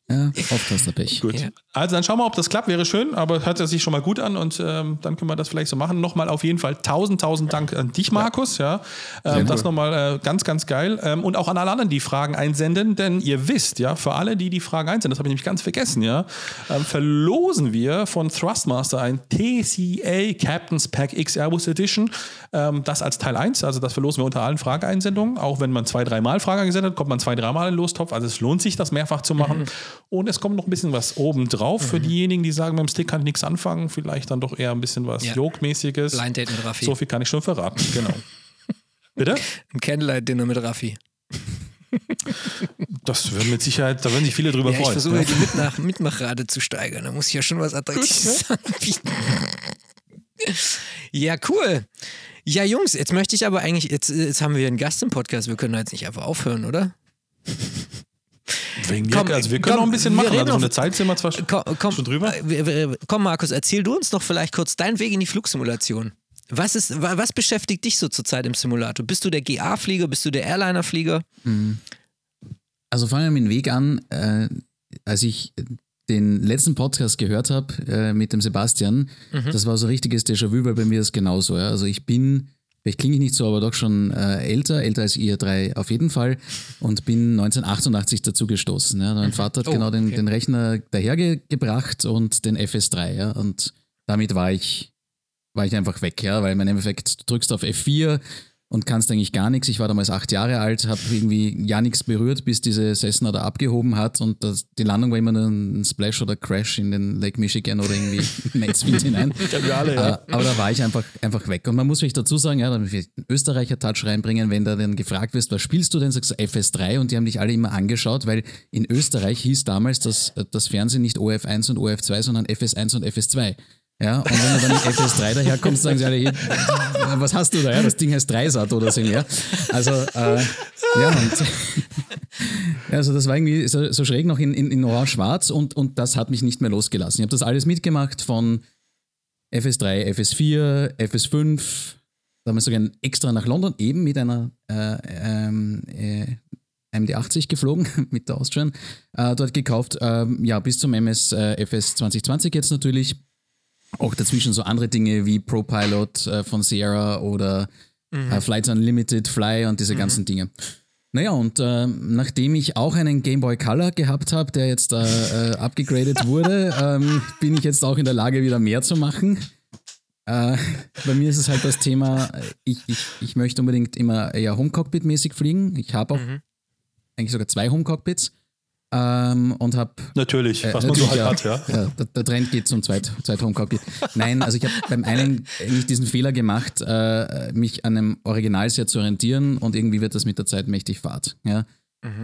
Ja, hast du Pech. Gut. Ja. Also dann schauen wir, ob das klappt. Wäre schön, aber hört sich schon mal gut an und ähm, dann können wir das vielleicht so machen. Nochmal auf jeden Fall tausend, tausend Dank an dich, Markus. Ja, ähm, das nochmal äh, ganz, ganz geil. Ähm, und auch an alle anderen, die Fragen einsenden, denn ihr wisst, ja, für alle, die die Fragen einsenden, das habe ich nämlich ganz vergessen, ja, ähm, verlosen wir von Thrustmaster ein TCA Captain's Pack X Airbus Edition. Ähm, das als Teil 1, also das verlosen wir unter allen Frageeinsendungen. Auch wenn man zwei, dreimal Fragen eingesendet hat, kommt man zwei, dreimal in den Lostopf. Also es lohnt sich, das mehrfach zu machen. Und es kommt noch ein bisschen was oben drauf für diejenigen, die sagen, mit dem Stick kann ich nichts anfangen. Vielleicht dann doch eher ein bisschen was Ja. Joke-mäßiges. Blind Date mit Raffi. So viel kann ich schon verraten, genau. Bitte? Ein Candlelight-Dinner mit Raffi. Das wird mit Sicherheit, da werden sich viele drüber Ja, ich freuen. versuche Ja. die Mitnach Mitmachrate zu steigern. Da muss ich ja schon was Attraktives anbieten. ja, cool. Ja, Jungs, jetzt möchte ich aber eigentlich, jetzt, jetzt haben wir einen Gast im Podcast, wir können jetzt nicht einfach aufhören, oder? Wegen Komm, also wir können komm, noch ein bisschen machen. reden Also so noch- eine Zeit sind wir zwar schon, Komm, komm, schon drüber. äh, komm, Markus, erzähl du uns doch vielleicht kurz deinen Weg in die Flugsimulation. Was, ist, wa- was beschäftigt dich so zurzeit im Simulator? Bist du der GA-Flieger? Bist du der Airliner-Flieger? Also fangen wir mit dem Weg an. Äh, als ich den letzten Podcast gehört habe äh, mit dem Sebastian, das war so richtiges Déjà-vu, weil bei mir ist genauso. Ja? Also ich bin, vielleicht klinge ich nicht so, aber doch schon äh, älter, älter als ihr drei auf jeden Fall und bin 1988 dazu gestoßen. Ja? Mein Vater hat Oh, genau den, okay. den Rechner dahergebracht und den FS3. Ja? Und damit war ich, war ich einfach weg, ja, weil im Endeffekt du drückst auf F4 und kannst eigentlich gar nichts. Ich war damals acht Jahre alt, habe irgendwie ja nichts berührt, bis diese Cessna da abgehoben hat und das, die Landung war immer nur ein Splash oder Crash in den Lake Michigan oder irgendwie in Mansfield hinein. wir alle, ja. Äh, aber da war ich einfach, einfach weg. Und man muss vielleicht dazu sagen, ja, da muss ich einen Österreicher-Touch reinbringen, wenn da dann gefragt wirst, was spielst du denn, sagst du FS3 und die haben dich alle immer angeschaut, weil in Österreich hieß damals das, das Fernsehen nicht OF1 und OF2, sondern FS1 und FS2. Ja, und wenn du dann mit FS3 daherkommst, sagen sie alle, hier, was hast du da? Ja, das Ding heißt Dreisat oder so. Ja. Also, äh, ja, und, also das war irgendwie so, so schräg noch in, in, in orange-schwarz und, und das hat mich nicht mehr losgelassen. Ich habe das alles mitgemacht von FS3, FS4, FS5, damals sogar extra nach London, eben mit einer äh, ähm, äh, MD80 geflogen, mit der Austrian, äh, dort gekauft, ähm, ja, bis zum MS äh, FS 2020 jetzt natürlich. Auch dazwischen so andere Dinge wie ProPilot äh, von Sierra oder äh, Flight Unlimited, Fly und diese ganzen Dinge. Naja, und äh, nachdem ich auch einen Game Boy Color gehabt habe, der jetzt äh, abgegradet wurde, ähm, bin ich jetzt auch in der Lage, wieder mehr zu machen. Äh, bei mir ist es halt das Thema, äh, ich, ich, ich möchte unbedingt immer eher Homecockpit-mäßig fliegen. Ich habe auch eigentlich sogar zwei Homecockpits ähm, und habe Natürlich, äh, was man so halt natürlich, hat, ja. ja, der, der Trend geht zum Zweit, Zweit Homecockpit. Nein, also ich habe beim einen eigentlich diesen Fehler gemacht, äh, mich an einem Originalset zu orientieren und irgendwie wird das mit der Zeit mächtig fad. Ja?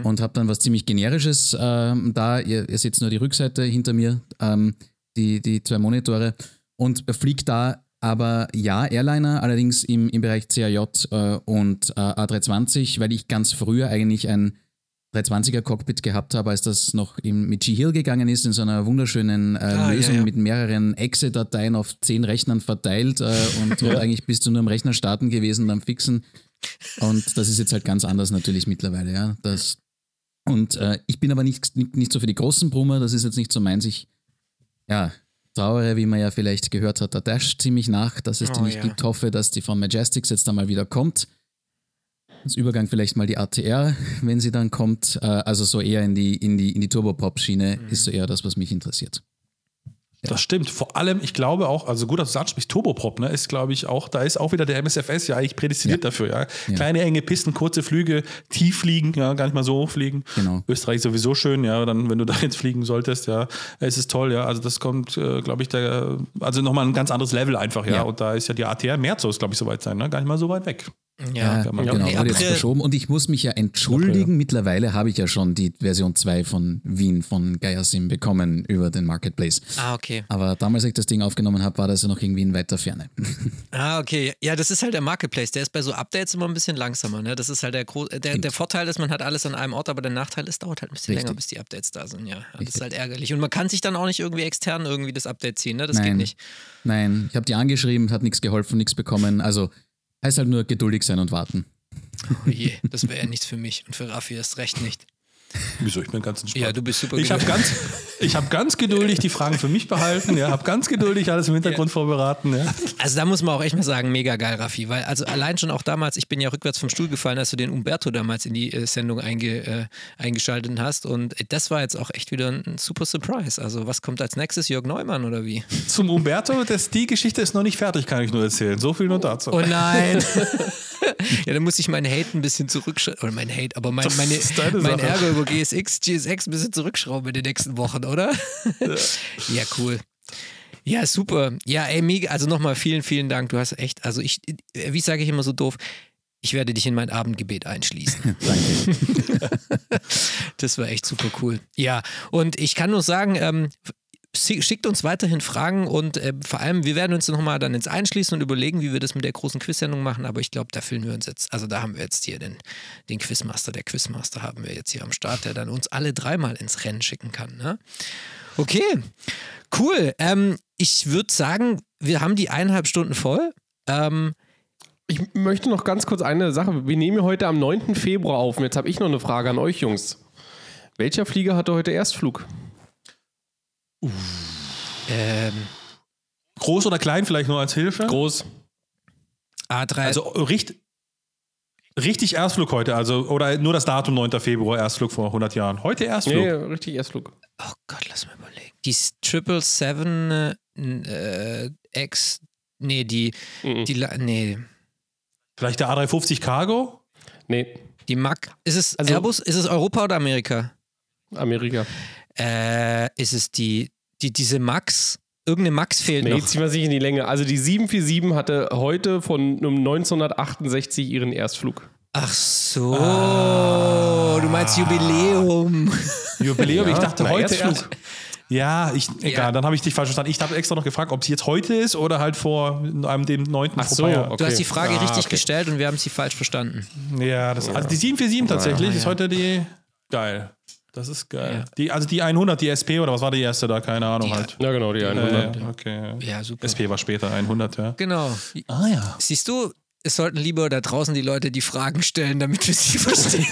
Und habe dann was ziemlich generisches ähm, da. Ihr, ihr seht nur die Rückseite hinter mir, ähm, die, die zwei Monitore und fliegt da aber ja, Airliner, allerdings im, im Bereich CAJ äh, und äh, A320, weil ich ganz früher eigentlich ein 320er Cockpit gehabt habe, als das noch im, mit G-Hill gegangen ist, in so einer wunderschönen äh, Ah, ja, Lösung ja. mit mehreren Exe-Dateien auf zehn Rechnern verteilt äh, und, und eigentlich bist du nur am Rechner starten gewesen, beim Fixen. Und das ist jetzt halt ganz anders natürlich mittlerweile, ja. Das, und äh, ich bin aber nicht, nicht, nicht so für die großen Brummer, das ist jetzt nicht so meins. Ich, ja, trauere, wie man ja vielleicht gehört hat, der Dash ziemlich nach, dass es die Oh, nicht ja. gibt. Hoffe, dass die von Majestics jetzt einmal wieder kommt. Als Übergang vielleicht mal die ATR, wenn sie dann kommt. Äh, also so eher in die, in die, in die Turbopop-Schiene Mhm. ist so eher das, was mich interessiert. Das stimmt. Vor allem, ich glaube auch, also gut, dass du ansprichst, Turboprop, ne, ist, glaube ich, auch, da ist auch wieder der MSFS ja eigentlich prädestiniert Ja. dafür, ja. Ja. Kleine, enge Pisten, kurze Flüge, tief fliegen, ja, gar nicht mal so hoch fliegen. Genau. Österreich sowieso schön, ja, dann, wenn du da jetzt fliegen solltest, ja, es ist toll, ja. Also das kommt, äh, glaube ich, der, also nochmal ein ganz anderes Level einfach, ja. Ja. Und da ist ja die ATR März, glaube ich, so weit sein, ne? Gar nicht mal so weit weg. Ja, Ja, man- genau, Nee, wurde jetzt April- verschoben. Und ich muss mich ja entschuldigen. Mittlerweile habe ich ja schon die Version 2 von Wien von Geiersim bekommen über den Marketplace. Ah, okay. Aber damals, als ich das Ding aufgenommen habe, war das ja noch irgendwie in weiter Ferne. Ah, okay. Ja, das ist halt der Marketplace. Der ist bei so Updates immer ein bisschen langsamer. Ne? Das ist halt der, Gro der, der Vorteil, dass man hat alles an einem Ort, aber der Nachteil ist, dauert halt ein bisschen Richtig. länger, bis die Updates da sind. Ja, das ist halt ärgerlich. Und man kann sich dann auch nicht irgendwie extern irgendwie das Update ziehen. Ne? Das geht Nein. nicht. Nein, ich habe die angeschrieben, hat nichts geholfen, nichts bekommen. Also heißt halt nur geduldig sein und warten. Oh je, das wäre ja nichts für mich und für Raffi erst recht nicht. Wieso? Ich bin ganz entspannt. Ja, du bist super Ich habe ganz, ich hab ganz geduldig die Fragen für mich behalten. Ja, habe ganz geduldig alles im Hintergrund vorbereiten. Ja. Also da muss man auch echt mal sagen, mega geil, Raffi. Weil also allein schon auch damals, ich bin ja rückwärts vom Stuhl gefallen, als du den Umberto damals in die äh, Sendung einge, äh, eingeschaltet hast. Und äh, das war jetzt auch echt wieder ein, ein super Surprise. Also was kommt als nächstes? Jörg Neumann oder wie? Zum Umberto, das, die Geschichte ist noch nicht fertig, kann ich nur erzählen. So viel nur dazu. Oh nein. ja, dann muss ich meinen Hate ein bisschen zurückschrauben. Oder mein Hate, aber mein, meine, mein. Ärger über GSX, GSX ein bisschen zurückschrauben in den nächsten Wochen, oder? ja, cool. Ja, super. Ja, ey, mega. Also nochmal vielen, vielen Dank. Du hast echt, also ich, wie sage ich immer so doof, ich werde dich in mein Abendgebet einschließen. das war echt super cool. Ja, und ich kann nur sagen, ähm, schickt uns weiterhin Fragen und äh, vor allem, wir werden uns nochmal dann ins Einschließen und überlegen, wie wir das mit der großen Quiz-Sendung machen, aber ich glaube, da fühlen wir uns jetzt, also da haben wir jetzt hier den, den Quizmaster, der Quizmaster haben wir jetzt hier am Start, der dann uns alle dreimal ins Rennen schicken kann. Ne? Okay, cool. Ähm, ich würde sagen, wir haben die eineinhalb Stunden voll. Ähm, Ich möchte noch ganz kurz eine Sache. Wir nehmen heute am 9. Februar auf. Und jetzt habe ich noch eine Frage an euch, Jungs. Welcher Flieger hatte heute Erstflug? Ähm, Groß oder klein, vielleicht nur als Hilfe? Groß. A3. Also richtig, richtig Erstflug heute, also oder nur das Datum 9. Februar, Erstflug vor 100 Jahren. Heute Erstflug. Nee, richtig Erstflug. Oh Gott, lass mal überlegen. Die Triple Seven äh, X. Nee, die. Mhm. Die. Nee. Vielleicht der A350 Cargo? Nee, Die Mac. Ist es Also- Airbus? Ist es Europa oder Amerika? Amerika. Äh, ist es die. die diese Max? Irgendeine Max fehlt Nee, noch. ziehen wir sich in die Länge. Also die 747 hatte heute von um 1968 ihren Erstflug. Ach so. Du meinst Jubiläum. Jubiläum, Ja, ich dachte heute Erstflug. erst. Ja, ich, egal, Ja. dann habe ich dich falsch verstanden. Ich habe extra noch gefragt, ob es jetzt heute ist oder halt vor einem dem 9. Ach so, okay. Du hast die Frage Ah, richtig okay. gestellt und wir haben sie falsch verstanden. Ja, das, also die 747 tatsächlich Ja. ist heute die. Geil. Das ist geil. Ja. Die, also die 100, die SP oder was war die erste da? Keine Ahnung Die- halt. Ja, genau, die 100. Äh, okay. Ja, super. SP war später 100, ja. Genau. Ah ja. Siehst du, es sollten lieber da draußen die Leute die Fragen stellen, damit wir sie verstehen.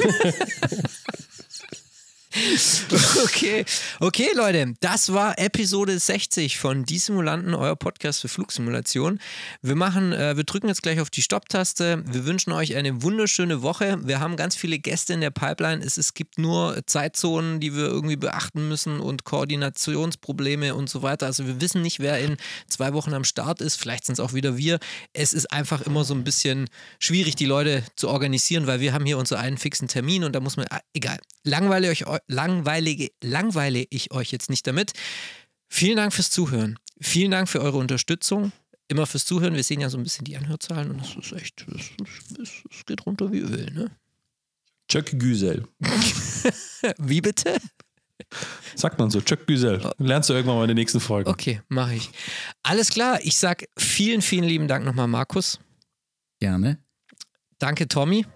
okay, okay, Leute, das war Episode 60 von Die Simulanten, euer Podcast für Flugsimulation. Wir machen, äh, wir drücken jetzt gleich auf die Stopptaste. Wir wünschen euch eine wunderschöne Woche. Wir haben ganz viele Gäste in der Pipeline. Es, es gibt nur Zeitzonen, die wir irgendwie beachten müssen und Koordinationsprobleme und so weiter. Also wir wissen nicht, wer in zwei Wochen am Start ist. Vielleicht sind es auch wieder wir. Es ist einfach immer so ein bisschen schwierig, die Leute zu organisieren, weil wir haben hier unseren einen fixen Termin und da muss man, ah, egal, langweile, euch, langweilige, langweile ich euch jetzt nicht damit. Vielen Dank fürs Zuhören. Vielen Dank für eure Unterstützung. Immer fürs Zuhören. Wir sehen ja so ein bisschen die Anhörzahlen und es ist echt, es, geht runter wie Öl, ne? Chuck Güsel. Wie bitte? Sagt man so, Chuck Güsel. Lernst du irgendwann mal in den nächsten Folgen. Okay, mache ich. Alles klar. Ich sag vielen, vielen lieben Dank nochmal, Markus. Gerne. Danke, Tommy.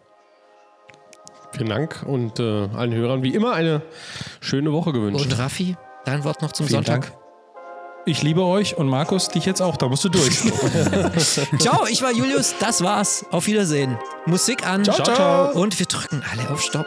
Vielen Dank und äh, allen Hörern wie immer eine schöne Woche gewünscht. Und Raffi, dein Wort noch zum Vielen Sonntag. Dank. Ich liebe euch und Markus, dich jetzt auch. Da musst du durch. Ciao, ich war Julius. Das war's. Auf Wiedersehen. Musik an. Ciao, ciao. Und wir drücken alle auf Stopp.